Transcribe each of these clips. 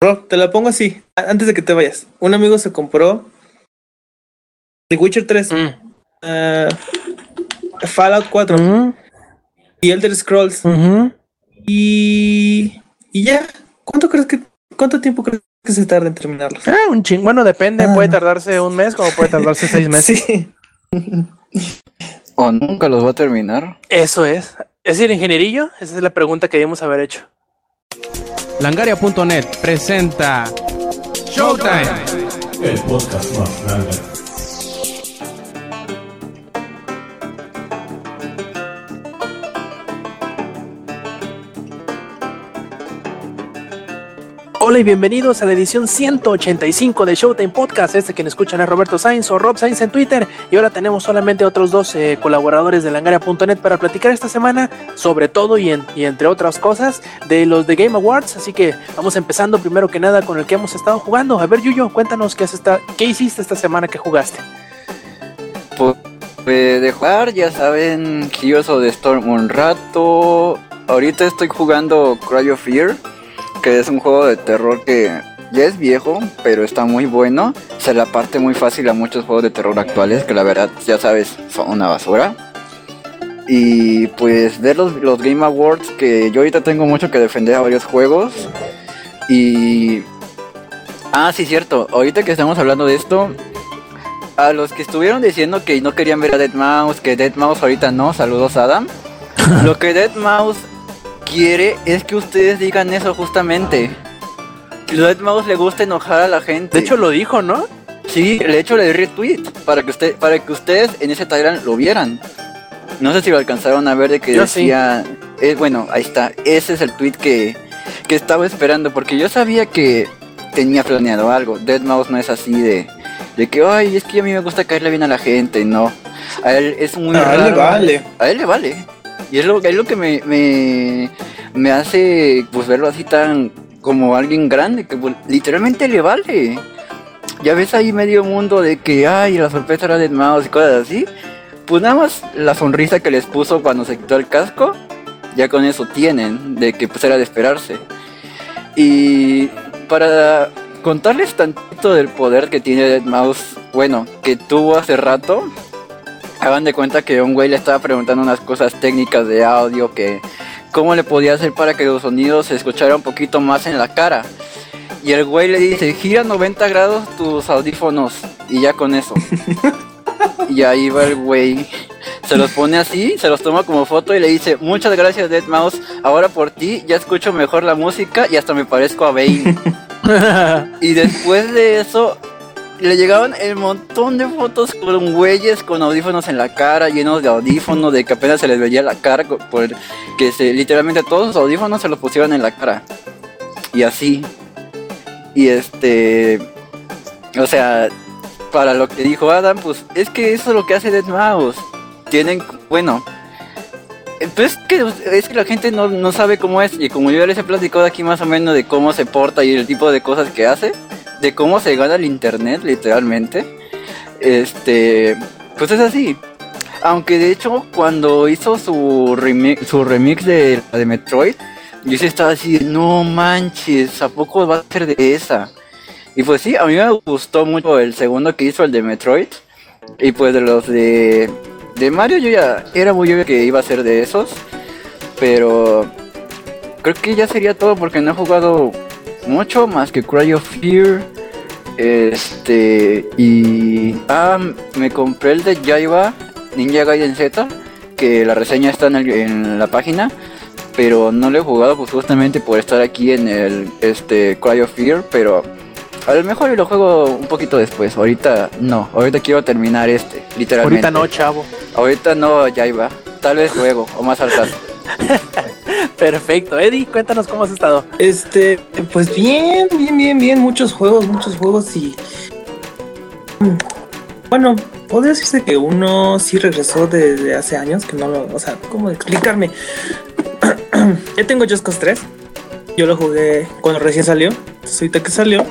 Rob, te la pongo así, antes de que te vayas. Un amigo se compró The Witcher 3, Mm. eh, Fallout 4 Ujú, y Elder Scrolls. Y, y ya, ¿cuánto crees que cuánto tiempo crees que se tarda en terminarlos? Ah, un ching. Bueno, depende. Ah. Puede tardarse un mes como puede tardarse seis meses. Sí. O nunca los va a terminar. Eso es. ¿Es decir, ingenierillo? Esa es la pregunta que debimos haber hecho. Langaria.net presenta Showtime. Hola y bienvenidos a la edición 185 de Showtime Podcast. Este que escuchan es Roberto Sainz o Rob Sainz en Twitter. Y ahora tenemos solamente otros dos eh, colaboradores de Langaria.net para platicar esta semana sobre todo y, en- y entre otras cosas de los de Game Awards. Así que vamos empezando primero que nada con el que hemos estado jugando. A ver, Yuyo, cuéntanos qué, has esta- qué hiciste esta semana que jugaste. Pues de jugar, ya saben, of the Storm un rato. Ahorita estoy jugando Cry of Fear, que es un juego de terror que ya es viejo, pero está muy bueno. Se la parte muy fácil a muchos juegos de terror actuales, que la verdad, ya sabes, son una basura. Y pues ver los, los Game Awards, que yo ahorita tengo mucho que defender a varios juegos. Y... Ah, sí, cierto. Ahorita que estamos hablando de esto, a los que estuvieron diciendo que no querían ver a Dead Mouse, que Dead Mouse ahorita no, saludos Adam. Lo que Dead Mouse quiere es que ustedes digan eso justamente. Que a Dead Mouse le gusta enojar a la gente. De hecho, lo dijo, ¿no? sí, de hecho le di retweet para que usted, para que ustedes en ese Tyrant lo vieran. No sé si lo alcanzaron a ver de que Yo sí. decía, eh, bueno, ahí está, ese es el tweet que, que estaba esperando porque yo sabía que tenía planeado algo. Dead Mouse no es así de, de que, ay, es que a mí me gusta caerle bien a la gente, no. A él es muy No, raro. le vale. A él le vale. Y es lo, es lo que me, me, me hace pues verlo así tan como alguien grande, que pues, literalmente le vale. Ya ves ahí medio mundo de que, ay, la sorpresa era de Mouse y cosas así. Pues nada más la sonrisa que les puso cuando se quitó el casco, ya con eso tienen, de que pues era de esperarse. Y para contarles tantito del poder que tiene Dead Mouse, bueno, que tuvo hace rato, hagan de cuenta que un güey le estaba preguntando unas cosas técnicas de audio que cómo le podía hacer para que los sonidos se escucharan un poquito más en la cara. Y el güey le dice, gira 90 grados tus audífonos y ya con eso. y ahí va el güey. Se los pone así, se los toma como foto y le dice, muchas gracias Dead Mouse, ahora por ti ya escucho mejor la música y hasta me parezco a Bane. Y después de eso, le llegaban el montón de fotos con güeyes con audífonos en la cara, llenos de audífonos, de que apenas se les veía la cara, por, que se, literalmente todos los audífonos se los pusieron en la cara. Y así. Y este. O sea, para lo que dijo Adam, pues es que eso es lo que hace Dead Mouse. Tienen, bueno. Pues es que, es que la gente no, no sabe cómo es. Y como yo les he platicado aquí más o menos de cómo se porta y el tipo de cosas que hace, de cómo se gana el internet, literalmente. Este. Pues es así. Aunque de hecho, cuando hizo su, remix su remix de, de Metroid, yo sí estaba así, no manches, ¿a poco va a ser de esa? Y pues sí, a mí me gustó mucho el segundo que hizo, el de Metroid. Y pues de los de, de Mario, yo ya era muy obvio que iba a ser de esos. Pero creo que ya sería todo porque no he jugado mucho más que Cry of Fear. Este. Y. Ah, me compré el de Jaiba Ninja Gaiden Z. Que la reseña está en, el- en la página. Pero no lo he jugado pues justamente por estar aquí en el este Cry of Fear. Pero a lo mejor lo juego un poquito después. Ahorita no. Ahorita quiero terminar este. Literalmente. Ahorita no, chavo. Ahorita no, Jaiba. Tal vez luego. O más al rato. Perfecto. Eddie, cuéntanos cómo has estado. Este, pues bien, bien, bien, bien, muchos juegos, muchos juegos y bueno, podría decirse que uno sí regresó desde hace años, que no lo, o sea, ¿cómo explicarme? ya tengo Just Cause 3. Yo lo jugué cuando recién salió. Ahorita que salió.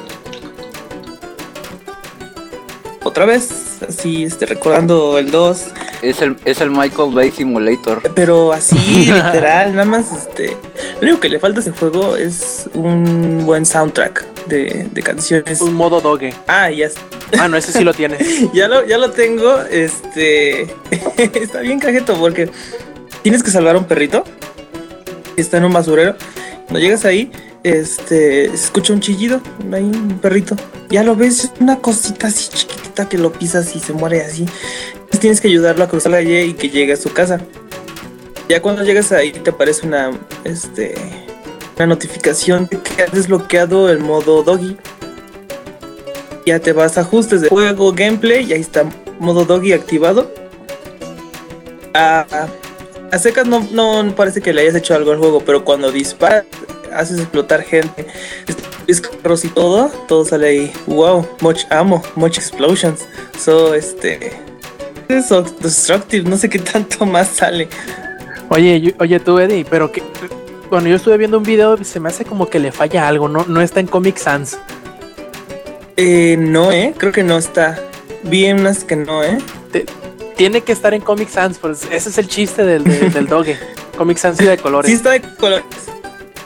Otra vez, así, este, recordando el 2. Es el, es el Michael Bay Simulator. Pero así, literal, nada más, este. Lo único que le falta a ese juego es un buen soundtrack de, de canciones. Un modo doge. Ah, ya, Ah, no, ese sí lo tiene. ya, lo, ya lo tengo. Este está bien cajeto porque tienes que salvar a un perrito que está en un basurero. Cuando llegas ahí, este se escucha un chillido, hay un perrito. Ya lo ves, es una cosita así chiquitita que lo pisas y se muere así. Tienes que ayudarlo a cruzar la calle y que llegue a su casa. Ya cuando llegas ahí te aparece una este una notificación de que has desbloqueado el modo doggy. Ya te vas a ajustes de juego, gameplay, y ahí está modo doggy activado. A, a secas no, no parece que le hayas hecho algo al juego, pero cuando disparas, haces explotar gente, es y todo, todo sale ahí. Wow, much ammo, much explosions. So, este. Es destructive, no sé qué tanto más sale. Oye, yo- oye tú, Eddie, pero que. Bueno, yo estuve viendo un video, se me hace como que le falla algo, no, no está en Comic Sans. Eh, no, eh, creo que no está. Vi unas que no, eh. Tiene que estar en Comic Sans, pues ese es el chiste del, del, del doge. Comic Sans y de colores. Sí está de colores,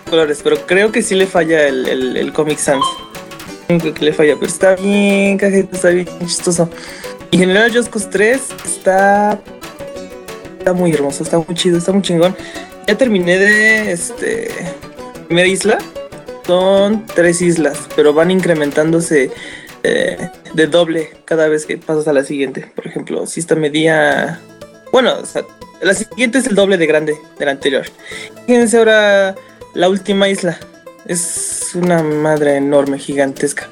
colores, pero creo que sí le falla el, el, el Comic Sans. Creo que le falla, pero está bien, cajeta, está bien chistoso. Y en general Just Cause 3 está está muy hermoso, está muy chido, está muy chingón. Ya terminé de este primera isla. Son tres islas, pero van incrementándose eh, de doble cada vez que pasas a la siguiente. Por ejemplo, si esta medía bueno, la siguiente es el doble de grande de la anterior. Fíjense ahora la última isla. Es una madre enorme, gigantesca.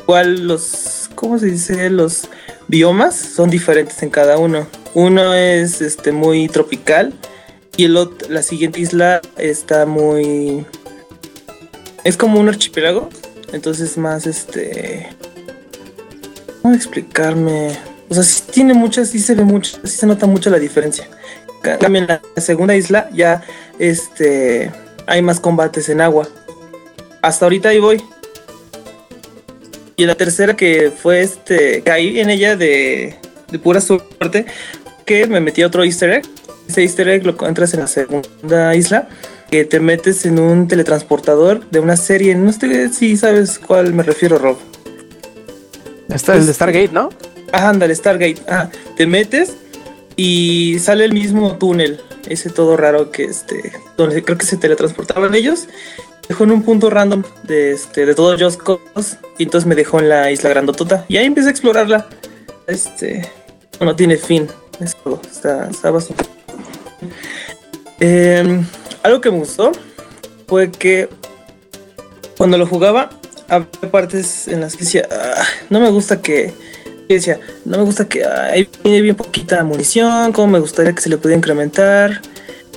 Igual los, ¿cómo se dice? Los biomas son diferentes en cada uno. Uno es este muy tropical y el otro, la siguiente isla está muy es como un archipiélago, entonces más este ¿Cómo explicarme? O sea, sí tiene muchas, sí se ve mucho, sí se nota mucho la diferencia. En cambio, en la segunda isla ya este hay más combates en agua. Hasta ahorita ahí voy. Y en la tercera que fue este, caí en ella de, de pura suerte, que me metí a otro easter egg. Ese easter egg lo encuentras en la segunda isla, que te metes en un teletransportador de una serie, no sé si sabes cuál me refiero, Rob. Está el de Stargate, ¿no? Ah, ándale, Stargate. Ah, te metes y sale el mismo túnel. Ese todo raro que este. Donde creo que se teletransportaban ellos. Dejó en un punto random de este. de todo Just Cause. Y entonces me dejó en la isla grandotota. Y ahí empecé a explorarla. Este. No tiene fin. Es todo. Está, está bastante. Em, algo que me gustó fue que cuando lo jugaba, había partes en las que decía, "Ah, no me gusta que, decía, no me gusta que hay bien poquita munición, como me gustaría que se le pudiera incrementar.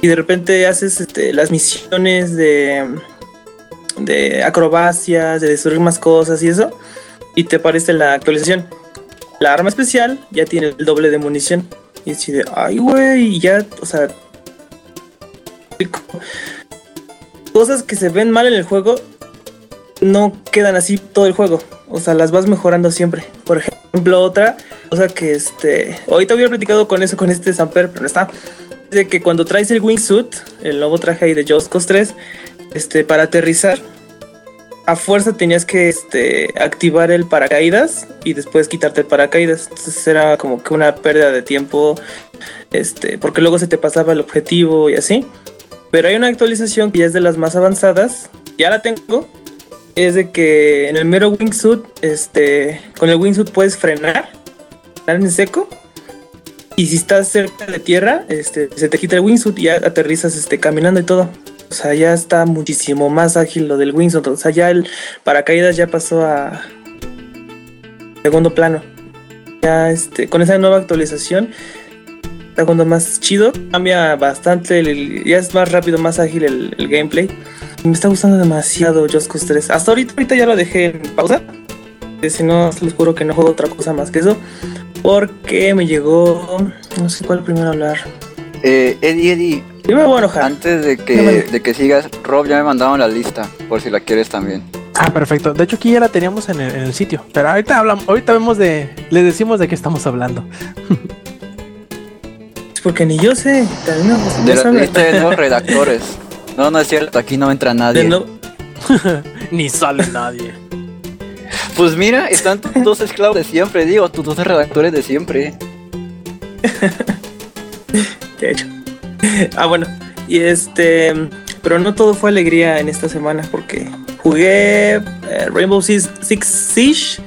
Y de repente haces este, las misiones de, de acrobacias, de destruir más cosas y eso. Y te aparece la actualización. La arma especial ya tiene el doble de munición. Y así de, ay, güey, ya, o sea. Cosas que se ven mal en el juego no quedan así todo el juego. O sea, las vas mejorando siempre. Por ejemplo, otra cosa que este. Ahorita había platicado con eso con este Samper, pero está. De que cuando traes el wingsuit, el nuevo traje ahí de Just Cause 3, este, para aterrizar, a fuerza tenías que este, activar el paracaídas y después quitarte el paracaídas. Entonces era como que una pérdida de tiempo. Este, porque luego se te pasaba el objetivo y así. Pero hay una actualización que ya es de las más avanzadas. Ya la tengo es de que en el mero wingsuit, este, con el wingsuit puedes frenar, frenar en seco. Y si estás cerca de tierra, este, se te quita el wingsuit y ya aterrizas este, caminando y todo. O sea, ya está muchísimo más ágil lo del wingsuit. O sea, ya el paracaídas ya pasó a segundo plano. Ya este, con esa nueva actualización, está jugando más chido. Cambia bastante, ya es más rápido, más ágil el, el gameplay. Me está gustando demasiado Just Cause 3. Hasta ahorita, ahorita ya lo dejé en pausa. Eh, Si no, les juro que no juego otra cosa más que eso. Porque me llegó. No sé cuál primero hablar. Eh, Eddie, Eddie, Yo me voy a enojar. antes de que, me- de que sigas, Rob ya me mandaron la lista, por si la quieres también. Ah, perfecto. De hecho, aquí ya la teníamos en el, en el sitio. Pero ahorita hablamos, ahorita vemos de. Les decimos de qué estamos hablando. Porque ni yo sé. También no, no De la sabe. lista de nuevos redactores. No, no es cierto, aquí no entra nadie. no- Ni sale nadie. Pues mira, están tus dos esclavos de siempre, digo, tus dos redactores de siempre. de hecho. Ah, bueno. Y este. Pero no todo fue alegría en esta semana porque jugué eh, Rainbow Six, Six Siege.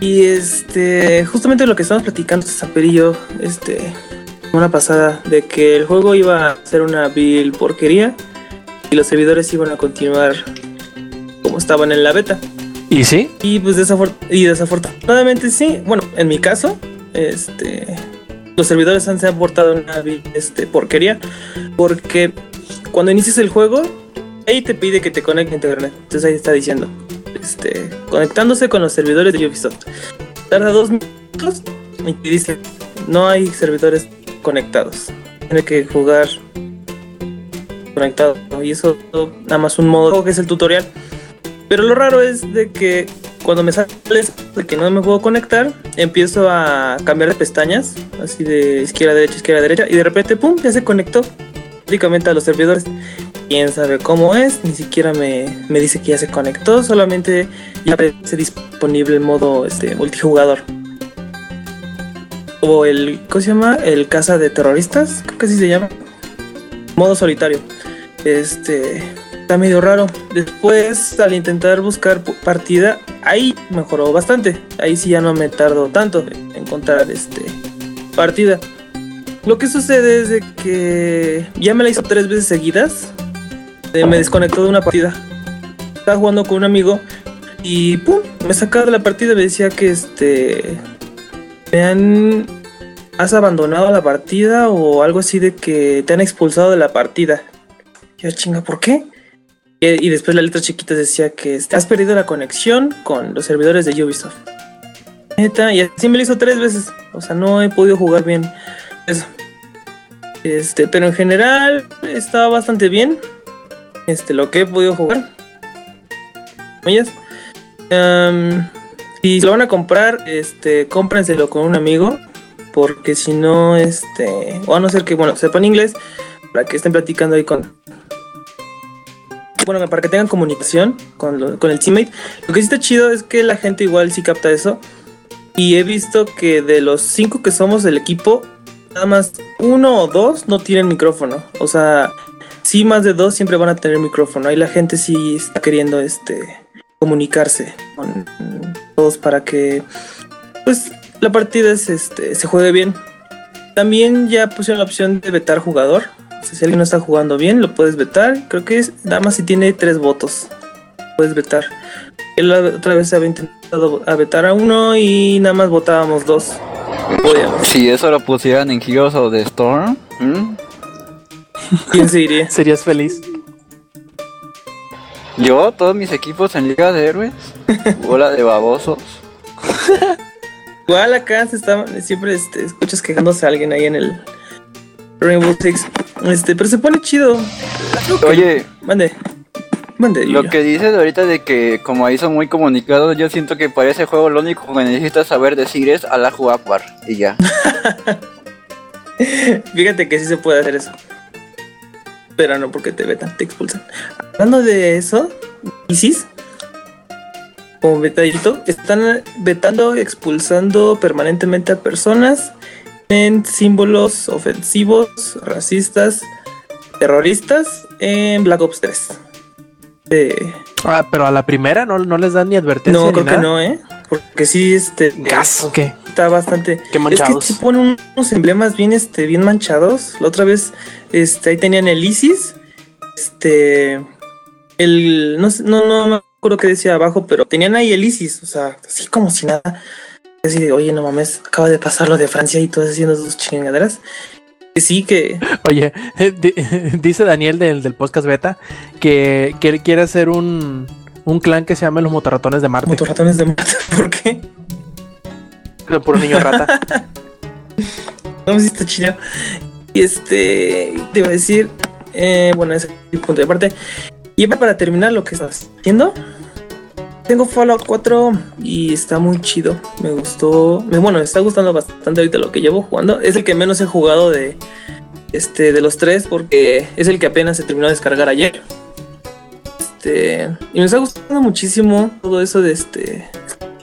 Y este. Justamente lo que estábamos platicando, Zaper y yo, este. Semana pasada, de que el juego iba a ser una vil porquería. Y los servidores iban a continuar como estaban en la beta. ¿Y sí? Y pues desafor- y desafortunadamente sí, bueno, en mi caso, este los servidores han se han portado una este porquería porque cuando inicias el juego ahí te pide que te conecte a internet. Entonces ahí está diciendo este conectándose con los servidores de Ubisoft. Tarda dos minutos y dice no hay servidores conectados. Tiene que jugar conectado y eso nada más un modo que es el tutorial. Pero lo raro es de que cuando me sale de que no me puedo conectar, empiezo a cambiar de pestañas, así de izquierda derecha, izquierda derecha, y de repente, pum, ya se conectó prácticamente a los servidores. Quién sabe cómo es, ni siquiera me, me dice que ya se conectó, solamente ya aparece disponible el modo este, multijugador. O el, ¿cómo se llama? El casa de terroristas, creo que así se llama. Modo solitario. Este, está medio raro. Después, al intentar buscar partida, ahí mejoró bastante. Ahí sí ya no me tardo tanto en encontrar este partida. Lo que sucede es de que ya me la hizo tres veces seguidas. Me desconectó de una partida. Estaba jugando con un amigo y pum, me sacaba de la partida me decía que este me han has abandonado la partida o algo así de que te han expulsado de la partida. Yo chinga, ¿por qué? Y, después la letra chiquita decía que has perdido la conexión con los servidores de Ubisoft. Neta, y así me lo hizo tres veces. O sea, no he podido jugar bien eso. Este, pero en general estaba bastante bien. Este, lo que he podido jugar. Em, si lo van a comprar, este, cómprenselo con un amigo. Porque si no, este, o a no ser que, bueno, sepan inglés, para que estén platicando ahí con, bueno, para que tengan comunicación con, con el teammate. Lo que sí está chido es que la gente igual sí capta eso. Y he visto que de los cinco que somos del equipo, nada más uno o dos no tienen micrófono. O sea, sí más de dos siempre van a tener micrófono. Ahí la gente sí está queriendo este comunicarse con todos para que pues la partida es, este, se juegue bien. También ya pusieron la opción de vetar jugador. O si alguien no está jugando bien, lo puedes vetar. Creo que es nada más si tiene tres votos. Puedes vetar. Él otra vez había intentado a vetar a uno y nada más votábamos dos. Podíamos. Si eso lo pusieran en Heroes of the Storm. ¿Quién se iría? ¿Serías feliz? yo, todos mis equipos en Liga de Héroes, bola de babosos. Igual acá se está, siempre este, escuchas quejándose a alguien ahí en el Rainbow Six. Este, pero se pone chido. Oye, Mande. Mande. lo que dices ahorita de que como ahí son muy comunicados, yo siento que para ese juego lo único que necesitas saber decir es a la Akbar y ya. Fíjate que sí se puede hacer eso. Pero no porque te vetan, te expulsan. Hablando de eso, ISIS, como vetadito, están vetando, expulsando permanentemente a personas en símbolos ofensivos, racistas, terroristas en Black Ops 3. Eh, Ah, pero a la primera no, no les dan ni advertencia. no, ni creo que nada. no, ¿eh? Porque sí, este... Gas, ¿o qué? está bastante. Qué manchados. Es que sí ponen unos emblemas bien, este, bien manchados. La otra vez, este, ahí tenían el ISIS. Este. El. No, no, no me acuerdo qué decía abajo, pero tenían ahí el ISIS. O sea, así como si nada. Así de, oye, no mames, acaba de pasar lo de Francia y todas haciendo sus chingaderas. Que sí, que. Oye, di- dice Daniel del, del podcast beta que, que él quiere hacer un, un clan que se llame los motorratones de Marte. Motorratones de mata. ¿Por qué? Por niño rata. No, sí está chido. Y este, te iba a decir, eh, bueno, ese es el punto de parte. Y para terminar lo que estás haciendo, Tengo Fallout 4 y está muy chido. Me gustó. Bueno, me está gustando bastante ahorita lo que llevo jugando. Es el que menos he jugado de, este, de los tres porque es el que apenas se terminó de descargar ayer. Este, y me está gustando muchísimo todo eso de este.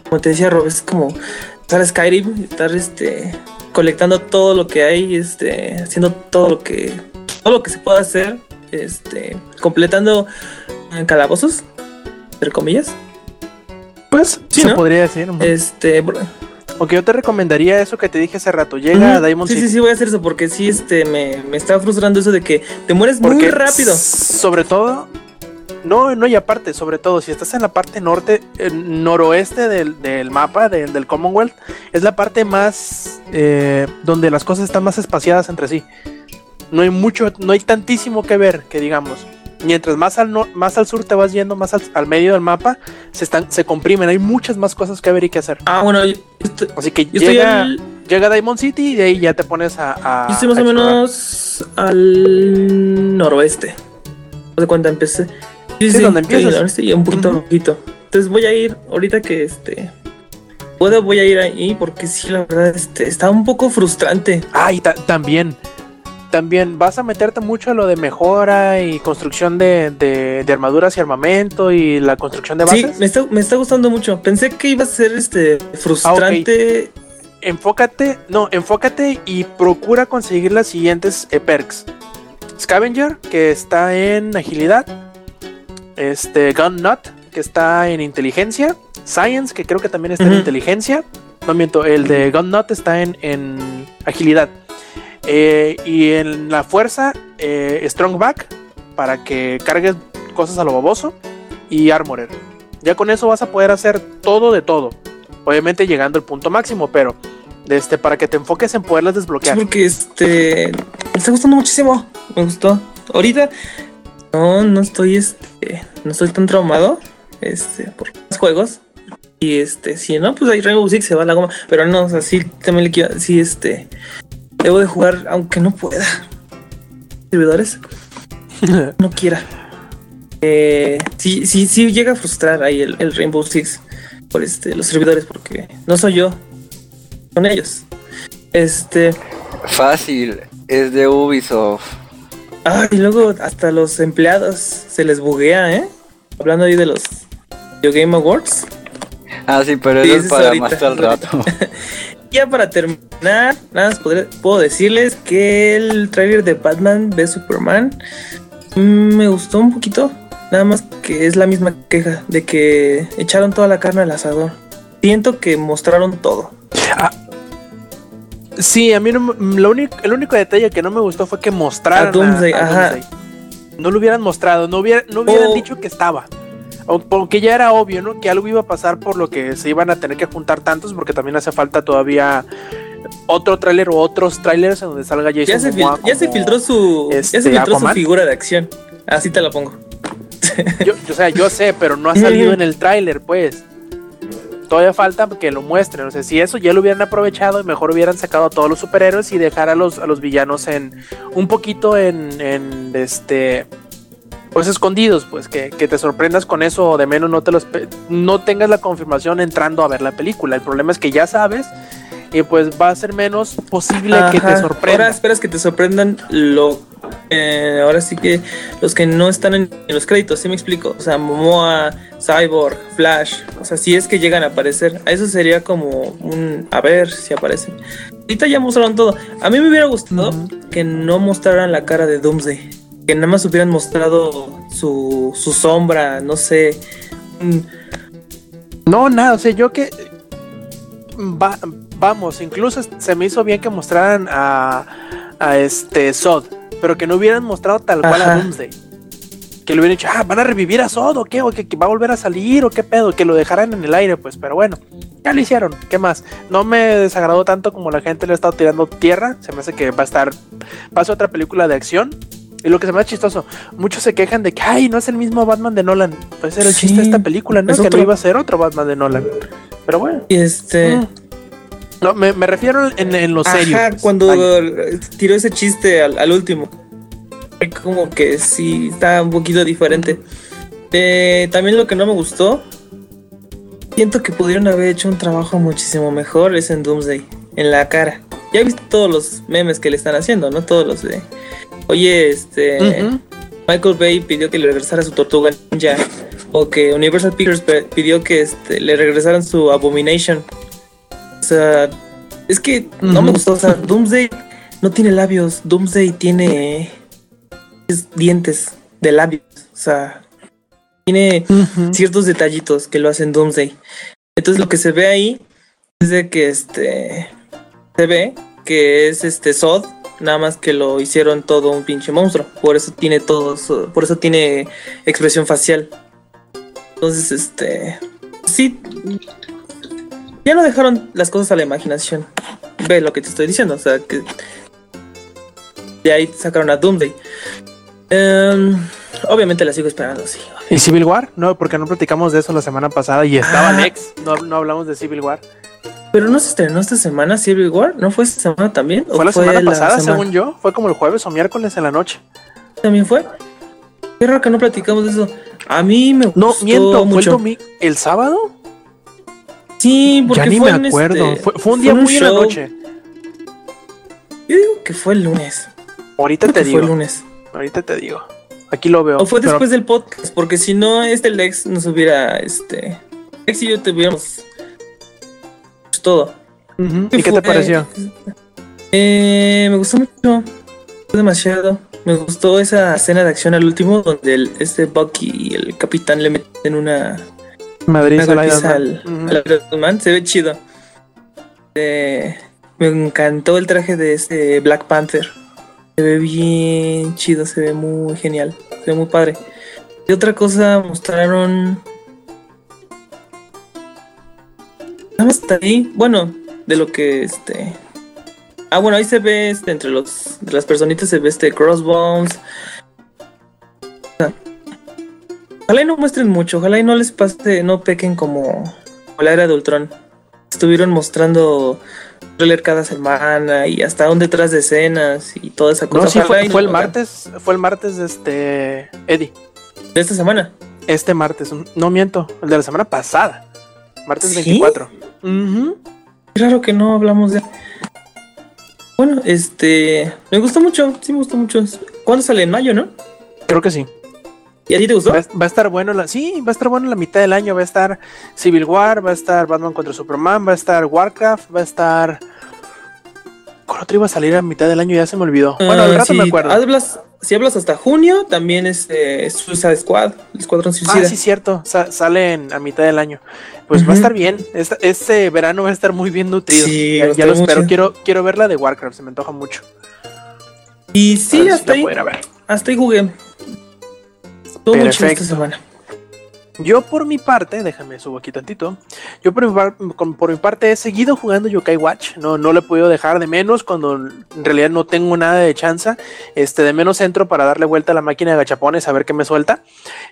Como te decía Rob, es como estar Skyrim, estar este, colectando todo lo que hay, este, haciendo todo lo que todo lo que se pueda hacer, este, completando eh, calabozos, entre comillas. Pues Sí, se ¿no? podría decir. Este, Aunque yo te recomendaría eso que te dije hace rato. Llega a Ujú. Diamond sí, City. sí, sí, voy a hacer eso porque sí, este, me, me está frustrando eso de que te mueres muy rápido. Sobre todo, no, no, y aparte, sobre todo, si estás en la parte norte, eh, noroeste del, del mapa, del, del Commonwealth, es la parte más eh, donde las cosas están más espaciadas entre sí. No hay mucho, no hay tantísimo que ver, que digamos. Mientras más al, nor- más al sur te vas yendo, más al, al medio del mapa, se, están, se comprimen. Hay muchas más cosas que ver y que hacer. Ah, bueno, yo estoy, Así que yo llega, al- llega a Diamond City y de ahí ya te pones a. a- yo estoy más a o menos al noroeste. No sé cuándo empecé. Sí, Sí, sí, donde empiezas. noroeste y un poquito, Ujú. poquito. Entonces voy a ir ahorita que este puedo voy a ir ahí porque sí la verdad este está un poco frustrante. Ah, y ta- también. También vas a meterte mucho a lo de mejora y construcción de, de- de armaduras y armamento y la construcción de Sí, bases. me está, me está gustando mucho. Pensé que iba a ser este frustrante. Enfócate, no, enfócate y procura conseguir las siguientes eh, perks. Scavenger, que está en agilidad. Este, Gun Nut, que está en inteligencia. Science, que creo que también está en inteligencia. No miento, el de Gun Nut está en, en agilidad. Eh, y en la fuerza, eh, Strong Back, para que cargues cosas a lo baboso. Y Armorer. Ya con eso vas a poder hacer todo de todo. Obviamente llegando al punto máximo, pero este, para que te enfoques en poderlas desbloquear. porque este me está gustando muchísimo. Me gustó. Ahorita no, no estoy este, no estoy tan traumado este por los juegos. Y este, si no, pues ahí Rainbow Six se va a la goma. Pero no, o sea, también le quiero, sí, este, debo de jugar aunque no pueda. Servidores, no quiera. Eh, sí, sí, sí llega a frustrar ahí el, el Rainbow Six por este, los servidores, porque no soy yo, son ellos. Este, Fácil, es de Ubisoft. Ah, y luego hasta los empleados se les buguea, ¿eh? Hablando ahí de los Video Game Awards. Ah, sí, pero eso es para ahorita, más al rato. Ya para terminar, nada más podré- puedo decirles que el tráiler de Batman v Superman mm, me gustó un poquito. Nada más que es la misma queja de que echaron toda la carne al asador. Siento que mostraron todo. Sí, a mí no, lo único, el único detalle que no me gustó fue que mostraran A Doomsday, ajá. Doomsday. No lo hubieran mostrado, no, hubiera, no hubieran O- dicho que estaba. Porque ya era obvio, ¿no? Que algo iba a pasar por lo que se iban a tener que juntar tantos, porque también hace falta todavía otro tráiler o otros tráilers en donde salga Jason Ya se, fil- Momoa ya se como- filtró su ya este, se filtró su figura de acción. Así te la pongo. Yo, o sea, yo sé, pero no ha salido en el tráiler, pues. Todavía falta que lo muestren. O sea, si eso ya lo hubieran aprovechado, mejor hubieran sacado a todos los superhéroes y dejar a los, a los villanos en un poquito en, en este pues escondidos, pues que, que te sorprendas con eso o de menos no te los no tengas la confirmación entrando a ver la película. El problema es que ya sabes y pues va a ser menos posible que te Ajá. sorprenda. Ahora esperas que te sorprendan lo. eh, ahora sí que los que no están en, en los créditos, ¿sí me explico? O sea, Momoa, Cyborg, Flash. O sea, si es que llegan a aparecer. A eso sería como un. A ver si aparecen. Ahorita ya mostraron todo. A mí me hubiera gustado que no mostraran la cara de Doomsday. Que nada más hubieran mostrado su, su sombra, no sé. un- No, nada, o sea, yo que. va- vamos, incluso se me hizo bien que mostraran a, a este Sod, pero que no hubieran mostrado tal cual a. Doomsday. Que le hubieran dicho, ah, van a revivir a Sod o qué, o que, que va a volver a salir o qué pedo, que lo dejaran en el aire, pues, pero bueno, ya lo hicieron, ¿qué más? No me desagradó tanto como la gente le ha estado tirando tierra, se me hace que va a estar, va a ser otra película de acción. Y lo que se me hace chistoso, muchos se quejan de que, ay, no es el mismo Batman de Nolan. Pues era el Sí, chiste de esta película, ¿no? es Que otro. no iba a ser otro Batman de Nolan. Pero bueno. Y este. Mm. No, me, me refiero en, en lo. Ajá, cuando tiró ese chiste al, al último. Como que sí está un poquito diferente. Eh, también lo que no me gustó siento que pudieron haber hecho un trabajo muchísimo mejor es en Doomsday, en la cara. Ya he visto todos los memes que le están haciendo, ¿no? Todos los de. Oye, este. Michael Bay pidió que le regresara su tortuga ninja. O que Universal Pictures pidió que este, le regresaran su Abomination. O sea, es que no me gustó. O sea, Doomsday no tiene labios. Doomsday tiene es dientes de labios. O sea, tiene ciertos detallitos que lo hacen Doomsday. Entonces lo que se ve ahí es de que este se ve que es este Sod, nada más que lo hicieron todo un pinche monstruo. Por eso tiene todos, por eso tiene expresión facial. Entonces, este sí ya no dejaron las cosas a la imaginación. Ve lo que te estoy diciendo, o sea que de ahí sacaron a Doomsday. Em, obviamente la sigo esperando, sí. ¿Y Civil War? No, porque no platicamos de eso la semana pasada y estaba Ah. No, no hablamos de Civil War. Pero no se estrenó esta semana Civil War, ¿no fue esta semana también? ¿O Fue la semana pasada, semana- según yo. Fue como el jueves o miércoles en la noche. ¿También fue? Qué raro que no platicamos de eso. A mí me No, gustó miento, fue el mucho. ¿El sábado? Sí, porque Ya ni fue me en acuerdo. este- fue, fue un día muy en la show. noche. Yo digo que fue el lunes. Ahorita Creo te que digo. fue el lunes. Ahorita te digo. Aquí lo veo. O fue pero- después del podcast, porque si no, este Lex nos hubiera, este... Lex y yo tuviéramos pues, todo. Ujú. ¿Y qué te fue? pareció? Eh, me gustó mucho. Fue demasiado. Me gustó esa escena de acción al último donde el, este Bucky y el capitán le meten una, Madrid una al Iron golpiza Man. al, Ujú. al Iron Man. Se ve chido. Eh, me encantó el traje de este Black Panther. Se ve bien chido, se ve muy genial, se ve muy padre. Y otra cosa mostraron. Nada más está ahí. Bueno, de lo que este. Ah, bueno, ahí se ve este, entre los de las personitas se ve este Crossbones. Ojalá y no muestren mucho, ojalá y no les pase, no pequen como, la era de Ultron. Estuvieron mostrando trailer cada semana y hasta un detrás de escenas y toda esa cosa. No, sí, fue, no fue el martes. Fue el martes de este. Eddie. de esta semana. Este martes. No miento. El de la semana pasada. Martes ¿Sí? 24. Ujú. Qué raro que no hablamos de. Bueno, este. Me gustó mucho, sí me gustó mucho. ¿Cuándo sale? En mayo, ¿no? Creo que sí. ¿Y a ti te gustó? Va, va a estar bueno la, sí, va a estar bueno la mitad del año. Va a estar Civil War, va a estar Batman contra Superman, va a estar Warcraft, va a estar. ¿Cuál otro iba a salir a mitad del año? Ya se me olvidó. Bueno, al Ah, rato si me acuerdo. Hablas, si hablas hasta junio, también es eh, Suicide Squad, el Escuadrón Suicida. Ah, sí, cierto. Sa- sale en- a mitad del año. Pues va a estar bien. Esta- este verano va a estar muy bien nutrido. Sí, ya, ya lo espero. Quiero, quiero ver la de Warcraft. Se me antoja mucho. Y sí, si hasta la ahí, hasta ahí jugué. Muy esta Perfecto. semana. Yo por mi parte, déjame subo aquí tantito. Yo por mi, par- por mi parte he seguido jugando Yokai Watch. No, no lo he podido dejar de menos cuando en realidad no tengo nada de chanza. Este, de menos entro para darle vuelta a la máquina de gachapones a ver qué me suelta.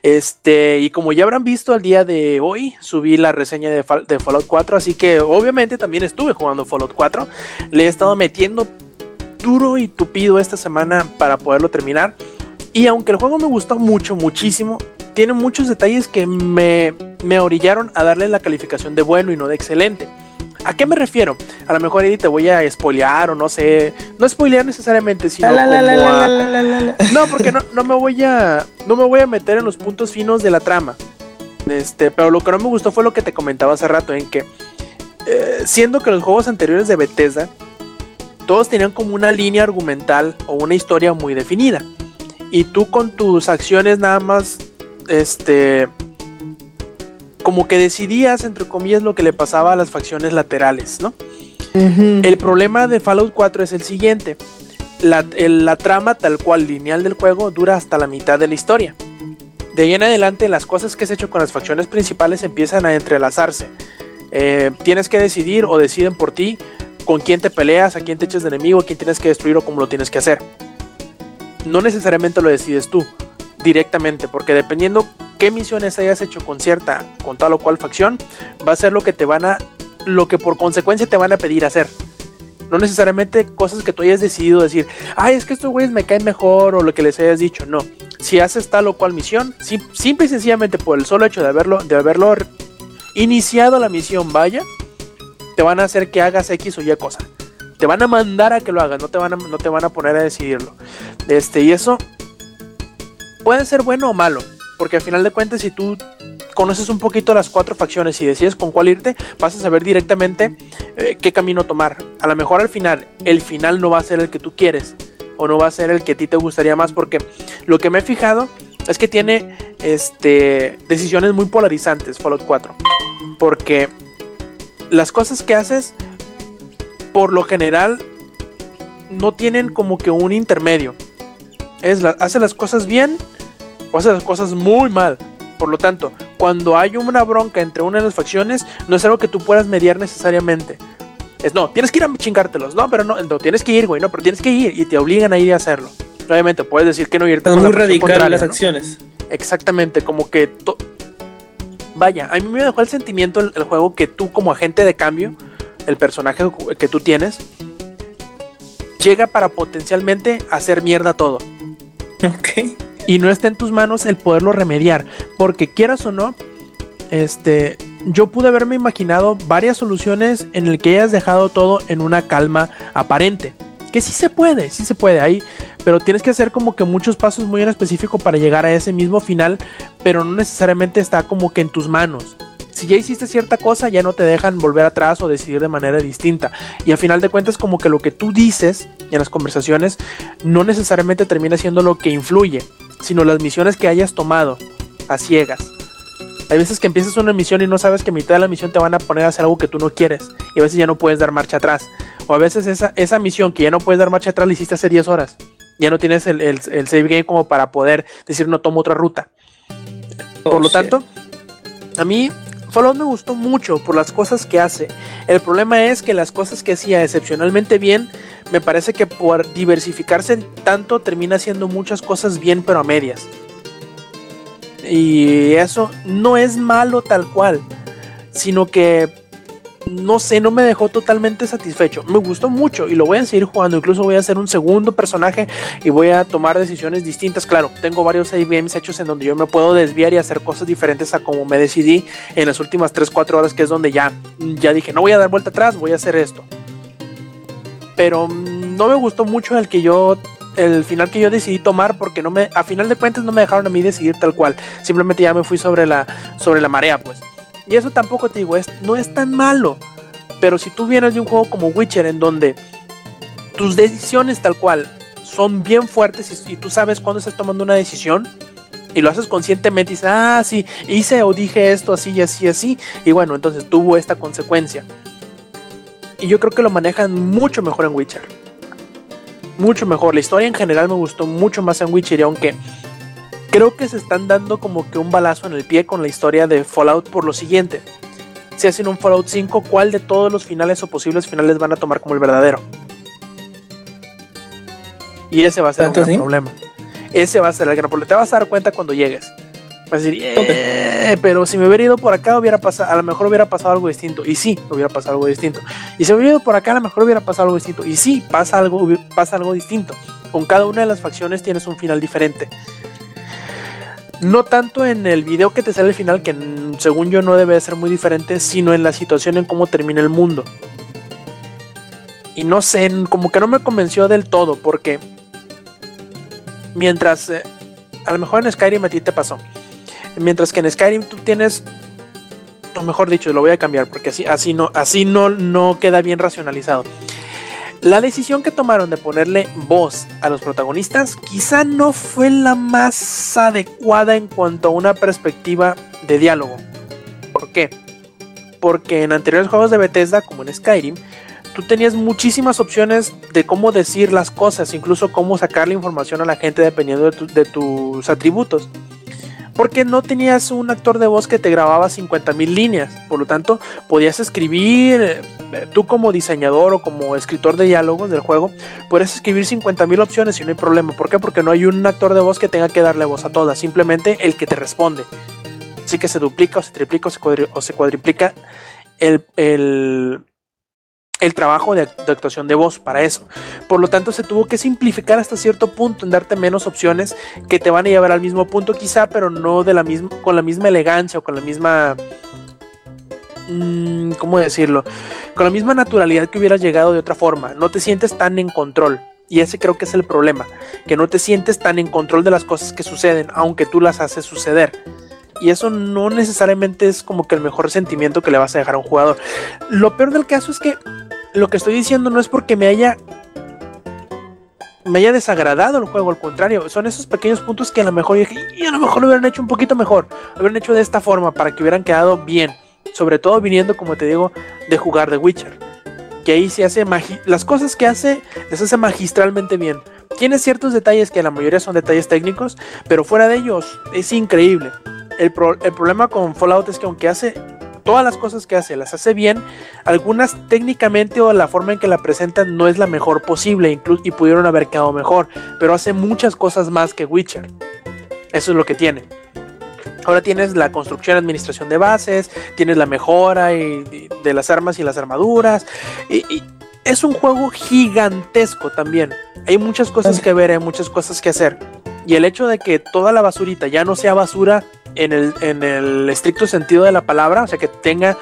Este, y como ya habrán visto al día de hoy, subí la reseña de, de Fallout 4. Así que obviamente también estuve jugando Fallout 4. Le he estado metiendo duro y tupido esta semana para poderlo terminar. Y aunque el juego me gustó mucho, muchísimo, tiene muchos detalles que me, me orillaron a darle la calificación de bueno y no de excelente. ¿A qué me refiero? A lo mejor Eddie te voy a spoilear o no sé, no spoilear necesariamente, sino La, como la, a- la. no, porque no, no me voy a no me voy a meter en los puntos finos de la trama. Este, pero lo que no me gustó fue lo que te comentaba hace rato en que eh, siendo que los juegos anteriores de Bethesda todos tenían como una línea argumental o una historia muy definida y tú con tus acciones nada más este como que decidías entre comillas lo que le pasaba a las facciones laterales, ¿no? El problema de Fallout 4 es el siguiente. La, el- la trama tal cual lineal del juego dura hasta la mitad de la historia. De ahí en adelante las cosas que has hecho con las facciones principales empiezan a entrelazarse. Eh, tienes que decidir o deciden por ti con quién te peleas, a quién te echas de enemigo, a quién tienes que destruir o cómo lo tienes que hacer. No necesariamente lo decides tú directamente, porque dependiendo qué misiones hayas hecho con cierta, con tal o cual facción, va a ser lo que te van a, lo que por consecuencia te van a pedir hacer. No necesariamente cosas que tú hayas decidido decir, ay, es que estos güeyes me caen mejor o lo que les hayas dicho. No, si haces tal o cual misión, sim- simple y sencillamente por el solo hecho de haberlo, de haberlo iniciado la misión, vaya, te van a hacer que hagas X o Y cosa. Te van a mandar a que lo hagas, no te van a, no te van a poner a decidirlo. Este, y eso puede ser bueno o malo, porque al final de cuentas, si tú conoces un poquito las cuatro facciones y decides con cuál irte, vas a saber directamente eh, qué camino tomar. A lo mejor al final, el final no va a ser el que tú quieres o no va a ser el que a ti te gustaría más, porque lo que me he fijado es que tiene este, decisiones muy polarizantes Fallout 4, porque las cosas que haces, por lo general, no tienen como que un intermedio. Es la, hace las cosas bien o hace las cosas muy mal. Por lo tanto, cuando hay una bronca entre una de las facciones, no es algo que tú puedas mediar necesariamente. Es no, tienes que ir a chingártelos. No, pero no, no tienes que ir, güey, no, pero tienes que ir y te obligan a ir a hacerlo. Obviamente, puedes decir que no irte. Es muy radical las acciones. Exactamente, como que. Vaya, a mí me dejó el sentimiento el, el, juego que tú, como agente de cambio, el personaje que tú tienes, llega para potencialmente hacer mierda todo. Ok y no está en tus manos el poderlo remediar, porque quieras o no, este, yo pude haberme imaginado varias soluciones en el que hayas dejado todo en una calma aparente. Que sí se puede, sí se puede ahí, pero tienes que hacer como que muchos pasos muy en específico para llegar a ese mismo final, pero no necesariamente está como que en tus manos. Si ya hiciste cierta cosa, ya no te dejan volver atrás o decidir de manera distinta. Y al final de cuentas, como que lo que tú dices en las conversaciones no necesariamente termina siendo lo que influye sino las misiones que hayas tomado a ciegas. Hay veces que empiezas una misión y no sabes que a mitad de la misión te van a poner a hacer algo que tú no quieres. Y a veces ya no puedes dar marcha atrás. O a veces esa, esa misión que ya no puedes dar marcha atrás la hiciste hace 10 horas. Ya no tienes el, el, el save game como para poder decir no tomo otra ruta. Por oh, lo tanto, a mí Fallout me gustó mucho por las cosas que hace. El problema es que las cosas que hacía excepcionalmente bien me parece que por diversificarse tanto termina haciendo muchas cosas bien pero a medias. Y eso no es malo tal cual, sino que no sé, no me dejó totalmente satisfecho. Me gustó mucho y lo voy a seguir jugando. Incluso voy a hacer un segundo personaje y voy a tomar decisiones distintas. Claro, tengo varios save games hechos en donde yo me puedo desviar y hacer cosas diferentes a como me decidí en las últimas 3-4 horas, que es donde ya, ya dije, no voy a dar vuelta atrás, voy a hacer esto pero no me gustó mucho el que yo el final que yo decidí tomar porque no me a final de cuentas no me dejaron a mí decidir tal cual simplemente ya me fui sobre la sobre la marea pues y eso tampoco te digo es no es tan malo pero si tú vienes de un juego como Witcher en donde tus decisiones tal cual son bien fuertes y, tú sabes cuándo estás tomando una decisión y lo haces conscientemente y dices, ah, sí, hice o dije esto así y así y así, y bueno, entonces tuvo esta consecuencia. Y yo creo que lo manejan mucho mejor en Witcher. Mucho mejor. La historia en general me gustó mucho más en Witcher. Y aunque creo que se están dando como que un balazo en el pie con la historia de Fallout por lo siguiente. Si hacen un Fallout 5, ¿cuál de todos los finales o posibles finales van a tomar como el verdadero? Y ese va a ser el gran problema. Ese va a ser el gran problema. Te vas a dar cuenta cuando llegues. Vas a decir, eh, pero si me hubiera ido por acá, hubiera pasado, a lo mejor hubiera pasado algo distinto. Y sí, hubiera pasado algo distinto. Y si me hubiera ido por acá, a lo mejor hubiera pasado algo distinto. Y sí, pasa algo, pasa algo distinto. Con cada una de las facciones tienes un final diferente. No tanto en el video que te sale el final, que según yo no debe ser muy diferente, sino en la situación en cómo termina el mundo. Y no sé, como que no me convenció del todo, porque mientras, eh, a lo mejor en Skyrim a ti te pasó Mientras que en Skyrim tú tienes, o mejor dicho, lo voy a cambiar porque así, así, no, así no, no queda bien racionalizado. La decisión que tomaron de ponerle voz a los protagonistas quizá no fue la más adecuada en cuanto a una perspectiva de diálogo. ¿Por qué? Porque en anteriores juegos de Bethesda, como en Skyrim, tú tenías muchísimas opciones de cómo decir las cosas, incluso cómo sacar la información a la gente dependiendo de, de tus atributos porque no tenías un actor de voz que te grababa 50 mil líneas. Por lo tanto, podías escribir, eh, tú como diseñador o como escritor de diálogos del juego, puedes escribir 50 mil opciones y no hay problema. ¿Por qué? Porque no hay un actor de voz que tenga que darle voz a todas, simplemente el que te responde. Así que se duplica o se triplica o se, cuadriplica el, el, el trabajo de, actuación de voz para eso. Por lo tanto, se tuvo que simplificar hasta cierto punto en darte menos opciones que te van a llevar al mismo punto quizá, pero no de la misma con la misma elegancia o con la misma mm, ¿cómo decirlo? Con la misma naturalidad que hubieras llegado de otra forma. No te sientes tan en control. Y ese creo que es el problema, que no te sientes tan en control de las cosas que suceden, aunque tú las haces suceder. Y eso no necesariamente es como que el mejor sentimiento que le vas a dejar a un jugador. Lo peor del caso es que lo que estoy diciendo no es porque me haya me haya desagradado el juego, al contrario, son esos pequeños puntos que a lo mejor y a lo mejor lo hubieran hecho un poquito mejor, lo hubieran hecho de esta forma para que hubieran quedado bien, sobre todo viniendo, como te digo, de jugar de Witcher, que ahí se hace las cosas que hace, les hace magistralmente bien. Tiene ciertos detalles que la mayoría son detalles técnicos, pero fuera de ellos es increíble. El, el problema con Fallout es que aunque hace todas las cosas que hace las hace bien, algunas técnicamente o la forma en que la presentan no es la mejor posible incluso, y pudieron haber quedado mejor, pero hace muchas cosas más que Witcher. Eso es lo que tiene. Ahora tienes la construcción y administración de bases, tienes la mejora y, de las armas y las armaduras. Y, es un juego gigantesco también. Hay muchas cosas que ver, hay muchas cosas que hacer. Y el hecho de que toda la basurita ya no sea basura en el, en el estricto sentido de la palabra, o sea, que tenga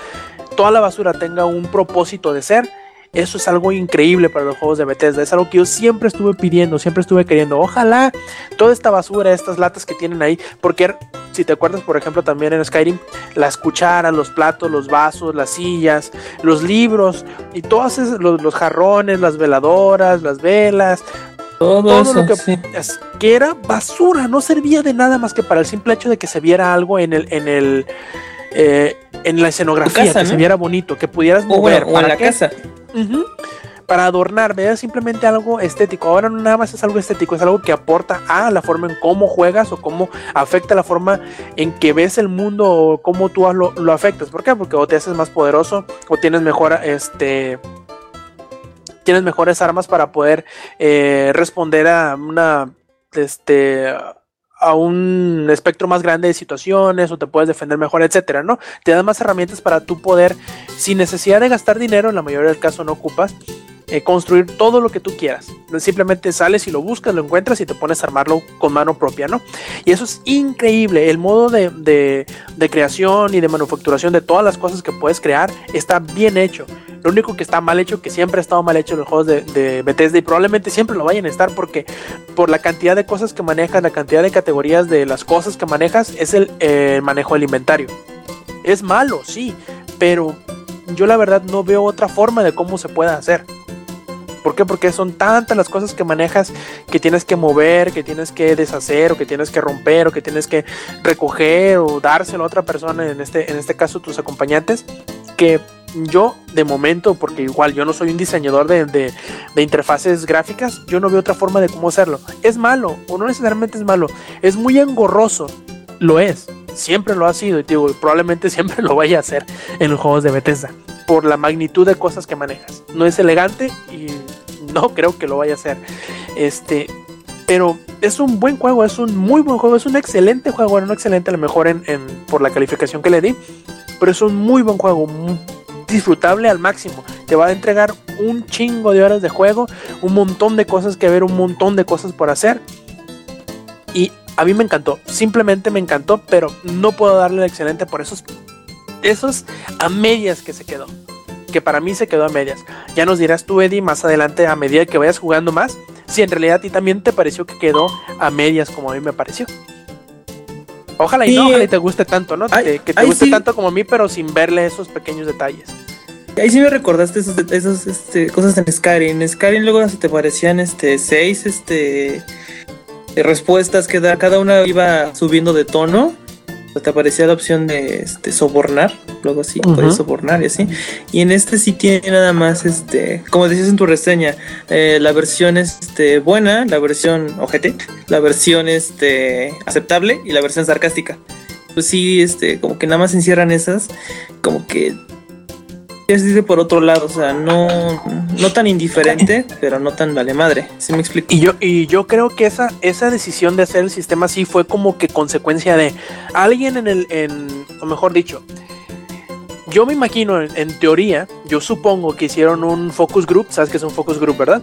toda la basura tenga un propósito de ser, eso es algo increíble para los juegos de Bethesda. Es algo que yo siempre estuve pidiendo, siempre estuve queriendo. Ojalá toda esta basura, estas latas que tienen ahí, porque si te acuerdas, por ejemplo, también en Skyrim, las cucharas, los platos, los vasos, las sillas, los libros y todos los, los jarrones, las veladoras, las velas, todo, lo que, que, era basura, no servía de nada más que para el simple hecho de que se viera algo en el, en el, eh, en la escenografía, que se viera bonito, que pudieras mover. O, en la casa. para adornar, veas simplemente algo estético. Ahora no nada más es algo estético, es algo que aporta a la forma en cómo juegas o cómo afecta la forma en que ves el mundo o cómo tú lo, lo afectas. ¿Por qué? Porque o te haces más poderoso o tienes mejor este tienes mejores armas para poder eh, responder a una este a un espectro más grande de situaciones o te puedes defender mejor, etcétera, ¿no? Te dan más herramientas para tu poder, sin necesidad de gastar dinero, en la mayoría del caso no ocupas, eh, construir todo lo que tú quieras. Simplemente sales y lo buscas, lo encuentras y te pones a armarlo con mano propia, ¿no? Y eso es increíble. El modo de, de creación y de manufacturación de todas las cosas que puedes crear está bien hecho. Lo único que está mal hecho, que siempre ha estado mal hecho en los juegos de, Bethesda y probablemente siempre lo vayan a estar porque por la cantidad de cosas que manejas, la cantidad de categorías de las cosas que manejas, es el manejo del inventario. Es malo, sí, pero yo la verdad no veo otra forma de cómo se pueda hacer. ¿Por qué? Porque son tantas las cosas que manejas que tienes que mover, que tienes que deshacer, o que tienes que romper, o que tienes que recoger, o dárselo a otra persona, en este, en este caso tus acompañantes, que yo de momento, porque igual yo no soy un diseñador de, interfaces gráficas, yo no veo otra forma de cómo hacerlo. Es malo, o no necesariamente es malo, es muy engorroso, lo es, siempre lo ha sido, y digo, probablemente siempre lo vaya a hacer en los juegos de Bethesda, por la magnitud de cosas que manejas. No es elegante y no creo que lo vaya a hacer. Este, pero es un buen juego, es un muy buen juego, es un excelente juego, bueno, no excelente a lo mejor en, por la calificación que le di, pero es un muy buen juego, disfrutable al máximo. Te va a entregar un chingo de horas de juego, un montón de cosas que ver, un montón de cosas por hacer. A mí me encantó, simplemente me encantó, pero no puedo darle el excelente por esos, esos a medias que se quedó. Que para mí se quedó a medias. Ya nos dirás tú, Eddie, más adelante, a medida que vayas jugando más, si en realidad a ti también te pareció que quedó a medias como a mí me pareció. Ojalá y, no, ojalá y te guste tanto, ¿no? que te guste tanto como a mí, pero sin verle esos pequeños detalles. Ahí sí me recordaste esas este, cosas en Skyrim. En Skyrim luego se te parecían este, seis este, respuestas que da, cada una iba subiendo de tono te aparecía la opción de este, sobornar, luego sí, puedes sobornar y así. Y en este sí tiene nada más, este, como decías en tu reseña, eh, la versión este, buena, la versión ojete, la versión este, aceptable y la versión sarcástica. Pues sí, este, como que nada más encierran esas, como que ya se dice por otro lado, o sea, no, no tan indiferente, pero no tan vale madre. ¿Sí me explico? Y yo, y yo creo que esa, esa decisión de hacer el sistema así fue como que consecuencia de alguien en el, en, o mejor dicho, yo me imagino, en, teoría, yo supongo que hicieron un focus group, ¿sabes qué es un focus group, verdad?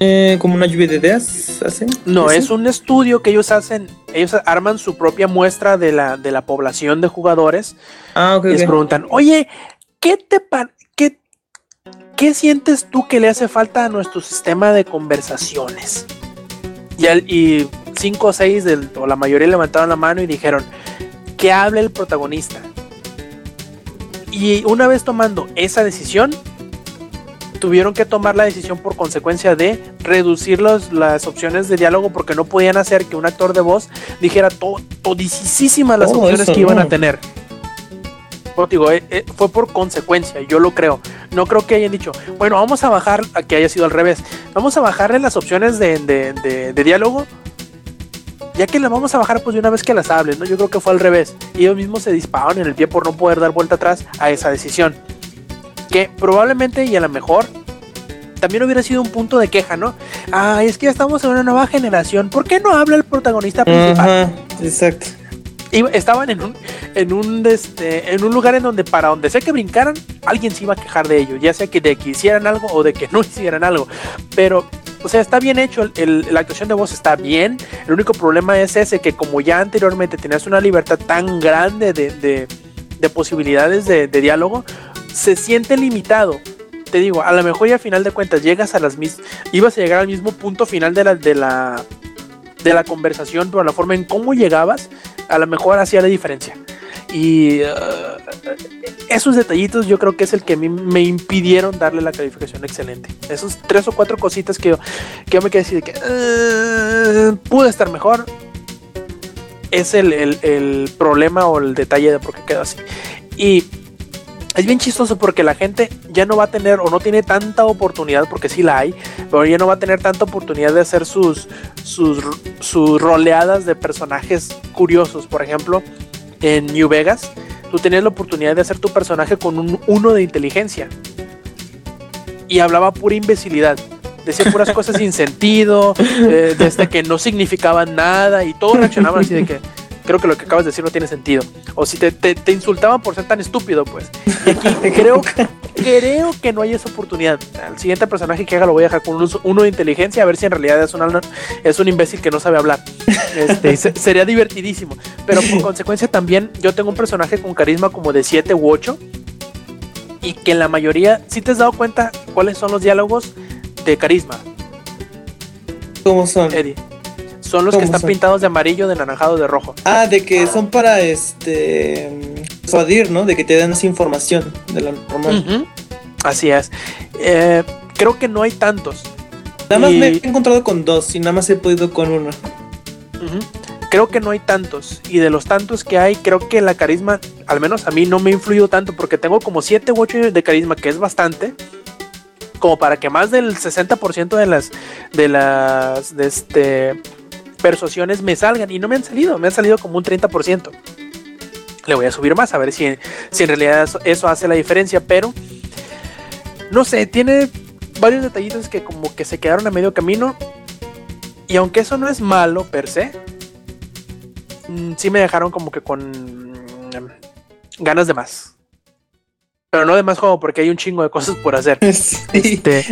Eh, como una lluvia de ideas, ¿hacen? No, es un estudio que ellos hacen, ellos arman su propia muestra de la, de la población de jugadores. Ah, ok. Y les preguntan, oye, ¿qué te pa- qué, sientes tú que le hace falta a nuestro sistema de conversaciones? Y, al- y cinco o seis del- o la mayoría levantaron la mano y dijeron que hable el protagonista. Y una vez tomando esa decisión, tuvieron que tomar la decisión por consecuencia de reducir los- las opciones de diálogo porque no podían hacer que un actor de voz dijera to, todisísimas las Todo opciones eso, que iban a tener. Pues digo, eh, eh, fue por consecuencia, yo lo creo. No creo que hayan dicho, bueno, vamos a bajar, a que haya sido al revés, vamos a bajarle las opciones de, de- de- de diálogo, ya que las vamos a bajar pues de una vez que las hables, ¿no? Yo creo que fue al revés. Y ellos mismos se dispararon en el pie por no poder dar vuelta atrás a esa decisión. Que probablemente y a lo mejor también hubiera sido un punto de queja, ¿no? Ah, es que ya estamos en una nueva generación. ¿Por qué no habla el protagonista principal? Exacto. Y estaban en un, en un este, en un lugar en donde para donde sea que brincaran, alguien se iba a quejar de ello, ya sea que de que hicieran algo o de que no hicieran algo. Pero, o sea, está bien hecho, el- la actuación de voz está bien. El único problema es ese, que como ya anteriormente tenías una libertad tan grande de, de- de posibilidades de, diálogo, se siente limitado. Te digo, a lo mejor y al final de cuentas llegas a las mismas, ibas a llegar al mismo punto final de la, de la, de la conversación, pero la forma en cómo llegabas, a lo mejor hacía la diferencia. Y uh, esos detallitos yo creo que es el que a mí me impidieron darle la calificación excelente. Esos tres o cuatro cositas que yo, que me quedé así de que uh, pude estar mejor. Es el, el- el problema o el detalle de por qué quedó así. Y es bien chistoso porque la gente ya no va a tener o no tiene tanta oportunidad, porque sí la hay, pero ya no va a tener tanta oportunidad de hacer sus, sus, sus roleadas de personajes curiosos. Por ejemplo, en New Vegas, tú tenías la oportunidad de hacer tu personaje con un uno de inteligencia. Y hablaba pura imbecilidad. Decía puras cosas sin sentido, eh, desde que no significaban nada y todos reaccionaban así de que creo que lo que acabas de decir no tiene sentido. O si te, te- te insultaban por ser tan estúpido, pues. Y aquí creo, creo que no hay esa oportunidad. Al siguiente personaje que haga lo voy a dejar con un uno de inteligencia a ver si en realidad es un, es un imbécil que no sabe hablar. Este, se- sería divertidísimo. Pero por consecuencia también yo tengo un personaje con carisma como de 7 u 8 y que en la mayoría, si te has dado cuenta cuáles son los diálogos de carisma, ¿Cómo son? Eddie. Son los que ¿Cómo están son? pintados de amarillo, de naranjado, de rojo. Ah, de que son para este. Persuadir, ¿no? De que te dan esa información de lo normal. Así es. Eh, creo que no hay tantos. Nada más Y- me he encontrado con dos y nada más he podido con uno. Creo que no hay tantos. Y de los tantos que hay, creo que la carisma, al menos a mí, no me ha influido tanto porque tengo como 7 u 8 de carisma, que es bastante. Como para que más del 60% de las de las de este persuasiones me salgan. Y no me han salido, me han salido como un 30%. Le voy a subir más a ver si, si en realidad eso, eso hace la diferencia. Pero no sé, tiene varios detallitos que como que se quedaron a medio camino. Y aunque eso no es malo per se, mm, sí me dejaron como que con mm, ganas de más. Pero no de más juego, porque hay un chingo de cosas por hacer. Sí. Este,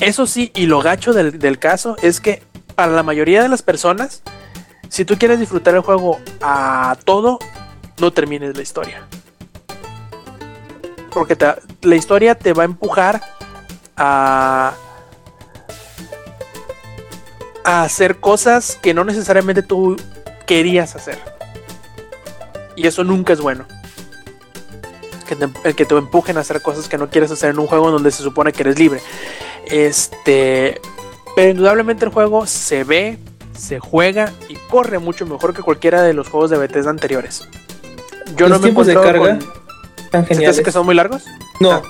eso sí, y lo gacho del, del caso es que para la mayoría de las personas, si tú quieres disfrutar el juego a todo, no termines la historia. Porque la historia te va a empujar a, a hacer cosas que no necesariamente tú querías hacer. Y eso nunca es bueno. Que te, que te empujen a hacer cosas que no quieres hacer en un juego donde se supone que eres libre. Este. Pero indudablemente el juego se ve, se juega y corre mucho mejor que cualquiera de los juegos de Bethesda anteriores. Yo Los no me tiempos de carga con. Tan ¿Se te hace geniales. que son muy largos? No, Ah.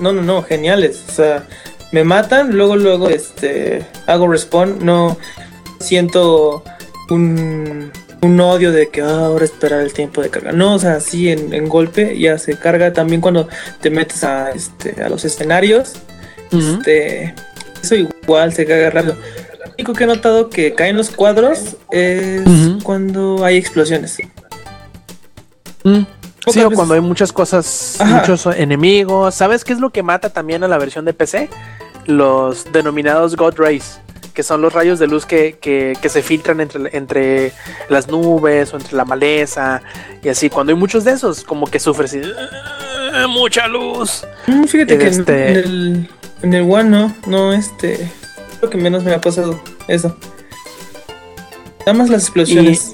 No, no, no, geniales. O sea, me matan, luego, luego, este, hago respawn, no siento un, un odio de que ah, ahora esperar el tiempo de carga. No, o sea, así en, en golpe ya se carga. También cuando te metes a, este, a los escenarios, este, eso igual se carga rápido. Lo único que he notado que caen los cuadros es cuando hay explosiones. Mm. Sí, o cuando hay muchas cosas, Ajá. muchos enemigos. ¿Sabes qué es lo que mata también a la versión de PC? Los denominados God Rays, que son los rayos de luz que, que- que se filtran entre, entre las nubes o entre la maleza y así. Cuando hay muchos de esos, como que sufres y, "Eh, mucha luz. Mm, Fíjate que en- Este- en, el, en el One no, no, este. Lo que menos me ha pasado eso. Nada más las explosiones.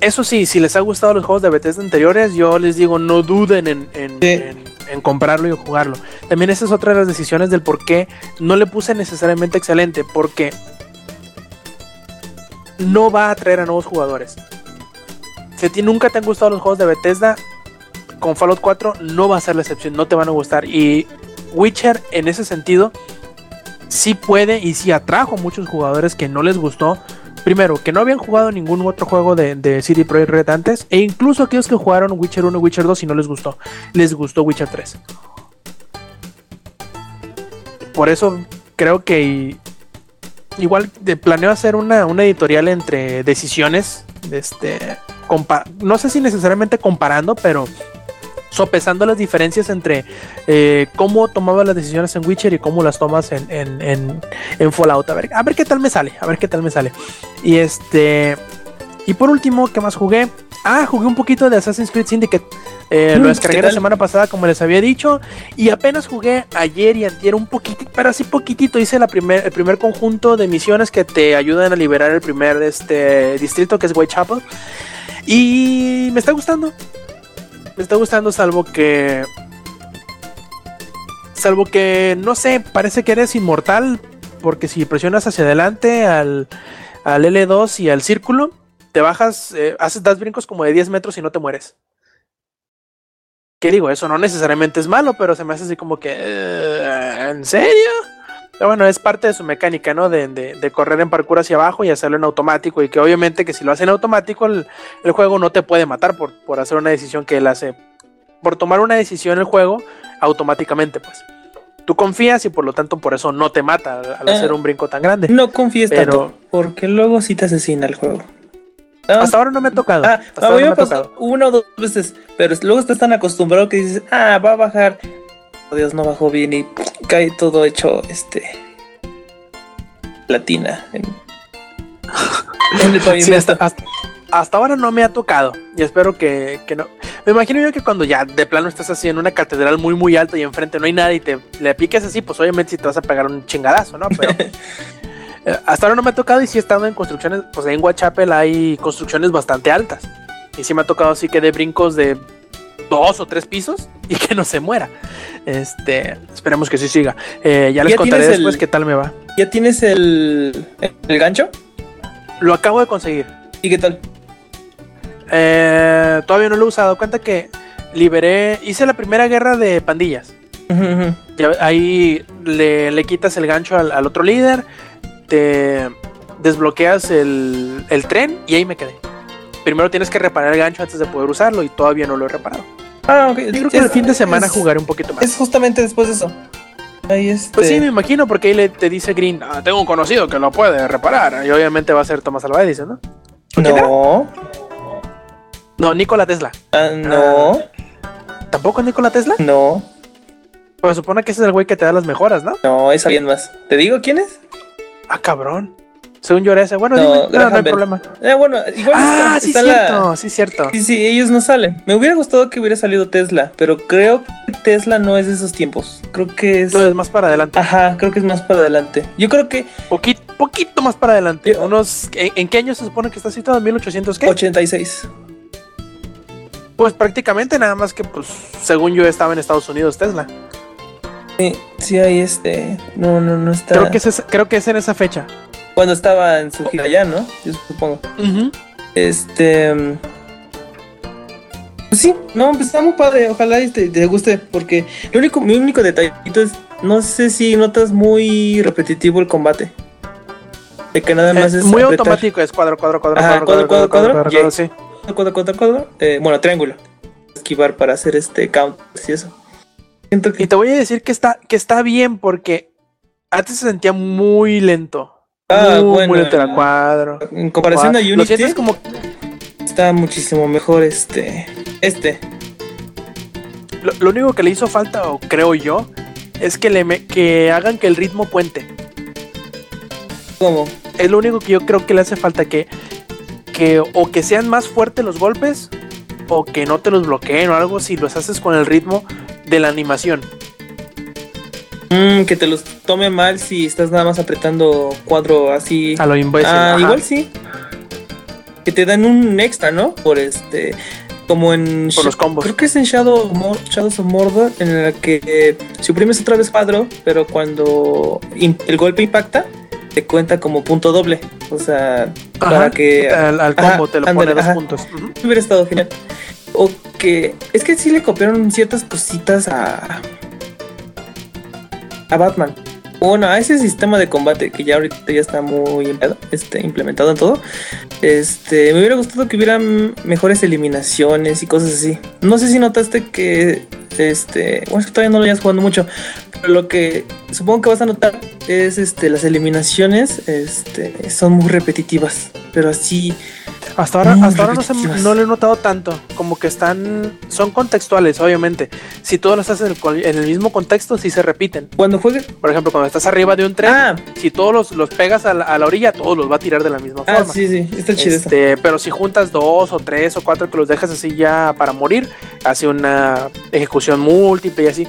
Eso sí, si les ha gustado los juegos de Bethesda anteriores, yo les digo, no duden en, en- Sí. en- en comprarlo y jugarlo. También esa es otra de las decisiones del por qué no le puse necesariamente excelente, porque no va a atraer a nuevos jugadores. Si a ti nunca te han gustado los juegos de Bethesda, con Fallout 4 no va a ser la excepción, no te van a gustar. Y Witcher, en ese sentido, sí puede y sí atrajo muchos jugadores que no les gustó. Primero, que no habían jugado ningún otro juego de, de CD Projekt Red antes, e incluso aquellos que jugaron Witcher 1 y Witcher 2 y no les gustó, les gustó Witcher 3. Por eso creo que igual de- planeo hacer una, una editorial entre decisiones, este, no sé si necesariamente comparando, pero sopesando las diferencias entre eh, cómo tomaba las decisiones en Witcher y cómo las tomas en, en, en- en Fallout. A ver, a ver qué tal me sale, a ver qué tal me sale. Y este. Y por último, ¿qué más jugué? Ah, jugué un poquito de Assassin's Creed Syndicate. Eh, Mm, lo descargué ¿qué la semana pasada, como les había dicho. Y apenas jugué ayer y antier un poquitito, pero así poquitito. Hice la primer, el primer conjunto de misiones que te ayudan a liberar el primer este, distrito, que es Whitechapel. Y me está gustando. Me está gustando, salvo que. Salvo que, no sé, parece que eres inmortal. Porque si presionas hacia adelante al, al L2 y al círculo, te bajas, eh, haces, das brincos como de 10 metros y no te mueres. ¿Qué digo? Eso no necesariamente es malo, pero se me hace así como que. "Eh, ¿En serio? Pero bueno, es parte de su mecánica, ¿no? De, de- de correr en parkour hacia abajo y hacerlo en automático. Y que obviamente que si lo hacen automático, el, el juego no te puede matar por, por hacer una decisión que él hace. Por tomar una decisión el juego automáticamente, pues. Tú confías y por lo tanto por eso no te mata al, al Eh, hacer un brinco tan grande. No confíes Pero- tanto, porque luego sí te asesina el juego. Ah, Hasta ahora no me ha tocado. ah, Hasta a mí no me me ha tocado. una o dos veces, pero luego estás tan acostumbrado que dices, ah, va a bajar. Dios, no bajó bien y cae todo hecho, este, platina en, en el Sí, pavimento. hasta, hasta- hasta ahora no me ha tocado. Y espero que, que no. Me imagino yo que cuando ya de plano estás así en una catedral muy muy alta y enfrente no hay nada y te le piques así, pues obviamente sí te vas a pegar un chingadazo, ¿no? Pero eh, hasta ahora no me ha tocado y sí he estado en construcciones, pues en Whitechapel hay construcciones bastante altas. Y sí me ha tocado así que de brincos de dos o tres pisos y que no se muera. Este, esperemos que sí siga. Eh, ya les ¿Ya contaré el- después qué tal me va. ¿Ya tienes el, el gancho? Lo acabo de conseguir. ¿Y qué tal? Eh, todavía no lo he usado. Cuenta que liberé, hice la primera guerra de pandillas. Ahí le, le quitas el gancho al, al otro líder, te desbloqueas el, el tren y ahí me quedé. Primero tienes que reparar el gancho antes de poder usarlo y todavía no lo he reparado. Ah, ok. Yo creo que el fin de semana jugaré un poquito más. Es justamente después de eso. Ahí este. Pues sí, me imagino, porque ahí le, te dice Green, "Ah, tengo un conocido que lo puede reparar. Y obviamente va a ser Tomás Alva Edison, ¿no? No, No, Nikola Tesla. ah, no, ¿Tampoco es Nikola Tesla? no, Pues supone que ese es el güey que te da las mejoras, ¿no? no, es alguien más. ¿Te digo quién es? Ah, cabrón. Según yo era ese. Bueno, No, dime. no, no Graham hay problema. Eh, bueno, igual Ah, está, sí, está la- cierto, sí, cierto. Sí, sí, ellos no salen. Me hubiera gustado que hubiera salido Tesla, pero creo que Tesla no es de esos tiempos. Creo que es. No, es más para adelante. Ajá, creo que es más para adelante. Yo creo que Poquito, poquito más para adelante. Yo- Unos, ¿en, en qué año se supone que está citado? ¿1800 qué? 86. Pues prácticamente nada más que, pues, según yo estaba en Estados Unidos Tesla. Sí, sí, hay este. No, no, no está. Creo que es, esa- creo que es en esa fecha. Cuando estaba en su gira allá, ¿no? Yo supongo. Este. mm, Pues sí, no, pues está muy padre. Ojalá y te, te guste. Porque lo único, mi único detallito es. No sé si notas muy repetitivo el combate. De que nada más Eh, es. muy apretar automático, es cuadro, cuadro, cuadro, Ajá, cuadro, cuadro, cuadro, cuadro, cuadro, y- sí. Cuadro, cuadro, cuadro, eh, bueno, triángulo. Esquivar para hacer este count y eso. Siento Y que. te voy a decir que está, que está bien porque antes se sentía muy lento. Ah, muy, bueno. muy cuadro. En comparación a Lo Unity, sientes como está muchísimo mejor este. Este. Lo, lo único que le hizo falta, o creo yo, es que, le me- que hagan que el ritmo puente. ¿Cómo? Es lo único que yo creo que le hace falta, que, que o que sean más fuertes los golpes, o que no te los bloqueen o algo si los haces con el ritmo de la animación. Mm, que te los tome mal si estás nada más apretando cuadro así. A lo imbécil. Ah, igual sí. Que te dan un extra, ¿no? Por este. Como en. Por los combos. Creo que es en Shadow, Shadows of Mordor, en la que eh, si oprimes otra vez cuadro, pero cuando el golpe impacta, te cuenta como punto doble. O sea, Ajá, para que. al, al Ajá, combo te lo ándale, pone dos ajá. puntos. Hubiera estado genial. O que. Es que sí le copiaron ciertas cositas a. A Batman. Bueno, a ese sistema de combate que ya ahorita ya está muy este, implementado en todo. Este, me hubiera gustado que hubieran mejores eliminaciones y cosas así. No sé si notaste que. Este. Bueno, es que todavía no lo hayas jugando mucho. Pero lo que supongo que vas a notar es este. Las eliminaciones. Este. son muy repetitivas. Pero así. Hasta ahora, hasta ahora no, se- no lo he notado tanto. Como que están. Son contextuales, obviamente. Si todos los haces en el, mismo contexto, sí se repiten. Cuando juegues. Por ejemplo, cuando estás arriba de un tren, Ah, si todos los, los pegas a la, a la orilla, todos los va a tirar de la misma Ah, forma. sí, sí, está chido. Este, pero si juntas dos o tres o cuatro que los dejas así ya para morir, hace una ejecución múltiple y así.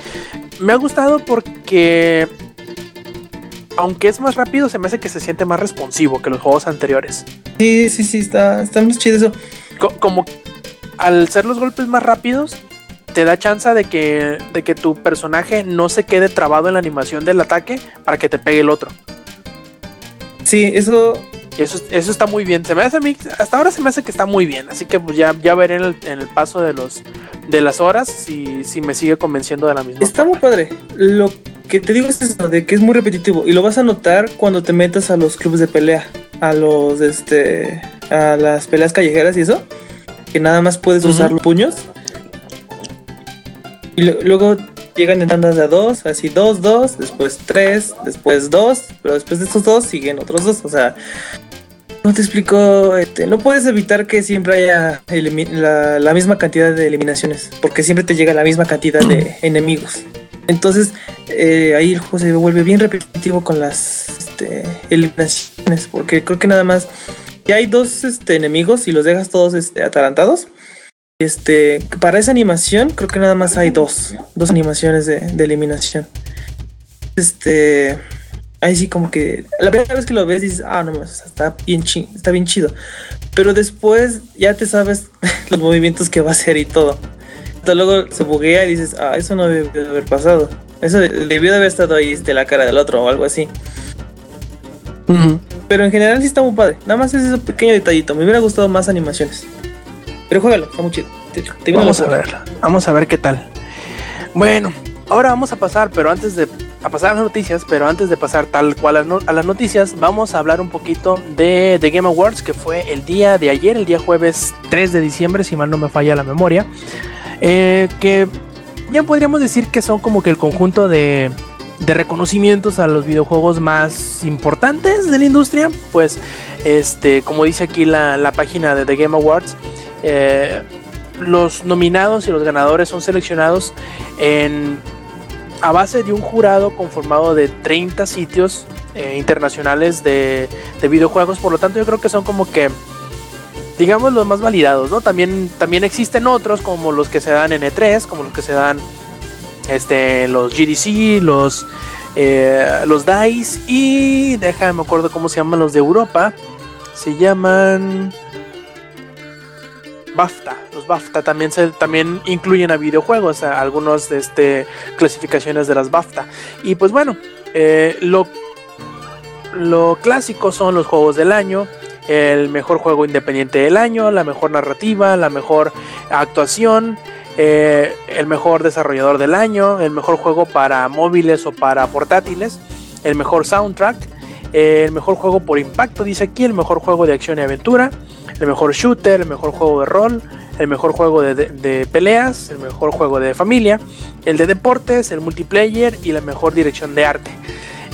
Me ha gustado porque, aunque es más rápido, se me hace que se siente más responsivo que los juegos anteriores. Sí, sí, sí, está, está más chido eso. Co- como al ser los golpes más rápidos, te da chance de que, de que tu personaje no se quede trabado en la animación del ataque para que te pegue el otro. Sí, eso. Eso, eso está muy bien. Se me hace a mí, hasta ahora se me hace que está muy bien. Así que pues ya, ya veré en el, en el paso de los de las horas si, si me sigue convenciendo de la misma. Está muy padre. Lo que te digo es eso, de que es muy repetitivo. Y lo vas a notar cuando te metas a los clubes de pelea. A los, este. A las peleas callejeras y eso. Que nada más puedes usar los puños. Y lo- luego llegan en tandas de a dos, así dos, dos, después tres, después dos, pero después de estos dos siguen otros dos. O sea, no te explico, este, no puedes evitar que siempre haya la misma cantidad de eliminaciones, porque siempre te llega la misma cantidad de enemigos. Entonces, eh, ahí el juego se vuelve bien repetitivo con las este, eliminaciones, porque creo que nada más ya hay dos este, enemigos y los dejas todos este, atarantados. Este, para esa animación, creo que nada más hay dos, dos animaciones de, de eliminación. Este, ahí sí como que la primera vez que lo ves dices, ah, no, está bien, chi- está bien chido. Pero después ya te sabes los movimientos que va a hacer y todo. Entonces luego se buguea y dices, ah, eso no debió de haber pasado. Eso de- debió de haber estado ahí de la cara del otro o algo así. Ujú. Pero en general sí está muy padre. Nada más es ese pequeño detallito. Me hubiera gustado más animaciones. Pero juégalo, está muy chido. Te, te digo Vamos a verla. Vamos a ver qué tal. Bueno, ahora vamos a pasar, pero antes de a pasar a las noticias, pero antes de pasar tal cual a, las noticias, vamos a hablar un poquito de The Game Awards, que fue el día de ayer, el día jueves 3 de diciembre, si mal no me falla la memoria. eh, que ya podríamos decir que son como que el conjunto de, reconocimientos a los videojuegos más importantes de la industria. Pues, este, como dice aquí la, la página de The Game Awards, eh, los nominados y los ganadores son seleccionados en, a base de un jurado conformado de 30 sitios eh, internacionales de, de videojuegos. Por lo tanto, yo creo que son como que digamos los más validados, ¿no? También, también existen otros como los que se dan en E3, como los que se dan este, los GDC, los, eh, los DICE y déjame me acuerdo cómo se llaman los de Europa. Se llaman BAFTA. Los BAFTA también se también incluyen a videojuegos, a algunos de este clasificaciones de las BAFTA. Y pues bueno, eh, lo lo clásico son los juegos del año, el mejor juego independiente del año, la mejor narrativa, la mejor actuación, eh, el mejor desarrollador del año, el mejor juego para móviles o para portátiles, el mejor soundtrack, el mejor juego por impacto, dice aquí, el mejor juego de acción y aventura, el mejor shooter, el mejor juego de rol, el mejor juego de, peleas, el mejor juego de familia, el de deportes, el multiplayer y la mejor dirección de arte.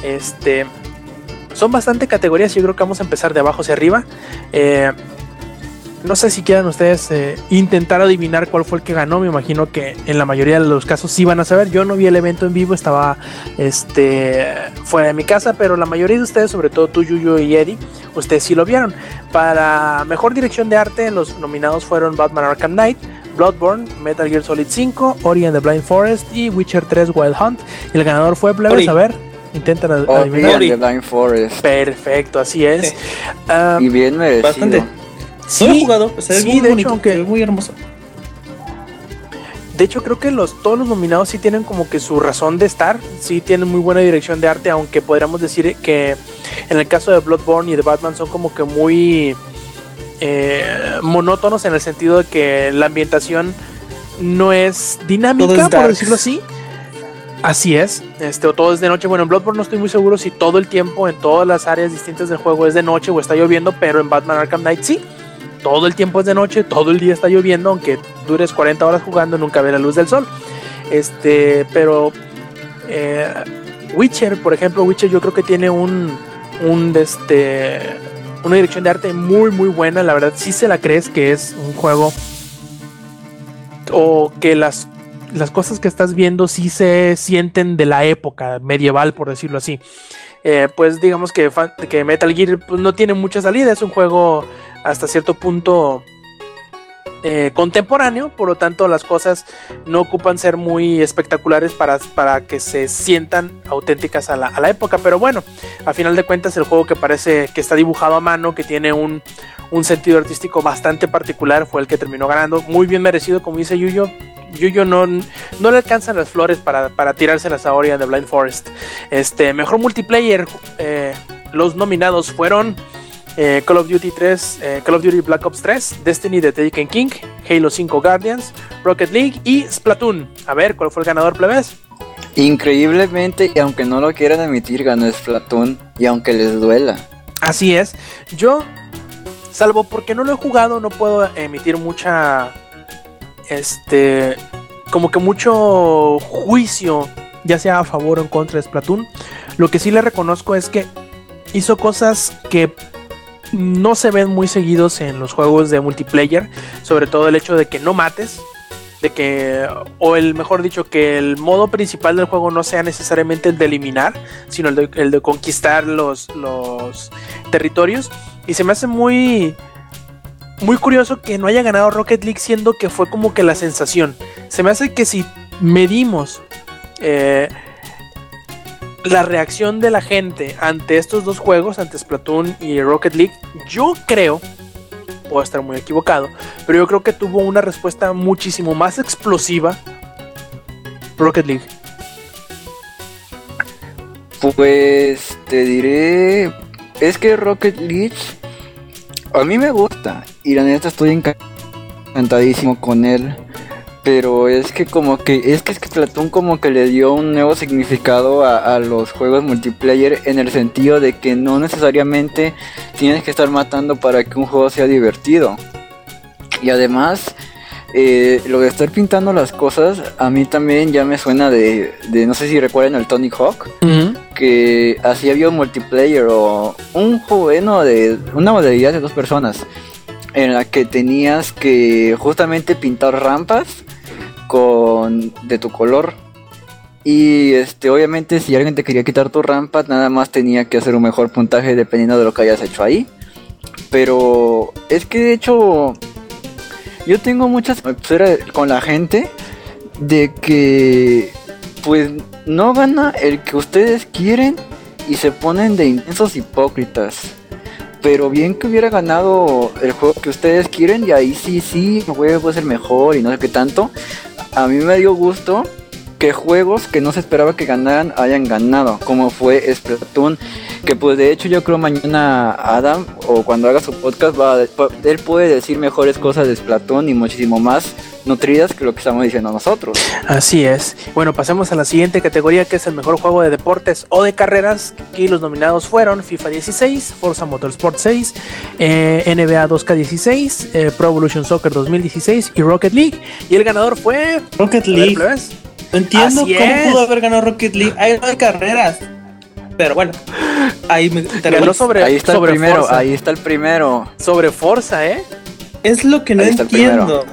Este, son bastante categorías. Yo creo que vamos a empezar de abajo hacia arriba. Eh, no sé si quieran ustedes eh, intentar adivinar cuál fue el que ganó. Me imagino que en la mayoría de los casos sí van a saber. Yo no vi el evento en vivo, estaba este, fuera de mi casa, pero la mayoría de ustedes, sobre todo tú, Yuyo y Eddie, ustedes sí lo vieron. Para mejor dirección de arte, los nominados fueron Batman Arkham Knight, Bloodborne, Metal Gear Solid 5, Ori and the Blind Forest y Witcher 3 Wild Hunt. Y el ganador fue Plebes, a ver, intentan ad- Ori adivinar. and the Blind Forest. Perfecto, así es. Sí. Ah, Y bien merecido. Bastante. Sí, no he jugado, es sí, muy bonito, hecho, se ve muy hermoso. De hecho, creo que los, todos los nominados sí tienen como que su razón de estar, sí tienen muy buena dirección de arte, aunque podríamos decir que en el caso de Bloodborne y de Batman son como que muy eh, monótonos en el sentido de que la ambientación no es dinámica, es por decirlo así. Así es, este, o todo es de noche. Bueno, en Bloodborne no estoy muy seguro si todo el tiempo en todas las áreas distintas del juego es de noche o está lloviendo, pero en Batman Arkham Knight sí. Todo el tiempo es de noche, todo el día está lloviendo, aunque dures 40 horas jugando, nunca ve la luz del sol. Este, pero eh, Witcher, por ejemplo, Witcher yo creo que tiene un, un este, una dirección de arte muy, muy buena. La verdad, sí se la crees que es un juego o que las, las cosas que estás viendo sí se sienten de la época medieval, por decirlo así. Eh, pues digamos que, que Metal Gear pues, no tiene mucha salida, es un juego hasta cierto punto eh, contemporáneo, por lo tanto las cosas no ocupan ser muy espectaculares para, para que se sientan auténticas a la, a la época, pero bueno, a final de cuentas el juego que parece que está dibujado a mano, que tiene un, un sentido artístico bastante particular, fue el que terminó ganando, muy bien merecido, como dice Yuyo. Yuyo no, no le alcanzan las flores para, para tirárselas a Ori and the Blind Forest. Este, mejor multiplayer, eh, los nominados fueron eh, Call of Duty 3, eh, Call of Duty Black Ops 3, Destiny The Taken King, Halo 5 Guardians, Rocket League y Splatoon. A ver, ¿cuál fue el ganador, plebes? Increíblemente, y aunque no lo quieran admitir, ganó Splatoon. Y aunque les duela. Así es. Yo, salvo porque no lo he jugado, no puedo emitir mucha. Este. Como que mucho juicio, ya sea a favor o en contra de Splatoon. Lo que sí le reconozco es que hizo cosas que no se ven muy seguidos en los juegos de multiplayer. Sobre todo el hecho de que no mates. De que, o el mejor dicho, que el modo principal del juego no sea necesariamente el de eliminar, sino el de, conquistar los, los territorios. Y se me hace muy, muy curioso que no haya ganado Rocket League, siendo que fue como que la sensación. Se me hace que si medimos eh, la reacción de la gente ante estos dos juegos, ante Splatoon y Rocket League, yo creo, puedo estar muy equivocado, pero yo creo que tuvo una respuesta muchísimo más explosiva Rocket League. Pues te diré. Es que Rocket League. A mí me gusta. Y la neta estoy enca- encantadísimo con él. Pero es que como que. Es que Splatoon como que le dio un nuevo significado a, a los juegos multiplayer. En el sentido de que no necesariamente tienes que estar matando para que un juego sea divertido. Y además. eh, lo de estar pintando las cosas a mí también ya me suena de, de no sé si recuerdan al Tony Hawk que así había un multiplayer o un juego de una modalidad de dos personas en la que tenías que justamente pintar rampas con de tu color y este obviamente si alguien te quería quitar tu rampa nada más tenía que hacer un mejor puntaje dependiendo de lo que hayas hecho ahí pero es que de hecho yo tengo muchas con la gente de que pues no gana el que ustedes quieren y se ponen de intensos hipócritas. Pero bien que hubiera ganado el juego que ustedes quieren y ahí sí, sí, el juego es el mejor y no sé qué tanto. A mí me dio gusto que juegos que no se esperaba que ganaran hayan ganado, como fue Splatoon, que pues de hecho yo creo mañana Adam o cuando haga su podcast va a- él puede decir mejores cosas de Splatoon y muchísimo más nutridas que lo que estamos diciendo nosotros. Así es. Bueno, pasemos a la siguiente categoría que es el mejor juego de deportes o de carreras. Aquí los nominados fueron FIFA 16, Forza Motorsport 6, eh, NBA 2K16, eh, Pro Evolution Soccer 2016 y Rocket League. Y el ganador fue... Rocket a ver, League. plebes. No entiendo Así cómo es. pudo haber ganado Rocket League. Ahí no hay carreras. Pero bueno, ahí me Ganó sobre, Ahí está el primero, Forza. ahí está el primero. Sobre Forza, ¿eh? Es lo que no Ahí entiendo.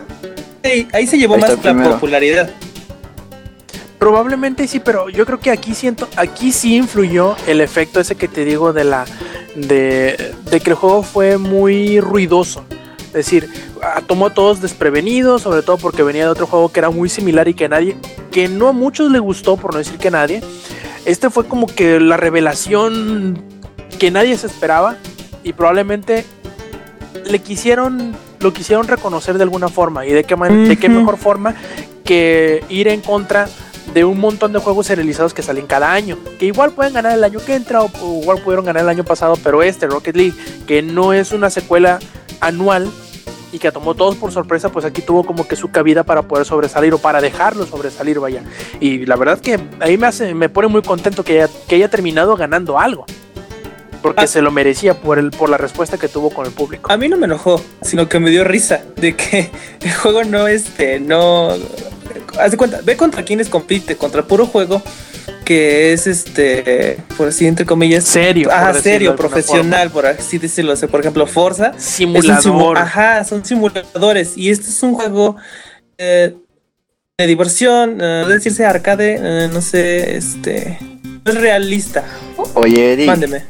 Ahí, ahí se llevó Ahí más la popularidad. Probablemente sí, pero yo creo que aquí siento, aquí sí influyó el efecto ese que te digo de la de, de que el juego fue muy ruidoso. Es decir, tomó a todos desprevenidos, sobre todo porque venía de otro juego que era muy similar y que nadie, que no a muchos le gustó, por no decir que nadie. Este fue como que la revelación que nadie se esperaba y probablemente le quisieron, lo quisieron reconocer de alguna forma y de qué, de qué mejor forma que ir en contra de un montón de juegos serializados que salen cada año, que igual pueden ganar el año que entra o, o igual pudieron ganar el año pasado, pero este Rocket League, que no es una secuela anual y que tomó todos por sorpresa, pues aquí tuvo como que su cabida para poder sobresalir o para dejarlo sobresalir, vaya. Y la verdad que ahí me hace, me pone muy contento que haya, que haya terminado ganando algo. Porque Ah. se lo merecía por el, por la respuesta que tuvo con el público. A mí no me enojó, sino que me dio risa de que el juego no, este, no. Haz de cuenta, ve contra quienes compite, contra puro juego que es este, por así entre comillas, Serio, ah, de serio, profesional, por así decirlo. O sea, por ejemplo, Forza, es un simu- Simulador. ajá, son simuladores. Y este es un juego eh, de diversión, eh, puede decirse arcade, eh, no sé, este. No es realista. Oye, Eddie, Mándeme.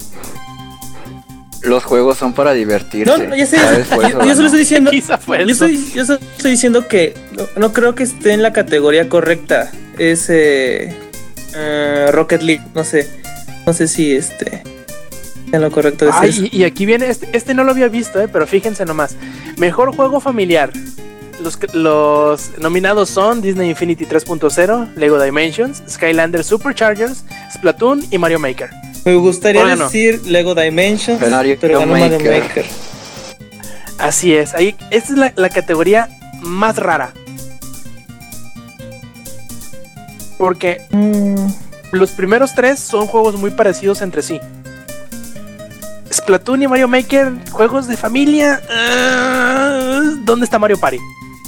Los juegos son para divertirse. No, no, ya sé, Yo, yo solo estoy diciendo. Yo estoy, yo solo estoy diciendo que no, no creo que esté en la categoría correcta. Ese eh, Rocket League, no sé. No sé si este. En lo correcto de Ay, eso. y, y aquí viene, este, este no lo había visto, eh, pero fíjense nomás. Mejor juego familiar. Los, los nominados son Disney Infinity 3.0, Lego Dimensions, Skylander Superchargers, Splatoon y Mario Maker. Me gustaría Bueno. decir Lego Dimensions, Mario pero ganó Mario Maker. Maker. Así es, ahí, esta es la, la categoría más rara. Porque Mm, los primeros tres son juegos muy parecidos entre sí. Splatoon y Mario Maker, juegos de familia. ah, ¿Dónde está Mario Party?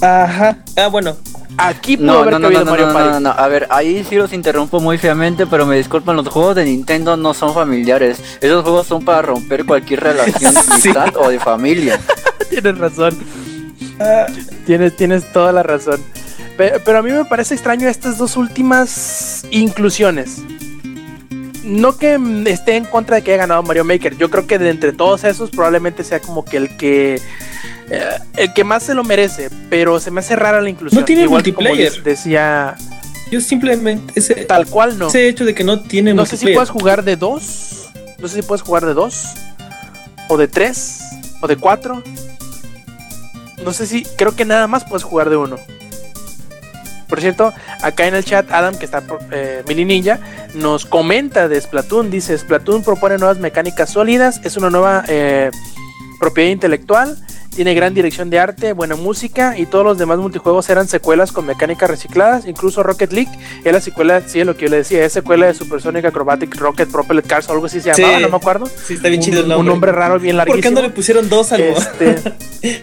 ajá. Ah, bueno. Aquí pudo No, haber no, cabido no, no, Mario no, Party. no, no, A ver, ahí sí los interrumpo muy feamente, pero me disculpan, los juegos de Nintendo no son familiares. Esos juegos son para romper cualquier relación de Sí. amistad o de familia. Tienes razón. Ah, Tienes, tienes toda la razón. Pe- Pero, a mí me parece extraño estas dos últimas inclusiones. No que esté en contra de que haya ganado Mario Maker. Yo creo que de entre todos esos probablemente sea como que el que el que más se lo merece. Pero se me hace rara la inclusión. No tiene Igual como multiplayer. decía yo simplemente. Ese, tal cual no. ese hecho de que no tiene No sé si puedes jugar de dos. No sé si puedes jugar de dos. O de tres. O de cuatro. No sé si. Creo que nada más puedes jugar de uno. Por cierto, acá en el chat, Adam, que está eh, Mini Ninja, nos comenta de Splatoon. Dice: Splatoon propone nuevas mecánicas sólidas. Es una nueva eh, propiedad intelectual. Tiene gran dirección de arte, buena música y todos los demás multijuegos eran secuelas con mecánicas recicladas. Incluso Rocket League es la secuela, sí, es lo que yo le decía, es secuela de Supersonic Acrobatic Rocket Propellet Cars o algo así se Sí. llamaba, no me acuerdo. Sí, está bien un, chido el un nombre. nombre raro, bien ¿Por qué larguísimo. no le pusieron dos al Este,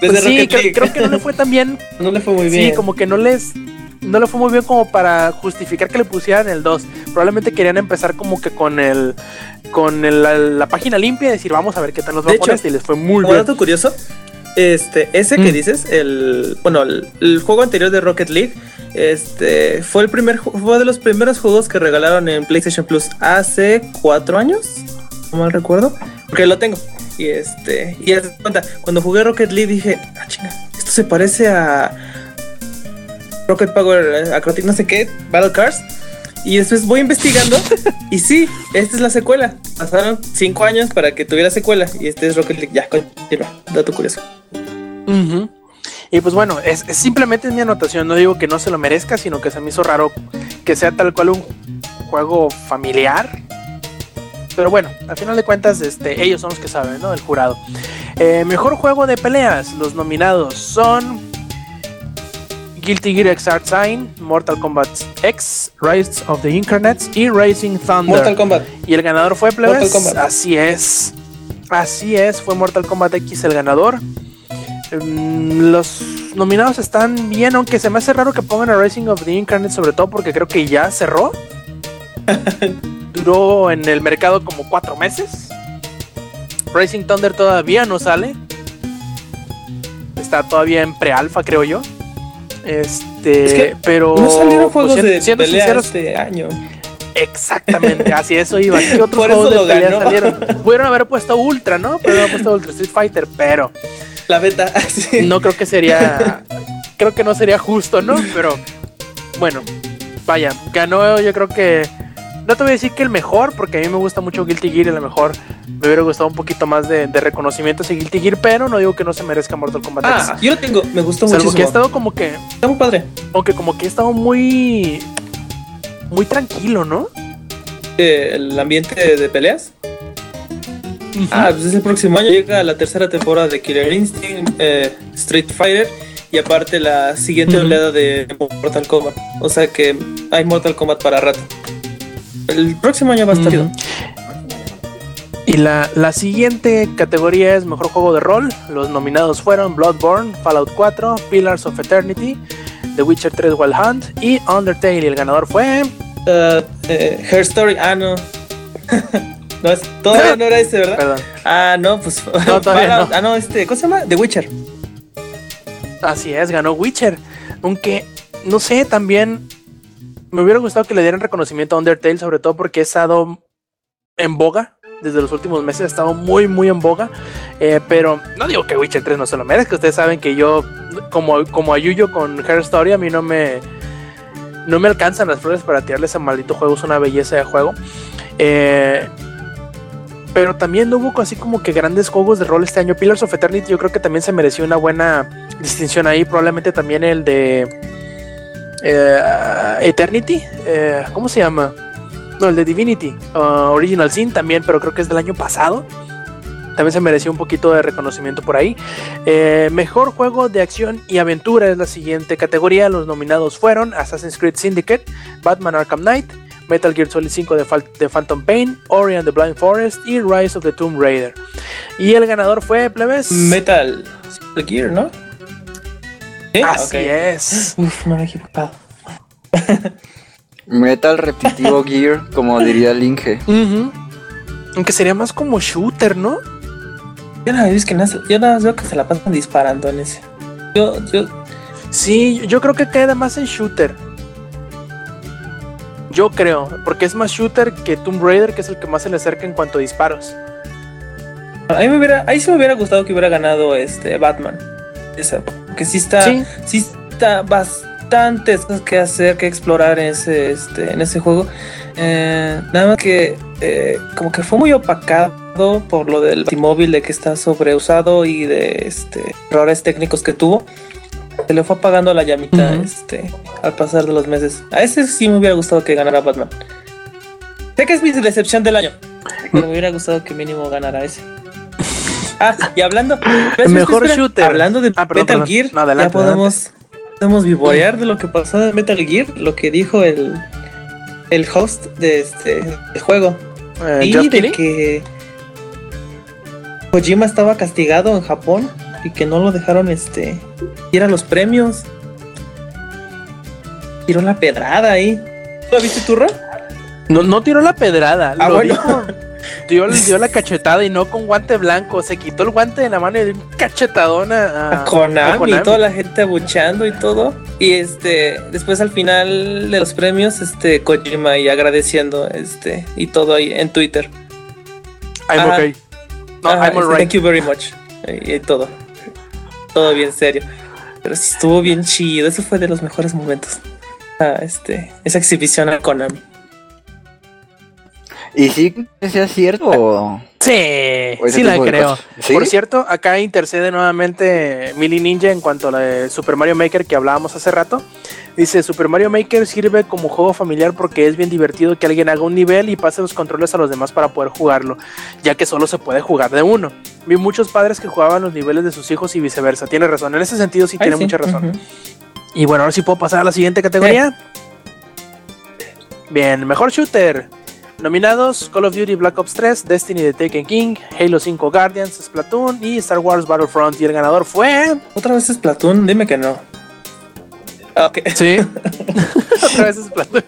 pues sí, creo, creo que no le fue tan bien. No le fue muy bien. Sí, como que no les no le fue muy bien como para justificar que le pusieran el 2. Probablemente querían empezar como que con el con el- la, la página limpia y decir, vamos a ver qué tal nos va poner hecho, y les fue muy bien. dato curioso, este, ese que Mm. dices, el, bueno, el, el juego anterior de Rocket League, este, fue el primer, fue de los primeros juegos que regalaron en PlayStation Plus hace cuatro años, no mal recuerdo, porque lo tengo. Y este, y cuenta, cuando jugué Rocket League dije, ah, chinga, esto se parece a Rocket Power, Acrobatic, no sé qué, Battle Cars. Y después voy investigando y sí, esta es la secuela. Pasaron cinco años para que tuviera secuela y este es Rocket League. Ya, continúa. Dato curioso. Ujú. Y pues bueno, es, es simplemente es mi anotación. No digo que no se lo merezca, sino que se me hizo raro que sea tal cual un juego familiar. Pero bueno, al final de cuentas, este, ellos son los que saben, ¿no? El jurado. Eh, mejor juego de peleas. Los nominados son Guilty Gear Xrd Sign, Mortal Kombat X, Rise of the Incarnates y Racing Thunder. Mortal Kombat. Y el ganador fue plebes. Mortal Kombat. Así es. Así es, fue Mortal Kombat X el ganador. Mm, Los nominados están bien, aunque se me hace raro que pongan a Racing of the Incarnate, sobre todo porque creo que ya cerró. Duró en el mercado como cuatro meses. Racing Thunder todavía no sale. Está todavía en pre-alfa, creo yo. Este, Es que pero No salieron juegos pues, de siendo pelea sinceros, este año. Exactamente, así eso iba. ¿Qué otros Por eso juegos de pelea ganó. salieron? Pudieron haber puesto Ultra, ¿no? Pudieron haber puesto Ultra Street Fighter, pero La beta. sí. no creo que sería. creo que no sería justo, ¿no? Pero bueno, vaya, ganó yo creo que. No te voy a decir que el mejor, porque a mí me gusta mucho Guilty Gear y a lo mejor me hubiera gustado un poquito más de, de reconocimiento ese Guilty Gear, pero no digo que no se merezca Mortal Kombat Ah, X. yo lo tengo, me gustó Salvo que ha estado como que. Está muy padre. Aunque como que ha estado muy. Muy tranquilo, ¿no? Eh, el ambiente de, de peleas. Ah, pues es el próximo año. Llega la tercera temporada de Killer Instinct, eh, Street Fighter y aparte la siguiente oleada de Mortal Kombat. O sea que hay Mortal Kombat para rato. El próximo año va a estar chido. Y la, la siguiente categoría es Mejor Juego de Rol. Los nominados fueron Bloodborne, Fallout 4, Pillars of Eternity, The Witcher 3 Wild Hunt y Undertale. Y el ganador fue... Uh, eh, Her Story, ah, no. no es, todavía no era ese, ¿verdad? Perdón. Ah, no, pues. No, todavía Fallout. no. Ah, no, este, ¿cómo se llama? The Witcher. Así es, ganó Witcher. Aunque, no sé, también me hubiera gustado que le dieran reconocimiento a Undertale, sobre todo porque ha estado en boga. Desde los últimos meses ha estado muy, muy en boga. Eh, pero no digo que Witcher 3 no se lo merezca. Ustedes saben que yo, como, como a con Her Story, a mí no me, no me alcanzan las flores para tirarle ese maldito juego. Es una belleza de juego. Eh, pero también no hubo así como que grandes juegos de rol este año. Pillars of Eternity yo creo que también se mereció una buena distinción ahí. Probablemente también el de eh, Eternity. eh, ¿Cómo se llama? No, el de Divinity. uh, Original Sin también, pero creo que es del año pasado. También se mereció un poquito de reconocimiento por ahí. Eh, mejor juego de acción y aventura es la siguiente categoría. Los nominados fueron Assassin's Creed Syndicate, Batman Arkham Knight, Metal Gear Solid 5 de, Fal- de Phantom Pain, Ori and the Blind Forest y Rise of the Tomb Raider. Y el ganador fue Plebes. Metal Gear, ¿no? ¿Sí? Así es. Uf, no me he equivocado. Metal repetitivo gear, como diría el Inge. Ujú. Aunque sería más como shooter, ¿no? Yo nada, más que nada- yo nada más veo que se la pasan disparando en ese. Yo, yo, Sí, yo creo que queda más en shooter. Yo creo, porque es más shooter que Tomb Raider, que es el que más se le acerca en cuanto a disparos. a mí me hubiera, ahí sí me hubiera gustado que hubiera ganado este Batman. Esa, porque sí está, Sí. sí está bastantes cosas que hacer, que explorar en ese, este, en ese juego. Eh, nada más que eh, como que fue muy opacado por lo del móvil de que está sobreusado y de este errores técnicos que tuvo. Se le fue apagando la llamita este, al pasar de los meses. A ese sí me hubiera gustado que ganara Batman. Sé que es mi decepción del año. Pero me hubiera gustado que mínimo ganara ese. Ah, y hablando. Mejor espera, shooter. Hablando de Ah, perdón, Metal perdón. Gear, No, adelante, ya podemos, podemos vivorear de lo que pasó en Metal Gear, lo que dijo el, el host de este del juego. Eh, y de que Kojima estaba castigado en Japón y que no lo dejaron este ir a los premios. Tiró la pedrada ahí. ¿Lo viste tú, Ro? No, no tiró la pedrada, Ah, lo bueno. dijo. Dio, dio la cachetada y no con guante blanco. Se quitó el guante de la mano y dio un cachetadón a, a- a Konami, a Konami. y toda la gente abucheando y todo. Y este, después al final de los premios, este, Kojima y agradeciendo, este, y todo ahí en Twitter. I'm Ajá. okay. No, Ajá, I'm este, alright. Thank you very much. Y, y todo. Todo bien serio. Pero sí estuvo bien chido. Eso fue de los mejores momentos. Ah, este, esa exhibición a Konami. ¿Y sí que sea cierto? Sí, O sí la creo. Por cierto, acá intercede nuevamente Mili Ninja en cuanto a la de Super Mario Maker que hablábamos hace rato. Dice, Super Mario Maker sirve como juego familiar porque es bien divertido que alguien haga un nivel y pase los controles a los demás para poder jugarlo, ya que solo se puede jugar de uno. Vi muchos padres que jugaban los niveles de sus hijos y viceversa. Tiene razón, en ese sentido sí Ay, tiene sí, mucha razón. Y bueno, ahora sí puedo pasar a la siguiente categoría. Bien, mejor shooter. Nominados Call of Duty Black Ops 3, Destiny de Taken King, Halo 5 Guardians, Splatoon y Star Wars Battlefront. Y el ganador fue. Otra vez es Platoon, dime que no. Ah, ok. Sí. Otra vez Splatoon.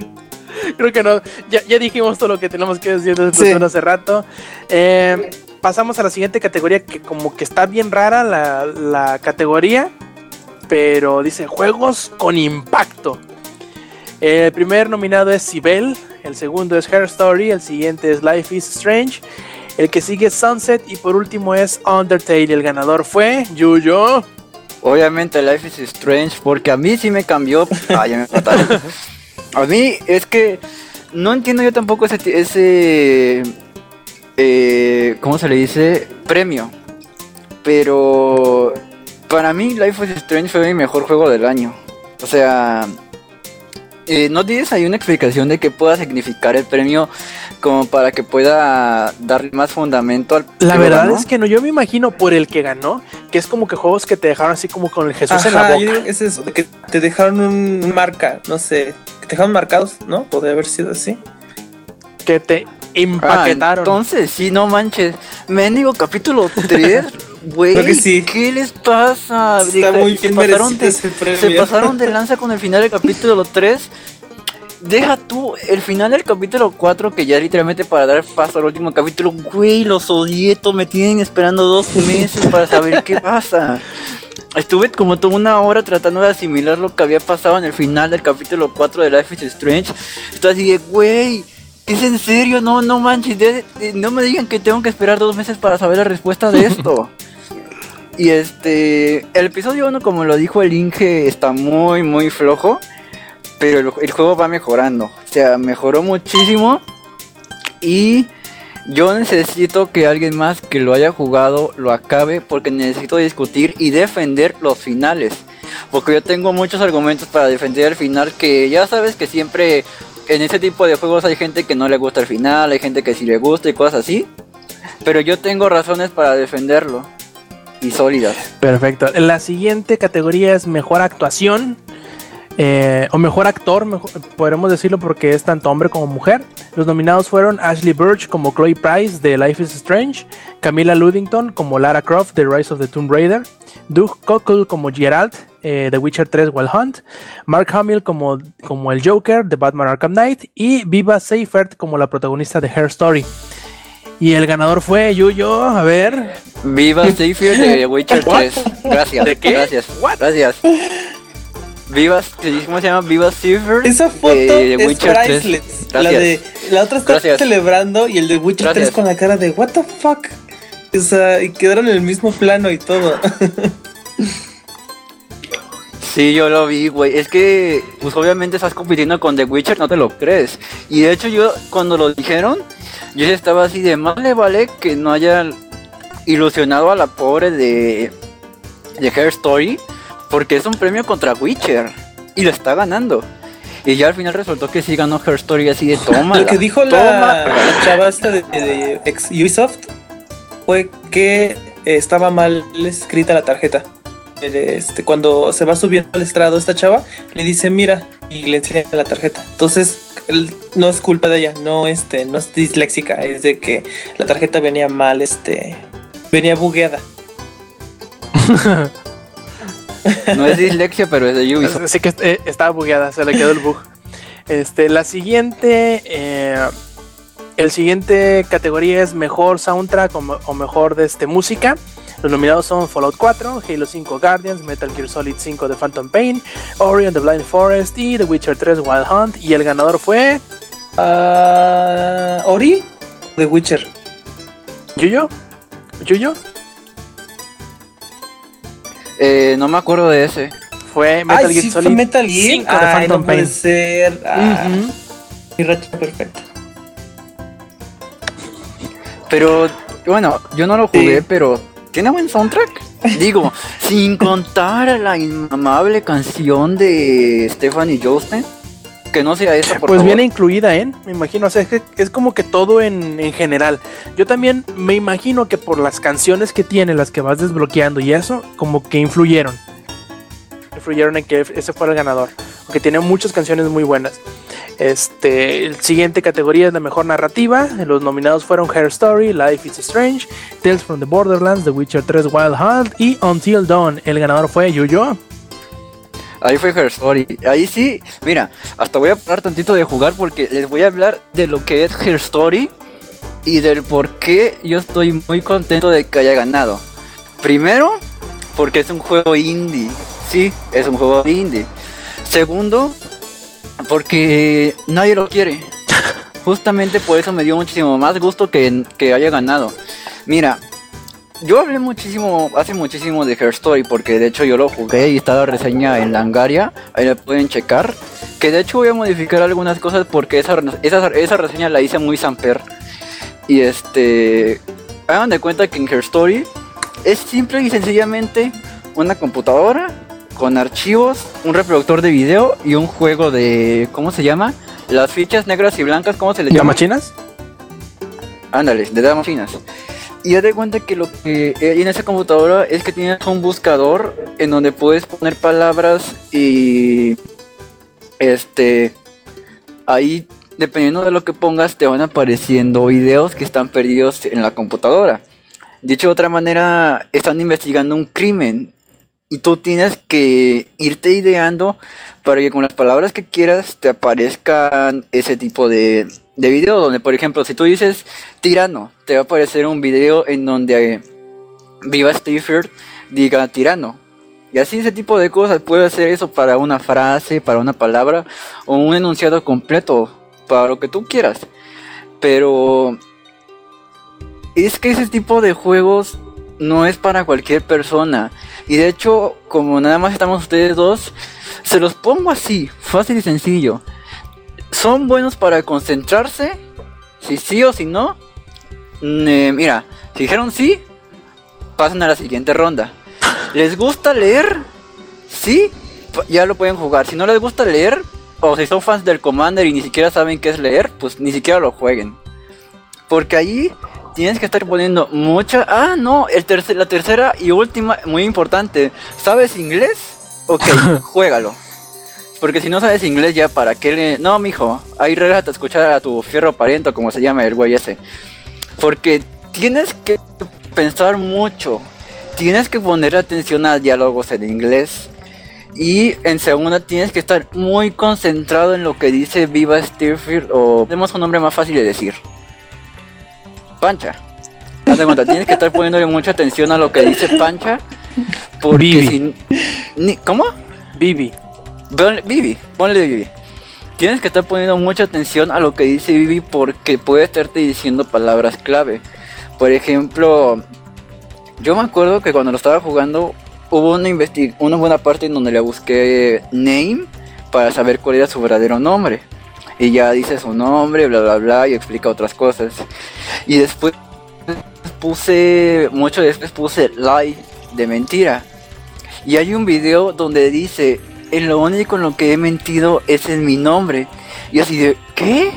Creo que no. Ya, ya dijimos todo lo que tenemos que decir de Splatoon Sí. hace rato. Eh, pasamos a la siguiente categoría que como que está bien rara la, la categoría. Pero dice juegos con impacto. El primer nominado es Sibel, el segundo es Her Story, el siguiente es Life is Strange El que sigue es Sunset y por último es Undertale. El ganador fue Yuyo. Obviamente Life is Strange, porque a mí sí me cambió. Ya me. A mí es que no entiendo yo tampoco ese, ese eh, ¿cómo se le dice? Premio. Pero para mí Life is Strange fue mi mejor juego del año. O sea, eh, ¿no tienes ahí una explicación de qué pueda significar el premio como para que pueda darle más fundamento al La verdad ganó? es que no, yo me imagino por el que ganó, que es como que juegos que te dejaron así como con el Jesús en la yo boca. digo que es eso, de que te dejaron un un marca, no sé, que te dejaron marcados, ¿no? Podría haber sido así. Que te Ah, empaquetaron. entonces, sí, no manches. Mendigo capítulo 3, güey. Creo que sí. ¿Qué les pasa? Está Deja- muy se bien pasaron de, ese premio. se pasaron de lanza con el final del capítulo 3. Deja tú el final del capítulo 4, que ya literalmente para dar paso al último capítulo, güey, los odietos me tienen esperando dos meses para saber qué pasa. Estuve como toda una hora tratando de asimilar lo que había pasado en el final del capítulo 4 de Life is Strange. Estoy así de, güey, ¿es en serio? No, no manches, de- de- no me digan que tengo que esperar dos meses para saber la respuesta de esto. y este, el episodio 1, como lo dijo el Inge, está muy, muy flojo. Pero el, juego va mejorando. O sea, mejoró muchísimo. Y yo necesito que alguien más que lo haya jugado lo acabe porque necesito discutir y defender los finales. Porque yo tengo muchos argumentos para defender el final que ya sabes que siempre en ese tipo de juegos hay gente que no le gusta el final, hay gente que sí le gusta y cosas así. Pero yo tengo razones para defenderlo. Y sólidas. Perfecto. La siguiente categoría es mejor actuación. eh, o mejor actor, podremos decirlo porque es tanto hombre como mujer. Los nominados fueron Ashley Birch como Chloe Price de Life is Strange, Camila Ludington como Lara Croft de Rise of the Tomb Raider, Doug Cockle como Geralt eh, de Witcher 3 Wild Hunt, Mark Hamill como, como el Joker de Batman Arkham Knight y Viva Seifert como la protagonista de Hair Story. Y el ganador fue Yuyo, a ver. Viva Savior de Witcher 3. Gracias. ¿De qué? Gracias. What? Gracias. Viva, ¿cómo se llama? Viva Savior Esa foto de es Witcher 3. priceless. La, Gracias. de, la otra está Gracias. celebrando y el de Witcher Gracias. 3 con la cara de what the fuck. O sea, y quedaron en el mismo plano y todo. Sí, yo lo vi, güey. Es que, pues obviamente estás compitiendo con The Witcher, no te lo crees. Y de hecho yo, cuando lo dijeron, yo ya estaba así de, más le vale que no haya ilusionado a la pobre de, de Hair Story, porque es un premio contra Witcher. Y lo está ganando. Y ya al final resultó que sí ganó Hair Story así de toma. Lo que dijo la, la chava esta de, de ex Ubisoft fue que eh, estaba mal escrita la tarjeta. Eh, Este, cuando se va subiendo al estrado esta chava, le dice mira y le enseña la tarjeta. Entonces no es culpa de ella, no este, no es disléxica, es de que la tarjeta venía mal, este, venía bugueada. No es dislexia, pero es de Ubisoft. Así que eh, estaba bugueada, se le quedó el bug. Este, la siguiente, eh, el siguiente categoría es mejor soundtrack o, o mejor de este música. Los nominados son Fallout 4, Halo 5 Guardians, Metal Gear Solid 5 The Phantom Pain, Ori and the Blind Forest y The Witcher 3 Wild Hunt. Y el ganador fue Ah, Ori de Witcher. Yuyo. Yuyo Eh, no me acuerdo de ese. fue Metal Ay, Gear sí, fue Solid Metal Gear. 5 The Ay, Phantom no puede Pain. ser. Ah, Ujú. Mi racha perfecta. Pero bueno, yo no lo jugué, Sí. pero ¿tiene buen soundtrack? Digo, sin contar la inmamable canción de Stephanie Josten, que no sea esa, por Pues favor. viene incluida, ¿eh? Me imagino, o sea, es, que es como que todo en, en general. Yo también me imagino que por las canciones que tiene, las que vas desbloqueando y eso, como que influyeron. Influyeron en que ese fuera el ganador. Porque tiene muchas canciones muy buenas. Este, el siguiente categoría es la mejor narrativa. Los nominados fueron Hair Story, Life is Strange, Tales from the Borderlands, The Witcher 3 Wild Hunt y Until Dawn. El ganador fue Yuyo. Ahí fue Her Story. Ahí sí, mira, hasta voy a hablar tantito de jugar porque les voy a hablar de lo que es Her Story y del por qué yo estoy muy contento de que haya ganado. Primero, porque es un juego indie. Sí, es un juego indie. Segundo, porque nadie lo quiere. justamente por eso me dio muchísimo más gusto que, que haya ganado. Mira, yo hablé muchísimo, hace muchísimo de Her Story, porque de hecho yo lo jugué y está la reseña en Langaria, ahí la pueden checar. Que de hecho voy a modificar algunas cosas porque esa, esa, esa reseña la hice muy samper. Y este, hagan de cuenta que en Her Story es simple y sencillamente una computadora con archivos, un reproductor de video y un juego de, ¿cómo se llama? Las fichas negras y blancas, ¿cómo se les llama? ¿Llama chinas? Ándale, de damas finas. Y haz de cuenta que lo que hay en esa computadora es que tienes un buscador en donde puedes poner palabras y este ahí dependiendo de lo que pongas te van apareciendo videos que están perdidos en la computadora. Dicho de otra manera, están investigando un crimen y tú tienes que irte ideando para que con las palabras que quieras te aparezcan ese tipo de, de video donde por ejemplo si tú dices tirano te va a aparecer un video en donde Viva Stephen diga tirano. Y así ese tipo de cosas puede hacer eso para una frase para una palabra o un enunciado completo para lo que tú quieras. Pero es que ese tipo de juegos no es para cualquier persona y de hecho como nada más estamos ustedes dos se los pongo así fácil y sencillo son buenos para concentrarse, si sí o si no. Mm, eh, mira, si dijeron sí, pasan a la siguiente ronda. ¿Les gusta leer? Sí, ya lo pueden jugar. Si no les gusta leer, o si son fans del Commander y ni siquiera saben qué es leer, pues ni siquiera lo jueguen. Porque ahí tienes que estar poniendo mucha... Ah, no, el tercer, la tercera y última, muy importante. ¿Sabes inglés? Ok, juégalo. Porque si no sabes inglés ya, ¿para qué le...? No, mijo, ahí regresa a escuchar a tu fierro pariento, como se llama el güey ese. Porque tienes que pensar mucho. Tienes que poner atención a diálogos en inglés. Y en segunda tienes que estar muy concentrado en lo que dice Viva Steerfield o tenemos un nombre más fácil de decir. Pancha. Haz de cuenta, tienes que estar poniéndole mucha atención a lo que dice Pancha. Porque Vivi. si... ni- ¿Cómo? Vivi. Ponle- Vivi, ponle Vivi. Tienes que estar poniendo mucha atención a lo que dice Vivi porque puede estarte diciendo palabras clave. Por ejemplo, yo me acuerdo que cuando lo estaba jugando hubo una, una buena parte en donde le busqué name para saber cuál era su verdadero nombre. Y ya dice su nombre, bla bla bla, y explica otras cosas. Y después puse, mucho después puse lie de mentira. Y hay un video donde dice, en lo único en lo que he mentido es en mi nombre. Y así de, ¿qué?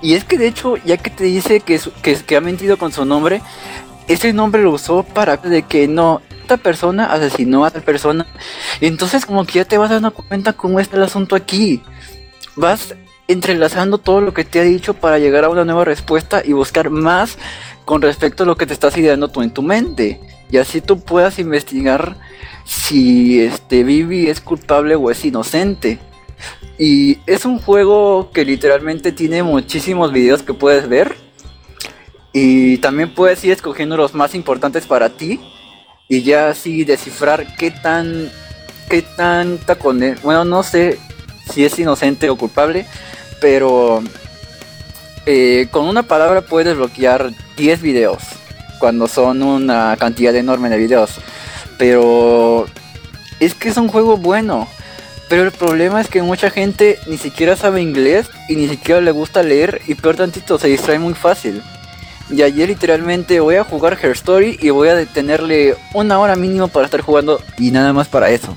Y es que de hecho, ya que te dice que, que, que ha mentido con su nombre, ese nombre lo usó para de que no, esta persona asesinó a tal persona. Entonces como que ya te vas dando cuenta cómo está el asunto aquí. Vas entrelazando todo lo que te ha dicho para llegar a una nueva respuesta y buscar más con respecto a lo que te estás ideando tú en tu mente. Y así tú puedas investigar si este Vivi es culpable o es inocente. Y es un juego que literalmente tiene muchísimos videos que puedes ver. Y también puedes ir escogiendo los más importantes para ti. Y ya así descifrar qué tan. qué tanta condena. Bueno, no sé si es inocente o culpable. Pero eh, con una palabra puedes bloquear 10 videos. Cuando son una cantidad enorme de videos. Pero es que es un juego bueno. Pero el problema es que mucha gente ni siquiera sabe inglés y ni siquiera le gusta leer y peor tantito se distrae muy fácil. Y ayer literalmente voy a jugar Her Story y voy a detenerle una hora mínimo para estar jugando y nada más para eso.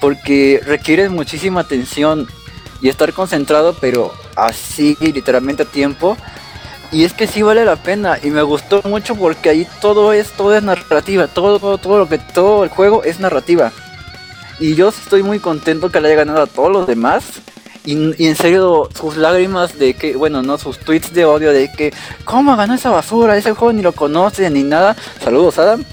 Porque requiere muchísima atención y estar concentrado pero así literalmente a tiempo. Y es que sí vale la pena y me gustó mucho porque ahí todo es todo es narrativa, todo todo todo lo que todo el juego es narrativa. Y yo estoy muy contento que le haya ganado a todos los demás. Y, y en serio, sus lágrimas de que, bueno, no, sus tweets de odio de que, ¿cómo ganó esa basura? Ese juego ni lo conoce ni nada. Saludos, Adam.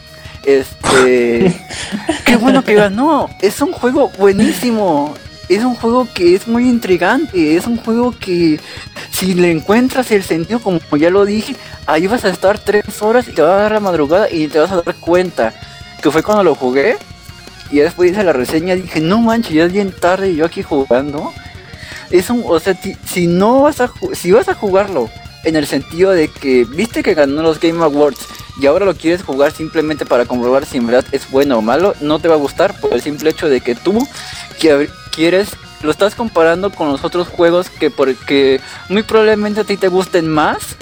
Este. qué bueno que ganó. Es un juego buenísimo. Es un juego que es muy intrigante. Es un juego que, si le encuentras el sentido, como ya lo dije, ahí vas a estar tres horas y te va a dar la madrugada y te vas a dar cuenta. Que fue cuando lo jugué. Y después hice la reseña dije, no manches, ya es bien tarde y yo aquí jugando. es un, o sea, si no vas a, si vas a jugarlo en el sentido de que viste que ganó los Game Awards y ahora lo quieres jugar simplemente para comprobar si en verdad es bueno o malo, no te va a gustar por el simple hecho de que tú que- quieres lo estás comparando con los otros juegos que porque muy probablemente a ti te gusten más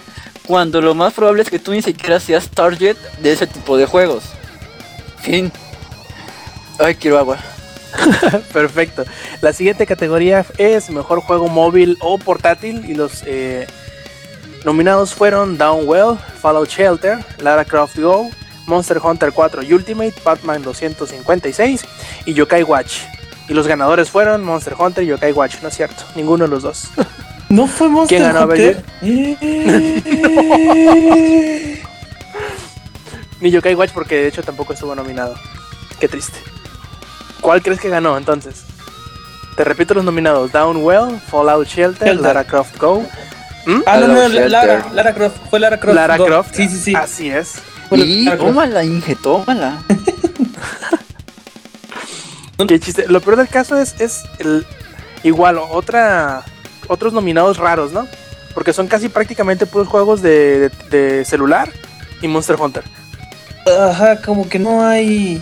cuando lo más probable es que tú ni siquiera seas target de ese tipo de juegos. Fin. Ay, quiero agua. Perfecto. La siguiente categoría es mejor juego móvil o portátil y los eh, nominados fueron Downwell, Fallout Shelter, Lara Croft Go, Monster Hunter 4 Ultimate, Batman 256 y Yokai Watch. Y los ganadores fueron Monster Hunter y Yokai Watch, no es cierto, ninguno de los dos. ¿No fue Monster ¿Quién ganó, Hunter? Eh. Ni Yokai Watch porque de hecho tampoco estuvo nominado. Qué triste. ¿Cuál crees que ganó entonces? Te repito los nominados: Downwell, Fallout Shelter, Shelter. Lara Croft Go. ¿Mm? Ah, no, no, Shelter. Lara, Lara Croft. Fue Lara Croft. Lara Go. Croft. Sí, sí, sí. Así es. Y tómala, Inge, tómala. Qué chiste. Lo peor del caso es, es el, igual, otra, otros nominados raros, ¿no? Porque son casi prácticamente puros juegos de, de- de celular y Monster Hunter. Ajá, como que no hay.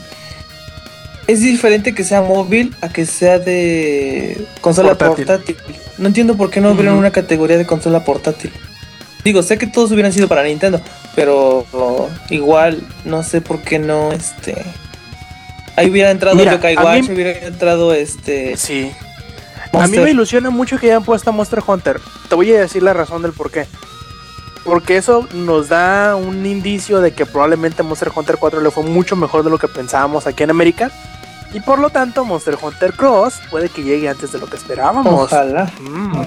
Es diferente que sea móvil a que sea de consola Portátil. portátil. No entiendo por qué no abrieron Ujú. una categoría de consola portátil. Digo, sé que todos hubieran sido para Nintendo, pero oh, igual no sé por qué no este ahí hubiera entrado Mira, Yokai a Watch, mí- hubiera entrado este Sí. A mí me ilusiona mucho que hayan puesto a Monster Hunter. Te voy a decir la razón del por qué. Porque eso nos da un indicio de que probablemente Monster Hunter 4 le fue mucho mejor de lo que pensábamos aquí en América. Y por lo tanto, Monster Hunter Cross puede que llegue antes de lo que esperábamos. Ojalá. Mm.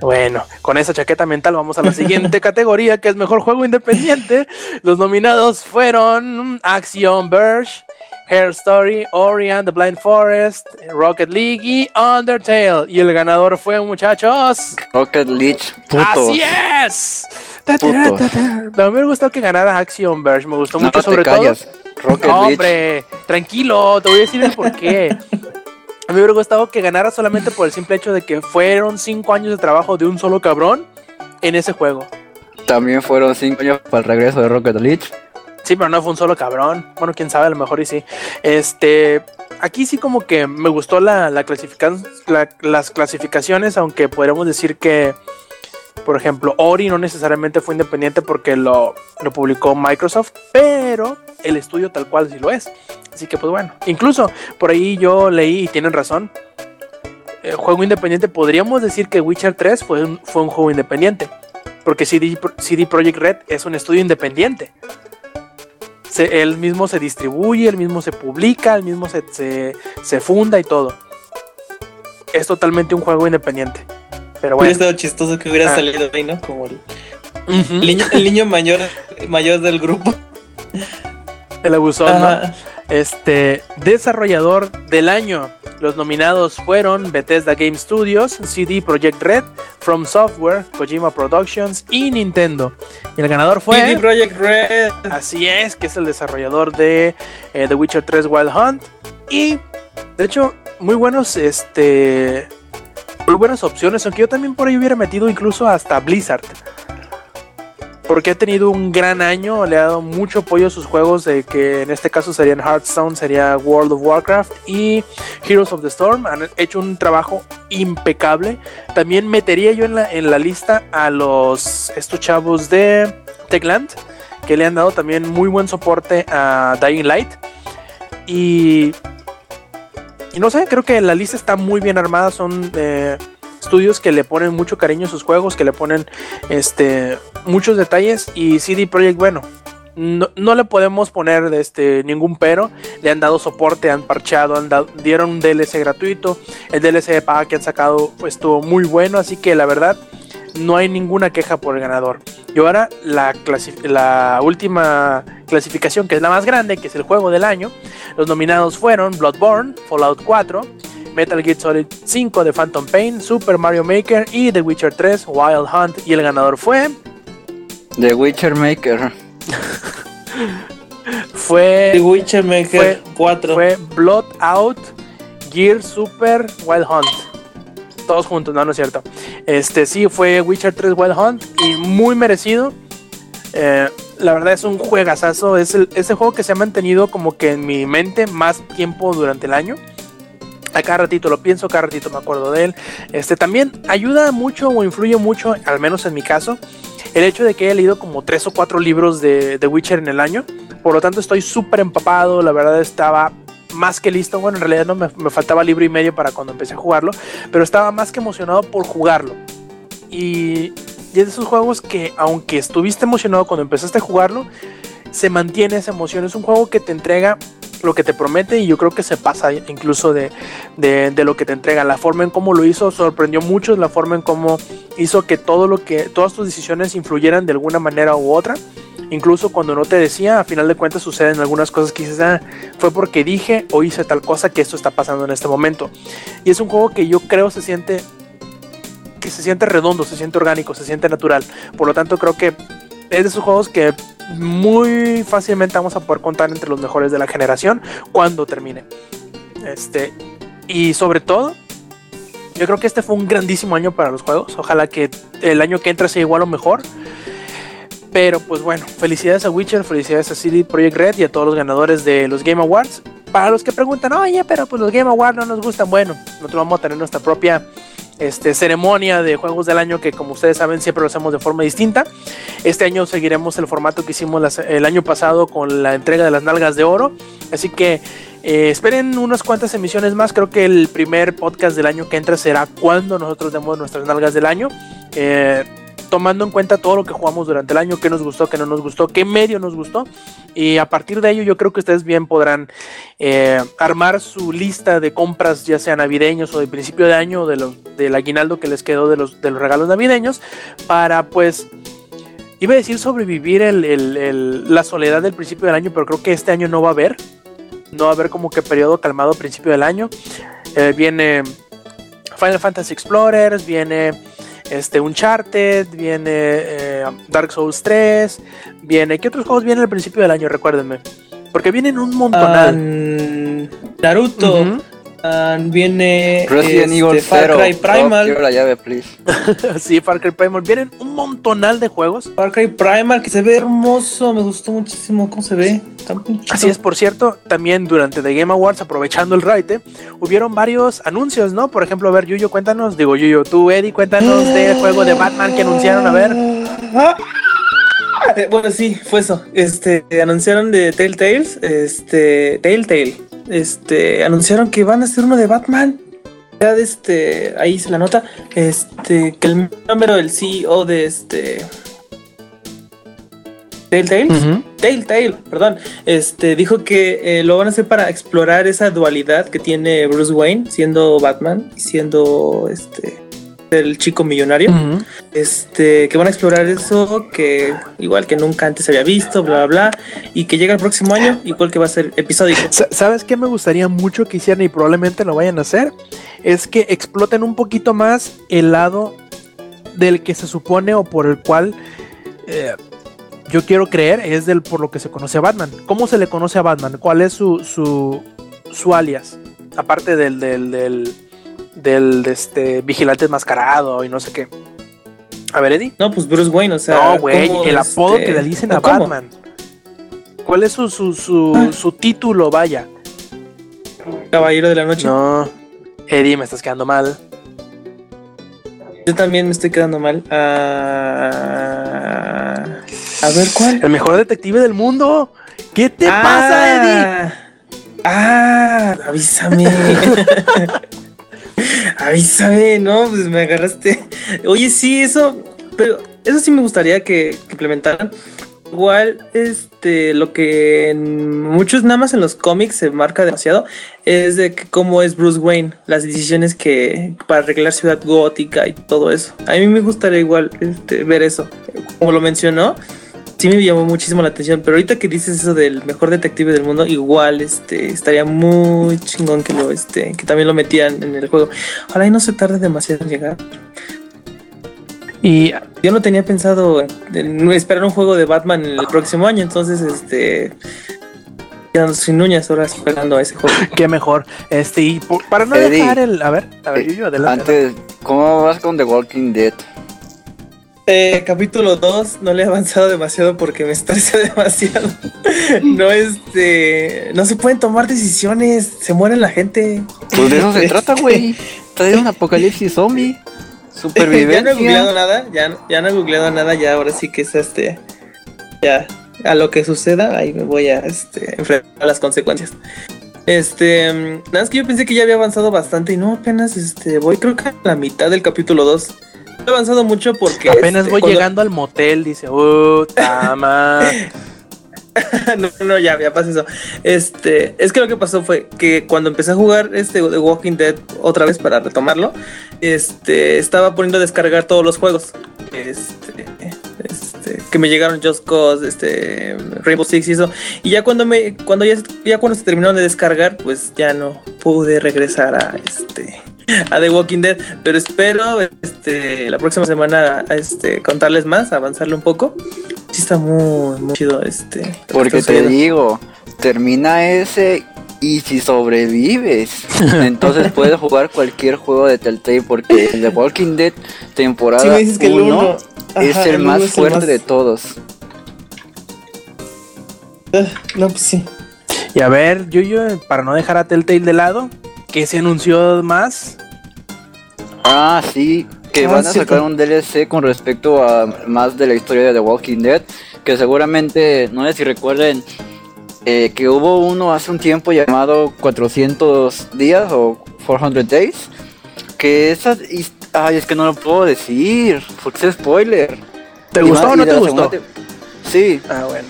Bueno, con esa chaqueta mental vamos a la siguiente categoría que es mejor juego independiente. Los nominados fueron Action Verge, Hair Story, Ori and the Blind Forest, Rocket League y Undertale. Y el ganador fue, muchachos. Rocket Leech, puto. ¡Así es! Ta. No, me gustó que ganara Action Verge, me gustó No mucho sobre callas. todo. Rocket No, hombre, tranquilo, te voy a decir el por qué. A mí me hubiera gustado que ganara solamente por el simple hecho de que fueron cinco años de trabajo de un solo cabrón en ese juego. También fueron 5 años para el regreso de Rocket Leech. Sí, pero no fue un solo cabrón. Bueno, quién sabe, a lo mejor y sí. Este, aquí sí como que me gustó la, la las clasificaciones, aunque podríamos decir que, por ejemplo, Ori no necesariamente fue independiente porque lo, lo publicó Microsoft, pero el estudio tal cual sí lo es. Así que pues bueno, incluso por ahí yo leí y tienen razón. El juego independiente, podríamos decir que Witcher 3 fue un, fue un juego independiente. Porque CD, CD Projekt Red es un estudio independiente se- él mismo se distribuye, él mismo se publica, él mismo se, se, se funda y todo. Es totalmente un juego independiente. Pero Hubiera bueno. estado chistoso que hubiera Ah. salido ahí, ¿no? Como el, Ujú. el niño, el niño mayor, mayor del grupo. El abusón, ¿no? Este, desarrollador del año. Los nominados fueron Bethesda Game Studios, CD Projekt Red, From Software, Kojima Productions y Nintendo. Y el ganador fue... CD Projekt Red. Así es, que es el desarrollador de eh, The Witcher 3 Wild Hunt. Y de hecho, muy buenos, este. Muy buenas opciones, aunque yo también por ahí hubiera metido incluso hasta Blizzard. Porque ha tenido un gran año, le ha dado mucho apoyo a sus juegos, de que en este caso serían Hearthstone, sería World of Warcraft y Heroes of the Storm. Han hecho un trabajo impecable. También metería yo en la, en la lista a los estos chavos de Techland que le han dado también muy buen soporte a Dying Light. Y, y no sé, creo que la lista está muy bien armada. Son eh, estudios que le ponen mucho cariño a sus juegos, que le ponen este, muchos detalles. Y CD Projekt, bueno, no, no le podemos poner este, ningún pero. Le han dado soporte, han parchado, han dieron un DLC gratuito. El DLC de paga que han sacado pues, estuvo muy bueno. Así que la verdad, no hay ninguna queja por el ganador. Y ahora la, la última clasificación, que es la más grande, que es el juego del año. Los nominados fueron Bloodborne, Fallout 4, Metal Gear Solid 5 de Phantom Pain, Super Mario Maker y The Witcher 3 Wild Hunt. Y el ganador fue. The Witcher Maker. Fue. The Witcher Maker 4. fue Blood Out Gear Super Wild Hunt. Todos juntos, no, no es cierto. Este sí fue Witcher 3 Wild Hunt y muy merecido. Eh, la verdad es un juegazazo. Es el, ese juego que se ha mantenido como que en mi mente más tiempo durante el año. A cada ratito lo pienso, cada ratito me acuerdo de él. Este también ayuda mucho o influye mucho, al menos en mi caso, el hecho de que haya leído como tres o cuatro libros de, de Witcher en el año. Por lo tanto, estoy súper empapado. La verdad, estaba más que listo. Bueno, en realidad no me, me, faltaba libro y medio para cuando empecé a jugarlo, pero estaba más que emocionado por jugarlo. Y, y es de esos juegos que, aunque estuviste emocionado cuando empezaste a jugarlo, se mantiene esa emoción. Es un juego que te entrega lo que te promete y yo creo que se pasa incluso de, de, lo que te entrega. La forma en cómo lo hizo sorprendió mucho, la forma en cómo hizo que todo lo que todas tus decisiones influyeran de alguna manera u otra. Incluso cuando no te decía, a final de cuentas suceden algunas cosas que dices, ah, fue porque dije o hice tal cosa que esto está pasando en este momento. Y es un juego que yo creo se siente que se siente redondo, se siente orgánico, se siente natural. Por lo tanto, creo que es de esos juegos que muy fácilmente vamos a poder contar entre los mejores de la generación cuando termine. Este, y sobre todo, yo creo que este fue un grandísimo año para los juegos. Ojalá que el año que entra sea igual o mejor. Pero pues bueno, felicidades a Witcher, felicidades a CD Projekt Red y a todos los ganadores de los Game Awards. Para los que preguntan, oye, pero pues los Game Awards no nos gustan. Bueno, nosotros vamos a tener nuestra propia este, ceremonia de juegos del año que como ustedes saben siempre lo hacemos de forma distinta. Este año seguiremos el formato que hicimos el año pasado con la entrega de las nalgas de oro. Así que eh, esperen unas cuantas emisiones más. Creo que el primer podcast del año que entra será cuando nosotros demos nuestras nalgas del año. Eh, tomando en cuenta todo lo que jugamos durante el año, qué nos gustó, qué no nos gustó, qué medio nos gustó. Y a partir de ello yo creo que ustedes bien podrán eh, armar su lista de compras, ya sea navideños o de principio de año, de los, del aguinaldo que les quedó de los, de los regalos navideños, para pues... Iba a decir sobrevivir el, el, la soledad del principio del año, pero creo que este año no va a haber. No va a haber como que periodo calmado principio del año. Eh, viene Final Fantasy Explorers, viene este Uncharted, viene eh, Dark Souls 3, viene. ¿Qué otros juegos vienen al principio del año? Recuérdenme. Porque vienen un montonal. Um, Naruto. Uh -huh. Um, viene Resident este, Evil Far 0. Cry Primal. Oh, la llave, please. sí, Far Cry Primal. Vienen un montonal de juegos. Far Cry Primal, que se ve hermoso. Me gustó muchísimo cómo se ve. Así es, por cierto, también durante The Game Awards, aprovechando el raite, hubieron varios anuncios, ¿no? Por ejemplo, a ver, Yuyo, cuéntanos. Digo, Yuyo, tú, Eddie, cuéntanos del juego de Batman que anunciaron, a ver. Eh, bueno, sí, fue eso. Este, anunciaron de Telltales, este, Telltale, este, anunciaron que van a hacer uno de Batman. Ya de este, ahí se la nota, este, que el número del CEO de este Telltale, uh -huh. Telltale, perdón, este, dijo que eh, lo van a hacer para explorar esa dualidad que tiene Bruce Wayne siendo Batman y siendo este el chico millonario. Uh -huh. Este, que van a explorar eso que igual que nunca antes se había visto, bla bla bla, y que llega el próximo año, igual que va a ser episódico. ¿Sabes qué me gustaría mucho que hicieran y probablemente lo vayan a hacer? Es que exploten un poquito más el lado del que se supone o por el cual eh, yo quiero creer es del por lo que se conoce a Batman. ¿Cómo se le conoce a Batman? ¿Cuál es su, su, su alias? Aparte del, del, del del de este vigilante enmascarado y no sé qué. A ver, Eddie. No, pues Bruce Wayne, o sea. No, güey, el este... apodo que le dicen a ¿Cómo? Batman. ¿Cuál es su, su, su, ah. su, título, vaya? Caballero de la Noche. No, Eddie, me estás quedando mal. Yo también me estoy quedando mal. Uh... A ver, ¿cuál? El mejor detective del mundo. ¿Qué te ah. pasa, Eddie? Ah, avísame. Avísame, no, pues me agarraste. Oye, sí, eso, pero eso sí me gustaría que, implementaran. Igual, este, lo que en muchos, nada más en los cómics se marca demasiado, es de cómo es Bruce Wayne, las decisiones que para arreglar Ciudad Gótica y todo eso. A mí me gustaría igual este, ver eso. Como lo mencionó, sí me llamó muchísimo la atención, pero ahorita que dices eso del mejor detective del mundo, igual este estaría muy chingón que lo este que también lo metían en el juego. Ojalá y no se tarde demasiado en llegar. Y yo no tenía pensado en esperar un juego de Batman en el próximo año, entonces este quedando sin uñas ahora esperando a ese juego. Qué mejor. Este y por, para no Eddie, dejar el a ver, a ver, eh, yo adelante. Antes ¿Cómo vas con The Walking Dead? Eh, capítulo 2 no le he avanzado demasiado porque me estresa demasiado. No, este. No se pueden tomar decisiones. Se muere la gente. Pues de eso se trata, güey. Está en un apocalipsis zombie. ya no he Supervivencia. googleado nada. Ya, ya no he googleado nada. Ya ahora sí que es este. Ya. A lo que suceda, ahí me voy a este, enfrentar a las consecuencias. Este. mm, Nada más que yo pensé que ya había avanzado bastante. Y no, apenas este. Voy creo que a la mitad del capítulo 2. He avanzado mucho porque. Apenas este, voy cuando- llegando al motel, dice, uh, tama. no, no, ya, ya pasa eso. Este, es que lo que pasó fue que cuando empecé a jugar este The Walking Dead otra vez para retomarlo, este, estaba poniendo a descargar todos los juegos. Este, este, que me llegaron Just Cause, este, Rainbow Six y eso. Y ya cuando me, cuando ya, ya cuando se terminaron de descargar, pues ya no pude regresar a este a The Walking Dead, pero espero este la próxima semana este contarles más, avanzarle un poco. Sí está muy, muy chido este. Porque te digo, termina ese y si sobrevives, entonces puedes jugar cualquier juego de Telltale porque el The Walking Dead temporada Sí, me dices que el 1 uno, es ajá, el el más el fuerte más- de todos. Ah, No, pues sí. Y a ver, Yuyo, para no dejar a Telltale de lado, ¿qué se anunció más? Ah, sí, que Ah, van a sacar un DLC con respecto a más de la historia de The Walking Dead, que seguramente, no sé si recuerden, eh, que hubo uno hace un tiempo llamado 400 días o 400 Days, que esas... Ay, es que no lo puedo decir, porque es spoiler. ¿Te Y gustó más- o y no te gustó? te- Sí, Ah, bueno.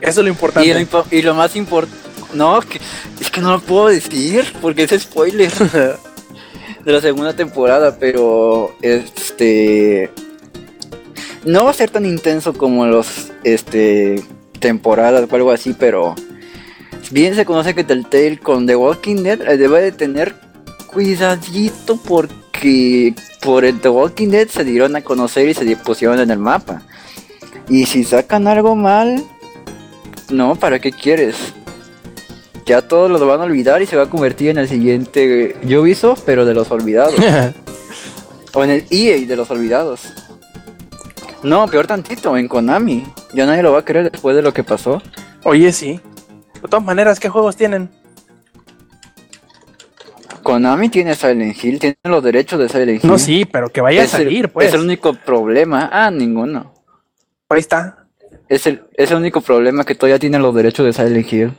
Eso es lo y importante. lo, impo- y lo más importante... No, es que no lo puedo decir, porque es spoiler. de la segunda temporada, pero este no va a ser tan intenso como los este temporadas o algo así, pero bien se conoce que Telltale con The Walking Dead eh, debe de tener cuidadito porque por el The Walking Dead se dieron a conocer y se pusieron en el mapa. Y si sacan algo mal, no, ¿para qué quieres? Ya todos lo van a olvidar y se va a convertir en el siguiente Ubisoft, pero de los olvidados. o en el EA de los olvidados. No, peor tantito, en Konami. Ya nadie lo va a querer después de lo que pasó. Oye, sí. De todas maneras, ¿qué juegos tienen? Konami tiene Silent Hill, tiene los derechos de Silent Hill. No, sí, pero que vaya es a salir, el, pues. Es el único problema. Ah, ninguno. Ahí está. Es el, es el único problema que todavía tienen los derechos de Silent Hill.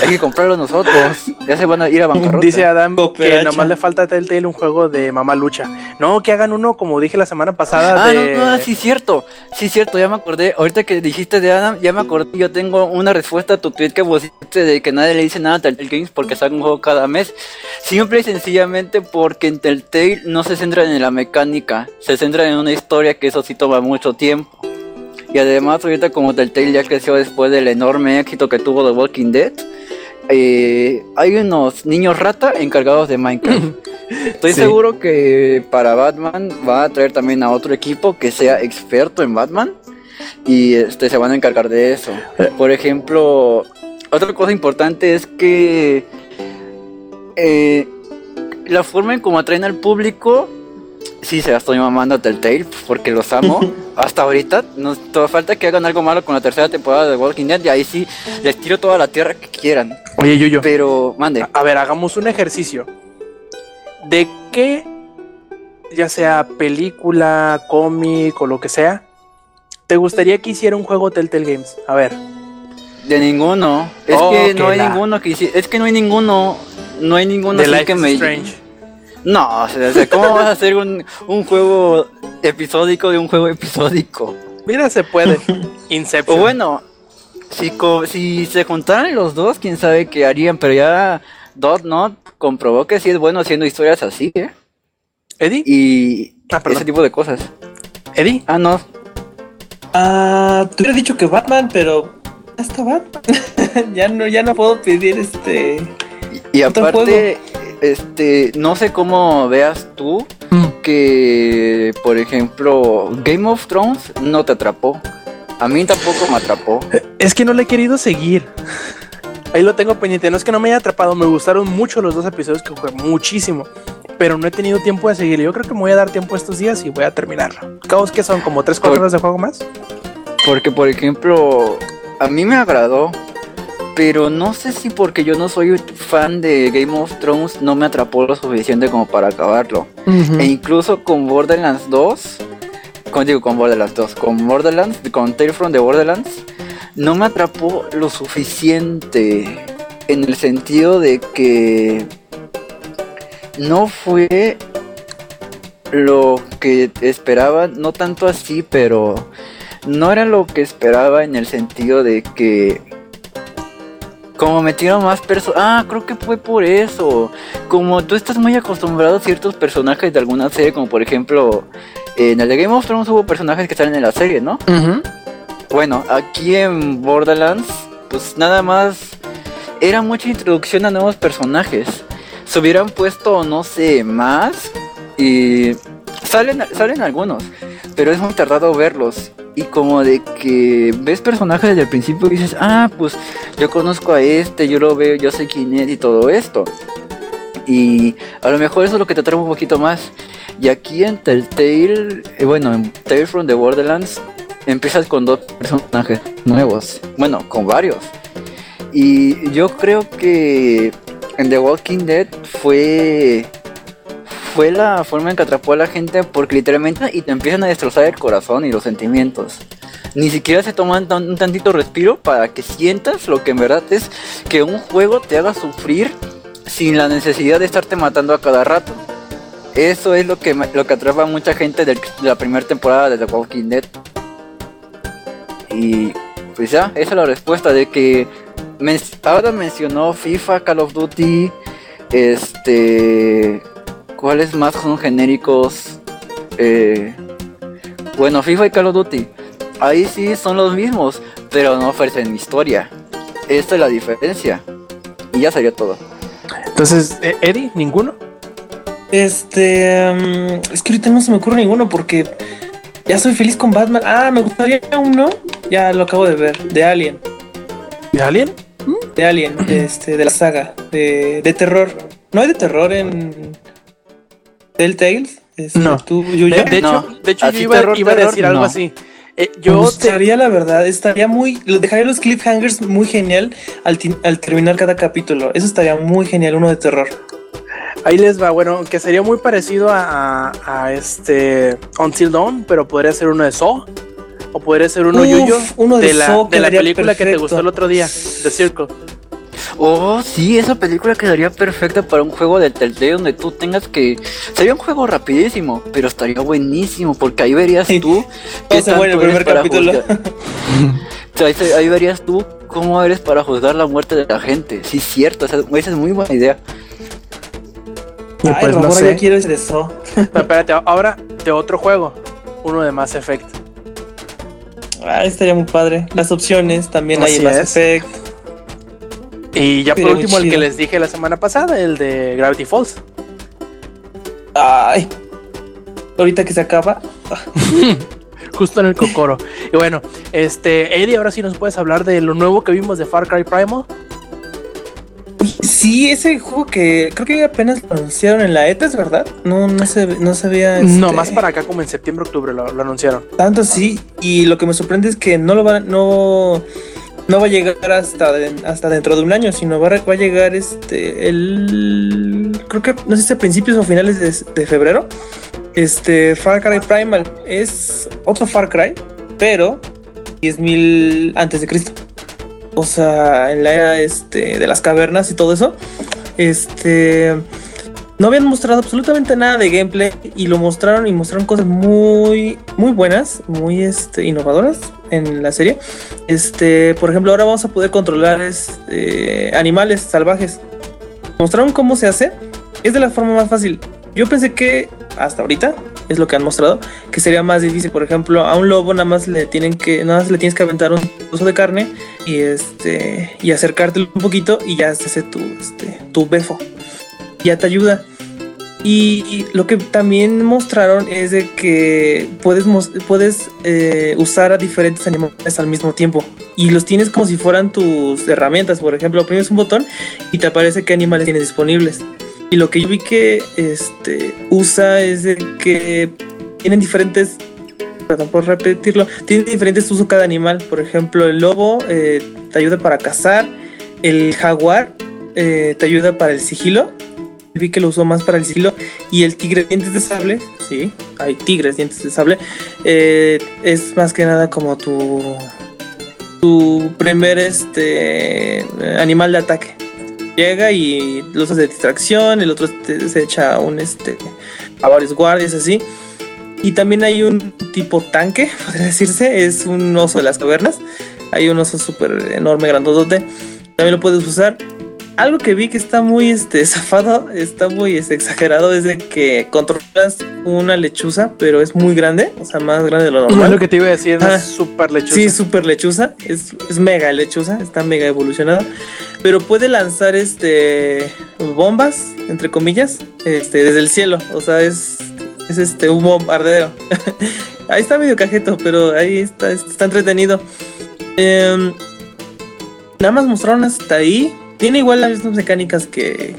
Hay que comprarlo nosotros. Ya se van a ir a bancarrota. Dice Adam que nomás le falta a Telltale un juego de mamá lucha. No, que hagan uno, como dije la semana pasada, Ah, de... no, no, sí, cierto. Sí, cierto, ya me acordé. Ahorita que dijiste de Adam, ya me acordé. Yo tengo una respuesta a tu tweet que pusiste de que nadie le dice nada a Telltale Games porque saca un juego cada mes. Simple y sencillamente porque en Telltale no se centran en la mecánica, se centran en una historia que eso sí toma mucho tiempo. Y además, ahorita como Telltale ya creció después del enorme éxito que tuvo The Walking Dead, eh, hay unos niños rata encargados de Minecraft. Estoy Sí. seguro que para Batman va a traer también a otro equipo que sea experto en Batman y este se van a encargar de eso. Por ejemplo, otra cosa importante es que eh, la forma en cómo atraen al público, sí se la estoy mamando a Telltale porque los amo. Hasta ahorita, no todo falta que hagan algo malo con la tercera temporada de Walking Dead y ahí sí les tiro toda la tierra que quieran. Oye, Yuyo, Pero, mande. a ver, hagamos un ejercicio. ¿De qué, ya sea película, cómic o lo que sea, te gustaría que hiciera un juego Telltale Games? A ver. De ninguno. Es Oh, que que no hay ninguno que hici- Es que no hay ninguno. No hay ninguno así que me. Strange. No, o sea, o ¿cómo vas a hacer un, un juego episódico de un juego episódico? Mira, se puede. O Inception. bueno, si, co- si se juntaran los dos, quién sabe qué harían, pero ya Dot Not comprobó que sí es bueno haciendo historias así, ¿eh? ¿Eddie? Y Ah, ese tipo de cosas. ¿Eddie? Ah, no. Ah, te hubiera dicho que Batman, pero ya está Batman. ya no, ya no puedo pedir este. Y Otro aparte, este, no sé cómo veas tú que, por ejemplo, Game of Thrones no te atrapó. A mí tampoco me atrapó. Es que no le he querido seguir. Ahí lo tengo pendiente. No es que no me haya atrapado. Me gustaron mucho los dos episodios que jugué. Muchísimo. pero no he tenido tiempo de seguirlo. Yo creo que me voy a dar tiempo estos días y voy a terminarlo. Cabos que son como 3 4 Por- horas de juego más. Porque, por ejemplo, a mí me agradó, pero no sé si porque yo no soy fan de Game of Thrones no me atrapó lo suficiente como para acabarlo. E incluso con Borderlands 2, con, digo con Borderlands 2, con Borderlands, con Tale from the Borderlands, no me atrapó lo suficiente en el sentido de que no fue lo que esperaba, no tanto así, pero no era lo que esperaba en el sentido de que como metieron más personas, ah, creo que fue por eso. Como tú estás muy acostumbrado a ciertos personajes de alguna serie, como por ejemplo, en el de Game of Thrones hubo personajes que salen en la serie, ¿no? Bueno, aquí en Borderlands, pues nada más era mucha introducción a nuevos personajes. Se hubieran puesto, no sé, más y salen, salen algunos, pero es muy tardado verlos. Y como de que ves personajes desde el principio y dices, ah, pues yo conozco a este, yo lo veo, yo sé quién es y todo esto. Y a lo mejor eso es lo que te atrapa un poquito más. Y aquí en Telltale, eh, bueno, en Tales from the Borderlands, empiezas con dos personajes nuevos. Bueno, con varios. Y yo creo que en The Walking Dead fue fue la forma en que atrapó a la gente porque literalmente y te empiezan a destrozar el corazón y los sentimientos. Ni siquiera se toman un tantito respiro para que sientas lo que en verdad es que un juego te haga sufrir sin la necesidad de estarte matando a cada rato. Eso es lo que, lo que atrapa a mucha gente de la primera temporada de The Walking Dead. Y pues ya, esa es la respuesta de que ahora mencionó FIFA, Call of Duty, este, ¿cuáles más son genéricos? Eh, bueno, FIFA y Call of Duty, ahí sí son los mismos, pero no ofrecen historia. Esta es la diferencia. Y ya sería todo. Entonces, eh, Eddie, ninguno. Este. es que ahorita no se me ocurre ninguno porque ya soy feliz con Batman. Ah, me gustaría uno. Ya lo acabo de ver. De Alien. ¿De Alien? De Alien. de este, de la saga. De, de terror. ¿No hay de terror en. Telltales? No. tú, Yuya? De, de No, hecho, de hecho yo iba, terror, iba a terror, decir algo no. así. Eh, yo te- gustaría, la verdad, estaría muy. Dejaría los cliffhangers muy genial al, ti- al terminar cada capítulo. Eso estaría muy genial, uno de terror. ahí les va, bueno, que sería muy parecido a, a- a este Until Dawn, pero podría ser uno de Saw. O podría ser uno Uf, Yuyo uno de de la, Saw de la película que te gustó el otro día, The Circle. Oh, sí, esa película quedaría perfecta para un juego de Telltale donde tú tengas que... Sería un juego rapidísimo, pero estaría buenísimo porque ahí verías tú... Muere en el eres primer para capítulo. juzgar. O sea, ahí, verías tú cómo eres para juzgar la muerte de la gente. Sí, cierto, esa, esa es muy buena idea. Ay, pues no sé. ya quiero Saw. Pero espérate, ahora de otro juego, uno de Mass Effect. Ah, estaría muy padre. Las opciones también hay Así en Mass es. Effect. Y ya por último, el que les dije la semana pasada, el de Gravity Falls. Ay. Ahorita que se acaba. Justo en el cocoro. y bueno, este, Eddie, ahora sí nos puedes hablar de lo nuevo que vimos de Far Cry Primal. Sí, ese juego que creo que apenas lo anunciaron en la ETA, ¿es verdad? No, no se, no se veía. No, este, más para acá como en septiembre, octubre lo, lo anunciaron. Tanto sí. Y lo que me sorprende es que no lo va, no, no va a llegar hasta, hasta dentro de un año, sino va, a- va a llegar este el creo que no sé si a principios o finales de, de febrero. Este Far Cry Primal es otro Far Cry, pero 10.000 antes de Cristo. O sea, en la era este, de las cavernas y todo eso. Este. No habían mostrado absolutamente nada de gameplay y lo mostraron y mostraron cosas muy, muy buenas, muy este, innovadoras en la serie. Este, por ejemplo, ahora vamos a poder controlar este, animales salvajes. Mostraron cómo se hace. Es de la forma más fácil. Yo pensé que hasta ahorita es lo que han mostrado, que sería más difícil. Por ejemplo, a un lobo nada más le tienen que, nada más le tienes que aventar un trozo de carne y este y acercarte un poquito y ya se hace tu, este, tu befo. Ya te ayuda. Y, lo que también mostraron es de que puedes, puedes eh, usar a diferentes animales al mismo tiempo. Y los tienes como si fueran tus herramientas. Por ejemplo, oprimes un botón y te aparece qué animales tienes disponibles. Y lo que yo vi que este, usa es de que tienen diferentes, perdón por repetirlo, tienen diferentes usos cada animal. Por ejemplo, el lobo eh, te ayuda para cazar, el jaguar eh, te ayuda para el sigilo. Vi que lo usó más para el sigilo. Y el tigre dientes de sable, sí, hay tigres dientes de sable, eh, es más que nada como tu tu primer este animal de ataque. Llega y lo usas de distracción, el otro te- se echa un este a varios guardias así. Y también hay un tipo tanque, podría decirse, es un oso de las cavernas. Hay un oso súper enorme, grandotote. También lo puedes usar. Algo que vi que está muy este, zafado, está muy este, exagerado, es de que controlas una lechuza, pero es muy grande, o sea, más grande de lo Es normal. lo que te iba a decir, Ah, es súper lechosa. Sí, súper lechuza. Es, es mega lechuza. Está mega evolucionada. Pero puede lanzar este bombas, entre comillas, este, desde el cielo. O sea, es, es este un bombardero. ahí está medio cajeto, pero ahí está, está entretenido. Em, nada más mostraron hasta ahí. Tiene igual las mismas mecánicas que,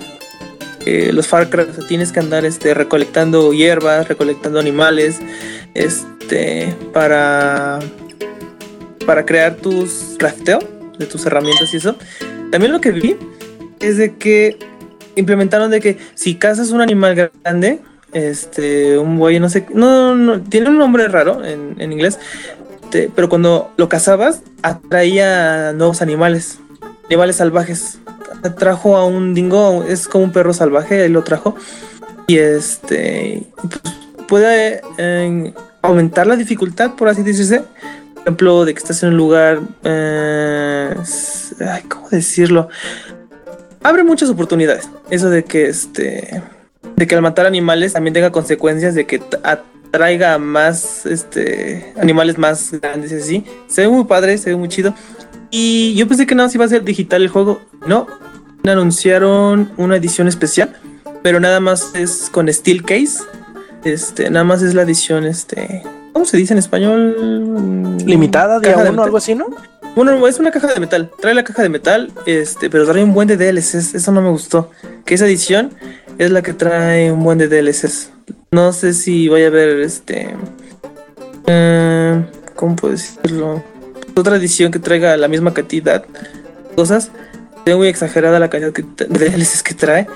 los Far Cry. O sea, tienes que andar este, recolectando hierbas, recolectando animales. Este. Para. Para crear tus crafteo de tus herramientas y eso. También lo que vi es de que implementaron de que si cazas un animal grande, este, un buey, no sé, no, no, tiene un nombre raro en, en inglés, te- pero cuando lo cazabas, atraía nuevos animales, animales salvajes. Trajo a un dingo, es como un perro salvaje, él lo trajo. Y este, pues, puede eh, aumentar la dificultad, por así decirse. Por ejemplo, de que estás en un lugar, eh, ay, ¿cómo decirlo? Abre muchas oportunidades. Eso de que este, de que al matar animales también tenga consecuencias de que atraiga más, este, animales más grandes así. Se ve muy padre, se ve muy chido. Y yo pensé que nada más iba a ser digital el juego. No, anunciaron una edición especial, pero nada más es con steel case. Este, nada más es la edición, este, ¿cómo se dice en español? Limitada, día Caja de uno, algo así, ¿no? Bueno, es una caja de metal. Trae la caja de metal, este, pero trae un buen de DLCs. Eso no me gustó. Que esa edición es la que trae un buen de DLCs. No sé si voy a ver este. eh, ¿Cómo puedo decirlo? Otra edición que traiga la misma cantidad de cosas. Es muy exagerada la cantidad que- de DLCs que trae.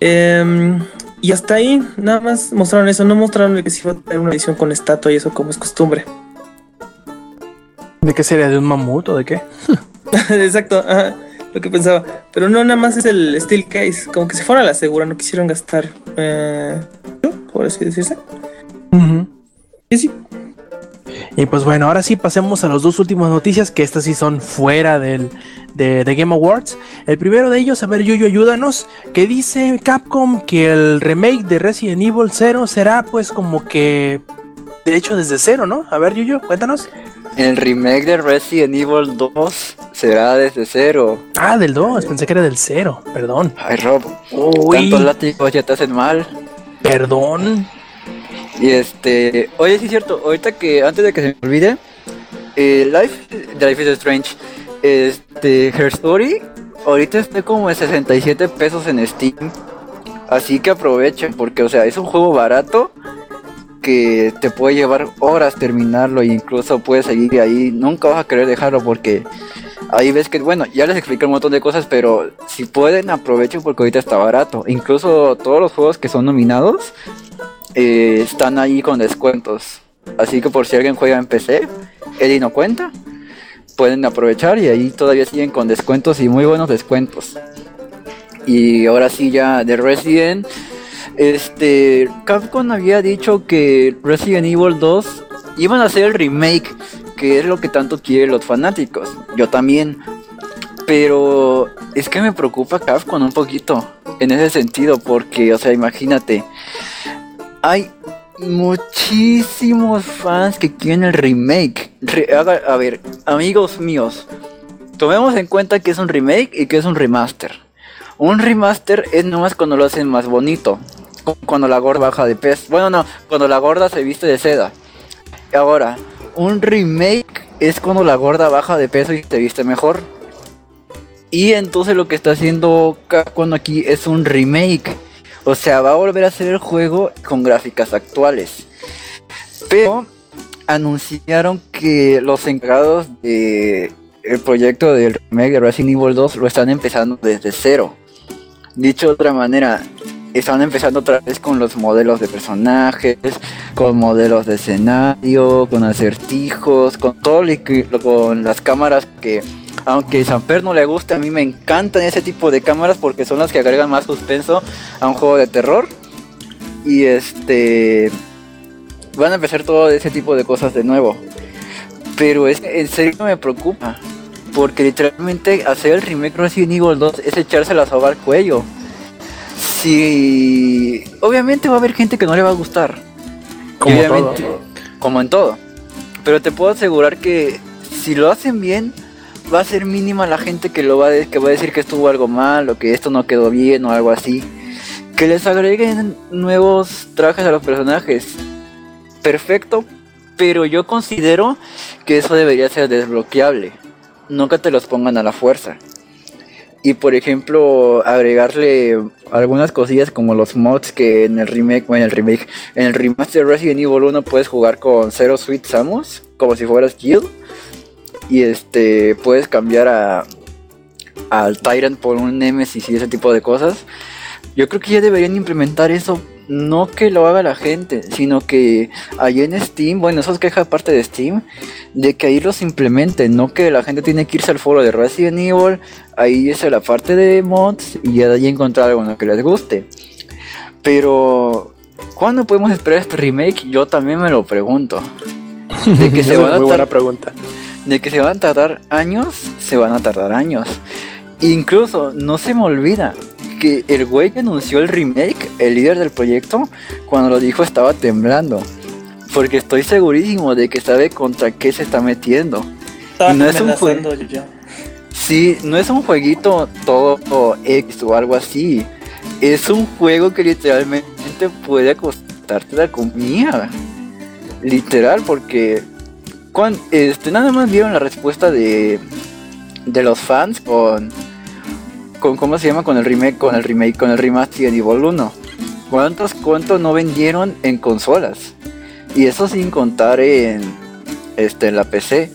Em, y hasta ahí, nada más mostraron eso. No mostraron que si iba a traer una edición con estatua y eso, como es costumbre. ¿De qué sería? ¿De un mamut o de qué? Exacto, ajá, lo que pensaba. Pero no, nada más es el steel case. Como que se fueron a la segura, no quisieron gastar. Eh, por así decirse. Y sí, Y pues bueno, ahora sí pasemos a las dos últimas noticias, que estas sí son fuera del, de, de Game Awards. El primero de ellos, a ver, Yuyo, ayúdanos, que dice Capcom que el remake de Resident Evil 0 será pues como que de hecho desde cero, ¿no? A ver, Yuyo, cuéntanos. El remake de Resident Evil 2 será desde cero. Ah, del 2, pensé que era del 0, perdón. Ay, Rob, Uy, tantos látigos ya te hacen mal. perdón. Y este, oye, sí es cierto, ahorita que antes de que se me olvide, eh, Life, Life is Strange, este, Her Story, ahorita está como de 67 pesos en Steam. Así que aprovechen, porque, o sea, es un juego barato que te puede llevar horas terminarlo e incluso puedes seguir ahí. Nunca vas a querer dejarlo porque ahí ves que, bueno, ya les expliqué un montón de cosas, pero si pueden, aprovechen porque ahorita está barato. Incluso todos los juegos que son nominados eh, están ahí con descuentos. Así que por si alguien juega en PC, Eddie no cuenta, pueden aprovechar y ahí todavía siguen con descuentos y muy buenos descuentos. Y ahora sí ya de Resident, este Capcom había dicho que Resident Evil 2 iban a hacer el remake, que es lo que tanto quieren los fanáticos. Yo también. Pero es que me preocupa Capcom un poquito en ese sentido, porque, o sea, imagínate, hay muchísimos fans que quieren el remake. A ver, amigos míos, tomemos en cuenta que es un remake y que es un remaster. Un remaster es nomás cuando lo hacen más bonito. cu- Cuando la gorda baja de peso. Bueno, no, cuando la gorda se viste de seda. Ahora, un remake es cuando la gorda baja de peso y se viste mejor. Y entonces lo que está haciendo Capcom aquí es un remake. O sea, va a volver a ser el juego con gráficas actuales. Pero anunciaron que los encargados de el proyecto del remake de Resident Evil 2 lo están empezando desde cero. Dicho de otra manera, están empezando otra vez con los modelos de personajes, con modelos de escenario, con acertijos, con todo lo con las cámaras que aunque Samper no le guste, a mí me encantan ese tipo de cámaras porque son las que agregan más suspenso a un juego de terror. Y este van a empezar todo ese tipo de cosas de nuevo. Pero es en serio me preocupa. Porque literalmente hacer el remake Resident Evil 2 es echarse la soga al cuello. Si. Obviamente va a haber gente que no le va a gustar. Como Y obviamente- todo. Como en todo. Pero te puedo asegurar que si lo hacen bien, va a ser mínima la gente que lo va a, que va a decir que estuvo algo mal o que esto no quedó bien o algo así. Que les agreguen nuevos trajes a los personajes. Perfecto, pero yo considero que eso debería ser desbloqueable. Nunca te los pongan a la fuerza. Y por ejemplo, agregarle algunas cosillas como los mods que en el remake, bueno, en el remake, en el remaster de Resident Evil 1 puedes jugar con Zero Sweet Samus, como si fueras Jill. Y este, puedes cambiar a al Tyrant por un Nemesis y ese tipo de cosas. Yo creo que ya deberían implementar eso. No que lo haga la gente, sino que allí en Steam, bueno, eso es queja aparte de Steam, de que ahí los implementen, no que la gente tiene que irse al foro de Resident Evil, ahí es la parte de mods y ya de ahí encontrar algo que les guste. Pero, ¿cuándo podemos esperar este remake? Yo también me lo pregunto. De que se van a muy buena tar- pregunta. de que se van a tardar años, se van a tardar años. Incluso no se me olvida que el güey que anunció el remake, el líder del proyecto, cuando lo dijo estaba temblando. Porque estoy segurísimo de que sabe contra qué se está metiendo. Estaba No es un yo. Sí, no es un jueguito todo X o algo así. Es un juego que literalmente puede costarte la comida. Literal, porque cuan- este, nada más vieron la respuesta de, de los fans con, con cómo se llama con el remake, con el remake, con el remaster de Evil 1. ¿Cuántos, cuántos no vendieron en consolas? Y eso sin contar en, este, en la PC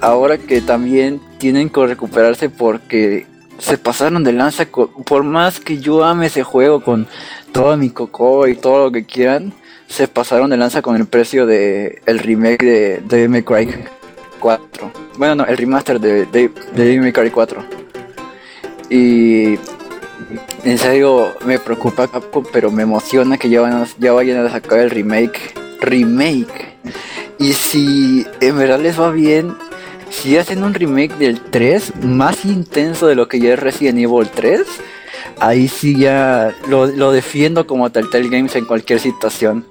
ahora que también tienen que recuperarse porque se pasaron de lanza, por más que yo ame ese juego con todo mi coco y todo lo que quieran, se pasaron de lanza con el precio de el remake de Devil May Cry 4. Bueno, no, el remaster de Devil May Cry 4. Y en serio me preocupa Capcom, pero me emociona que ya, van a- ya vayan a sacar el remake. Remake. Y si en verdad les va bien, si hacen un remake del 3 más intenso de lo que ya es Resident Evil 3, ahí sí ya lo, lo defiendo como Telltale Games en cualquier situación.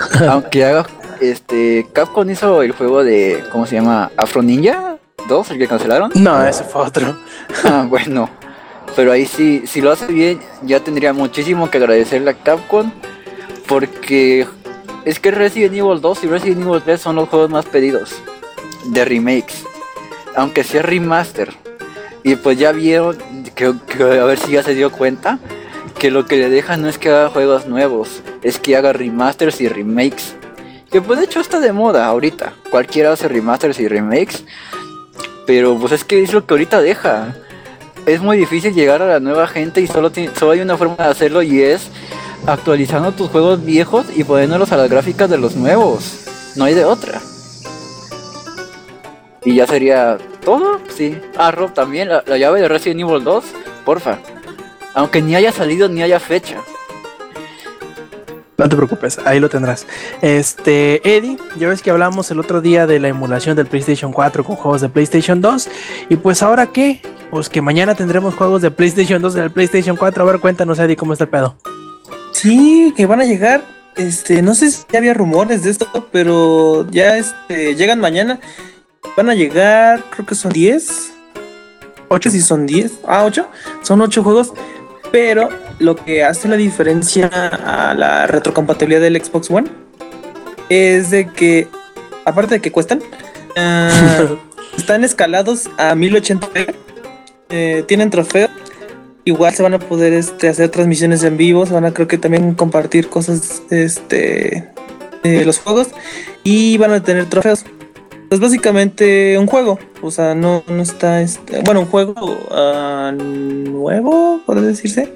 Aunque haga, este, Capcom hizo el juego de, ¿cómo se llama? Afro Ninja 2, el que cancelaron. No, ese fue otro. Ah, bueno. Pero ahí sí, si lo hace bien, ya tendría muchísimo que agradecerle a Capcom. Porque es que Resident Evil 2 y Resident Evil 3 son los juegos más pedidos de remakes. Aunque sea remaster. Y pues ya vieron, que, a ver si ya se dio cuenta, que lo que le deja no es que haga juegos nuevos, es que haga remasters y remakes. Que pues de hecho está de moda ahorita. Cualquiera hace remasters y remakes. Pero pues es que es lo que ahorita deja es muy difícil llegar a la nueva gente y solo, solo hay una forma de hacerlo y es actualizando tus juegos viejos y poniéndolos a las gráficas de los nuevos. No hay de otra. Y ya sería todo, sí. Ah, Rob, también la, la llave de Resident Evil 2, porfa. Aunque ni haya salido ni haya fecha. No te preocupes, ahí lo tendrás. Este, Eddie, ya ves que hablamos el otro día de la emulación del PlayStation 4 con juegos de PlayStation 2. Y pues ahora qué? Pues que mañana tendremos juegos de PlayStation 2 en el PlayStation 4. A ver, cuéntanos, Eddie, cómo está el pedo. Sí, que van a llegar. Este, no sé si había rumores de esto, pero ya este, llegan mañana. Van a llegar, creo que son 10. 8 si son 10. Ah, 8. Son 8 juegos. Pero lo que hace la diferencia a la retrocompatibilidad del Xbox One es de que, aparte de que cuestan, ah, están escalados a 1080p. eh, tienen trofeo Igual se van a poder este, hacer transmisiones en vivo, se van a creo que también compartir cosas este, de los juegos y van a tener trofeos. Es básicamente un juego, o sea, no, no está, este, bueno, un juego ah, nuevo, por decirse.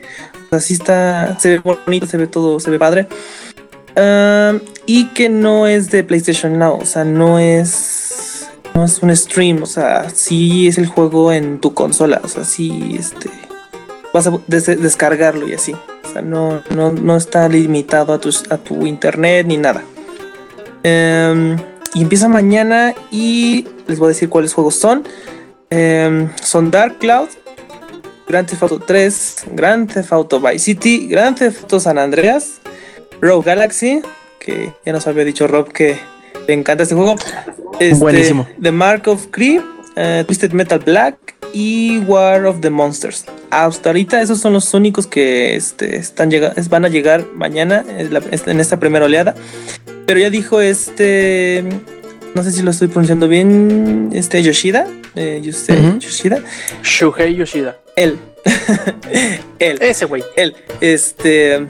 Así está, se ve bonito, se ve todo, se ve padre. Ah, y que no es de PlayStation Now, o sea, no es, no es un stream, o sea, sí es el juego en tu consola, o sea, sí, este, vas a des- descargarlo y así. O sea, no, no, no está limitado a, tus, a tu internet ni nada. Em, y empieza mañana y les voy a decir cuáles juegos son. Em, son Dark Cloud, Grand Theft Auto 3, Grand Theft Auto Vice City, Grand Theft Auto San Andreas, Rogue Galaxy, que ya nos había dicho Rob que le encanta este juego. Este, Buenísimo. The Mark of Cree, eh, Twisted Metal Black y War of the Monsters. Hasta ahorita esos son los únicos que este, están van a llegar mañana en, la- en esta primera oleada. Pero ya dijo este, no sé si lo estoy pronunciando bien, este Yoshida, eh, Yusei Ujú. Yoshida, Shuhei Yoshida. él, él, Ese güey. él, este,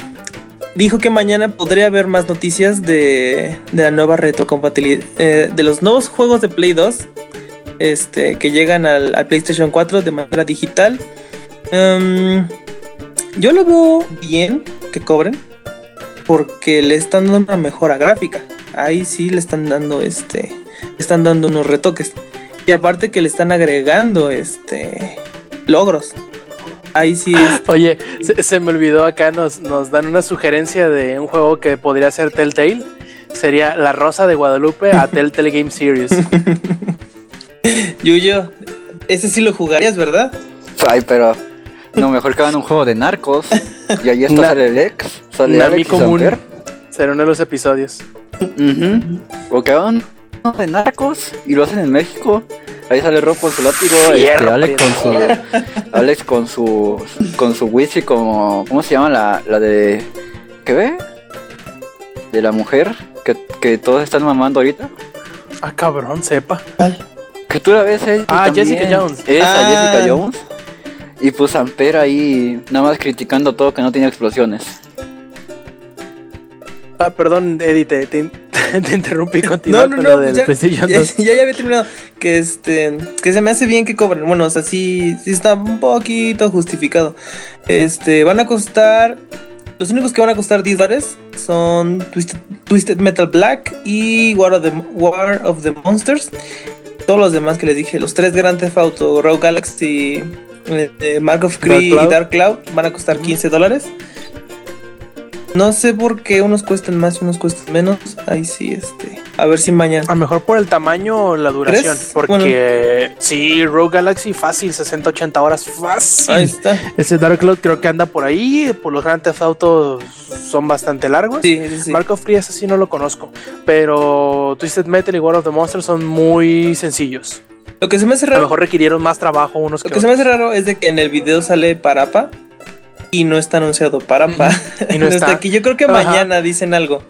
dijo que mañana podría haber más noticias de, de la nueva retrocompatibilidad, eh, de los nuevos juegos de Play 2, este, que llegan al, al PlayStation 4 de manera digital. Em, yo lo veo bien que cobren, porque le están dando una mejora gráfica. Ahí sí le están dando este, le están dando unos retoques. Y aparte que le están agregando este logros. Ahí sí Oye, se, se me olvidó acá, nos, nos dan una sugerencia de un juego que podría ser Telltale. Sería La Rosa de Guadalupe a Telltale Game Series. Yuyo, ese sí lo jugarías, ¿verdad? Ay, pero no, mejor que hagan un juego de narcos. Y ahí está sale el ex, sale Alex común. Será uno de los episodios. O que hagan uno de narcos y lo hacen en México. Ahí sale Rob con su látigo, este, Alex con su Alex con su con su whisky como ¿cómo se llama la, la de qué ve? De la mujer que, que todos están mamando ahorita. Ah, cabrón, sepa. Que tú la ves eh, Ah, también. Jessica Jones. Esa Ah. Jessica Jones. Y pues Amper ahí nada más criticando todo que no tiene explosiones. Ah, perdón, Eddie, te, te, te interrumpí. Continúa No, no, con no, del ya, ya, 2. ya, ya había terminado. Que este, que se me hace bien que cobren. Bueno, o sea, sí, sí está un poquito justificado. Este, van a costar. Los únicos que van a costar 10 dólares son Twisted, Twisted Metal Black y War of, the, War of the Monsters. Todos los demás que les dije, los tres Grand Theft Auto, Rogue Galaxy, eh, Mark of Cree Dark Cloud. y Dark Cloud van a costar 15 dólares. No sé por qué unos cuestan más y unos cuestan menos. Ahí sí, este. A ver si mañana. A lo mejor por el tamaño o la duración. ¿Crees? Porque sí, Rogue Galaxy fácil, 60-80 horas fácil. Ahí está. Ese Dark Cloud creo que anda por ahí. Por los Grand Theft Auto son bastante largos. Sí, sí, sí. Mark of Free ese sí no lo conozco. Pero Twisted Metal y War of the Monsters son muy sencillos. Lo que se me hace A lo raro, mejor requirieron más trabajo unos lo que se me hace raro es de que en el video sale Parapa y no está anunciado Parapa. Y no está. aquí. Yo creo que Ajá. mañana dicen algo.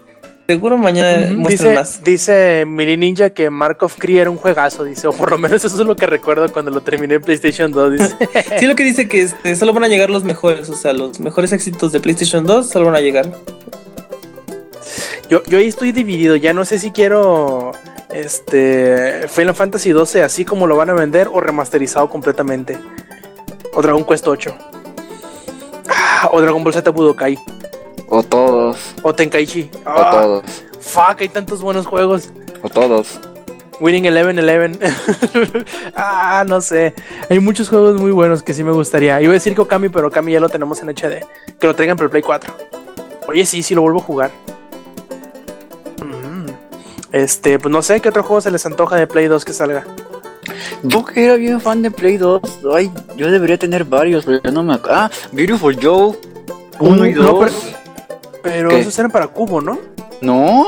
Seguro mañana muestran Dice, más. dice Mili Ninja que Mark of Cree era un juegazo, dice, o por lo menos eso es lo que recuerdo cuando lo terminé en PlayStation 2. Dice. Sí, lo que dice que este, solo van a llegar los mejores, o sea, los mejores éxitos de PlayStation 2 solo van a llegar. Yo, yo ahí estoy dividido, ya no sé si quiero este Final Fantasy 12 así como lo van a vender o remasterizado completamente. O Dragon Quest 8. Ah, O Dragon Ball Z Budokai. O todos, O Tenkaichi. o Ah, todos, Fuck, hay tantos buenos juegos. o todos. Winning Eleven Eleven. ah, no sé. Hay muchos juegos muy buenos que sí me gustaría. Iba a decir que Okami, pero Okami ya lo tenemos en HD. Que lo traigan para el Play 4. Oye, sí, sí lo vuelvo a jugar. Este, pues no sé qué otro juego se les antoja de Play 2 que salga. Yo que era bien fan de Play 2, ay, yo debería tener varios, pero ya no me ac- Ah, Beautiful Joe 1 y No, 2. pero- esos eran para Cubo, ¿no? No.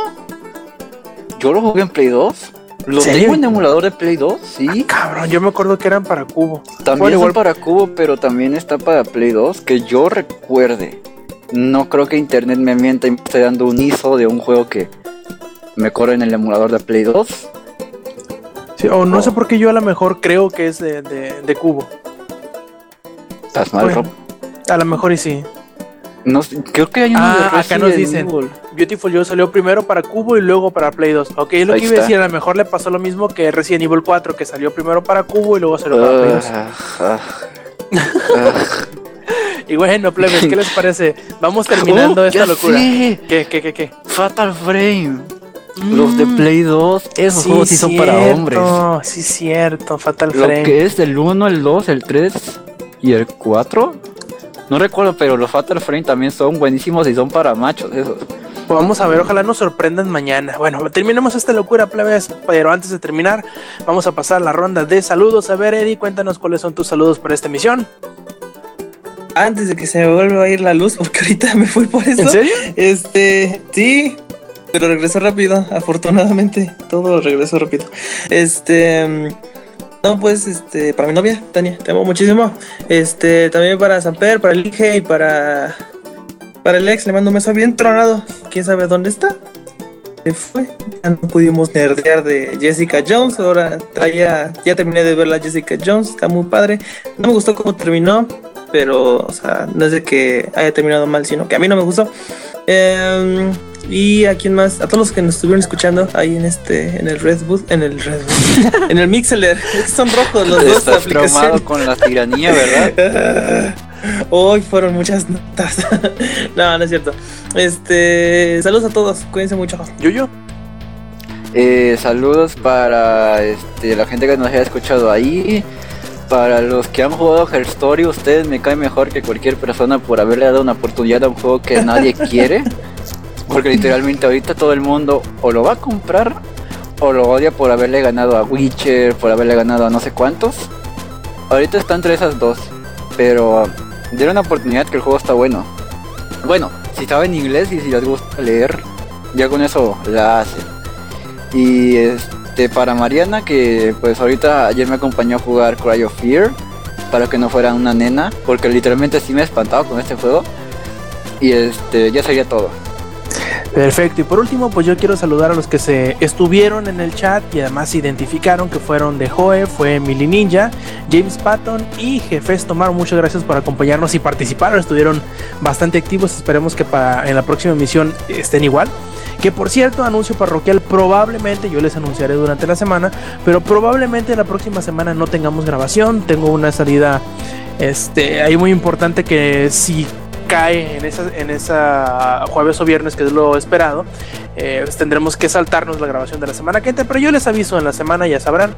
Yo lo jugué en Play 2. Lo ¿Serio? tengo en emulador de Play 2, sí. Cabrón, yo me acuerdo que eran para Cubo. También Bueno, igual- para Cubo, pero también está para Play 2, que yo recuerde. No creo que internet me mienta y me esté dando un ISO de un juego que me corre en el emulador de Play 2. Sí, o no sé por qué yo a lo mejor creo que es de, de- de Cubo. Estás mal. Rob. A lo mejor y sí. No, creo que hay uno Ah, de acá nos dicen. Beautiful Joe salió primero para Cubo y luego para Play 2. Ok, es lo Ahí que iba a decir. A lo mejor le pasó lo mismo que Resident Evil 4, que salió primero para Cubo y luego salió para Play 2. Ah, ah, ah. Y bueno, plebes, ¿qué les parece? Vamos terminando Oh, esta locura. ¿Qué, qué, qué, qué? Fatal Frame. Los de Mm, Play 2, esos juegos sí son para hombres. Sí, cierto, Fatal Lo Frame. que es el 1, el 2, el 3 y el 4. No recuerdo, pero los Fatal Frame también son buenísimos y son para machos esos. Pues vamos a ver, ojalá nos sorprendan mañana. Bueno, terminemos esta locura, plebes, pero antes de terminar, vamos a pasar la ronda de saludos. A ver, Eddie, cuéntanos cuáles son tus saludos para esta emisión. Antes de que se me vuelva a ir la luz, porque ahorita me fui por eso. ¿En serio? Este, sí, pero regresó rápido, afortunadamente, todo regresó rápido. Este, mm, no, pues, este, para mi novia, Tania, te amo muchísimo. Este, también para Samper, para el Ige y para, para el ex, le mando un beso bien tronado. ¿Quién sabe dónde está? Se fue. Ya no pudimos nerdear de Jessica Jones. Ahora traía, ya terminé de ver la Jessica Jones, está muy padre. No me gustó cómo terminó, pero, o sea, no es de que haya terminado mal, sino que a mí no me gustó. Em, y a quién más, a todos los que nos estuvieron escuchando ahí en este, en el Redwood, en el Redwood, en el Mixler, son rojos los dos Estás aplicaciones. con la tiranía, ¿verdad? Hoy fueron muchas notas. no, no es cierto. Este, saludos a todos, cuídense mucho. Yuyo. Eh, saludos para este, la gente que nos haya escuchado ahí. Para los que han jugado Her Story, ustedes me caen mejor que cualquier persona por haberle dado una oportunidad a un juego que nadie quiere. Porque literalmente ahorita todo el mundo o lo va a comprar o lo odia por haberle ganado a Witcher, por haberle ganado a no sé cuántos. Ahorita está entre esas dos. Pero denle una oportunidad que el juego está bueno. Bueno, si saben inglés y si les gusta leer, ya con eso la hacen. Y este para Mariana que pues ahorita ayer me acompañó a jugar Cry of Fear para que no fuera una nena, porque literalmente sí me he espantado con este juego. Y este ya sería todo. Perfecto, y por último, pues yo quiero saludar a los que se estuvieron en el chat y además identificaron que fueron de Joe, fue Mili Ninja, James Patton y Jefes Tomar. Muchas gracias por acompañarnos y participar, estuvieron bastante activos. Esperemos que para en la próxima emisión estén igual. Que por cierto, anuncio parroquial, probablemente yo les anunciaré durante la semana, pero probablemente la próxima semana no tengamos grabación. Tengo una salida este, ahí muy importante que si cae en esa, en esa jueves o viernes, que es lo esperado, eh, pues tendremos que saltarnos la grabación de la semana que entra, pero yo les aviso en la semana, ya sabrán.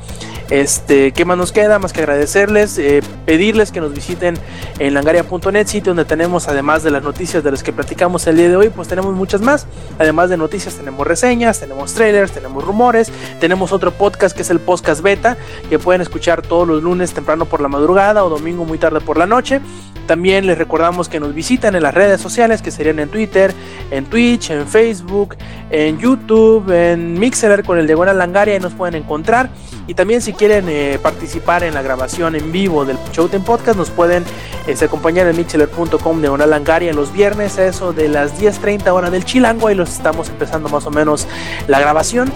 Este, ¿qué más nos queda? Más que agradecerles, eh, pedirles que nos visiten en langaria.net, sitio donde tenemos, además de las noticias de las que platicamos el día de hoy, pues tenemos muchas más. Además de noticias, tenemos reseñas, tenemos trailers, tenemos rumores, tenemos otro podcast que es el podcast beta, que pueden escuchar todos los lunes temprano por la madrugada o domingo muy tarde por la noche. También les recordamos que nos en las redes sociales, que serían en Twitter, en Twitch, en Facebook, en YouTube, en Mixer con el de Buena Langaria, y nos pueden encontrar. Y también si quieren eh, participar en la grabación en vivo del Showtime Podcast, nos pueden acompañar en mixler.com de Buena Langaria los viernes, eso de las 10.30 hora del Chilango, y los estamos empezando más o menos la grabación.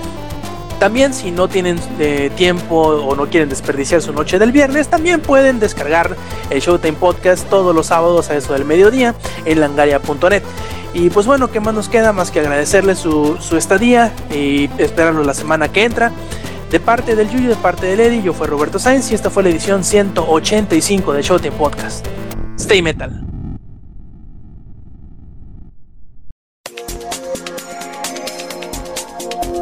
También si no tienen eh, tiempo o no quieren desperdiciar su noche del viernes, también pueden descargar el Showtime Podcast todos los sábados a eso del mediodía en langaria.net. Y pues bueno, ¿qué más nos queda? Más que agradecerles su, estadía y esperarlo la semana que entra. De parte del Yuyu, de parte del Eddie, yo fui Roberto Sainz y esta fue la edición 185 de Showtime Podcast. Stay Metal.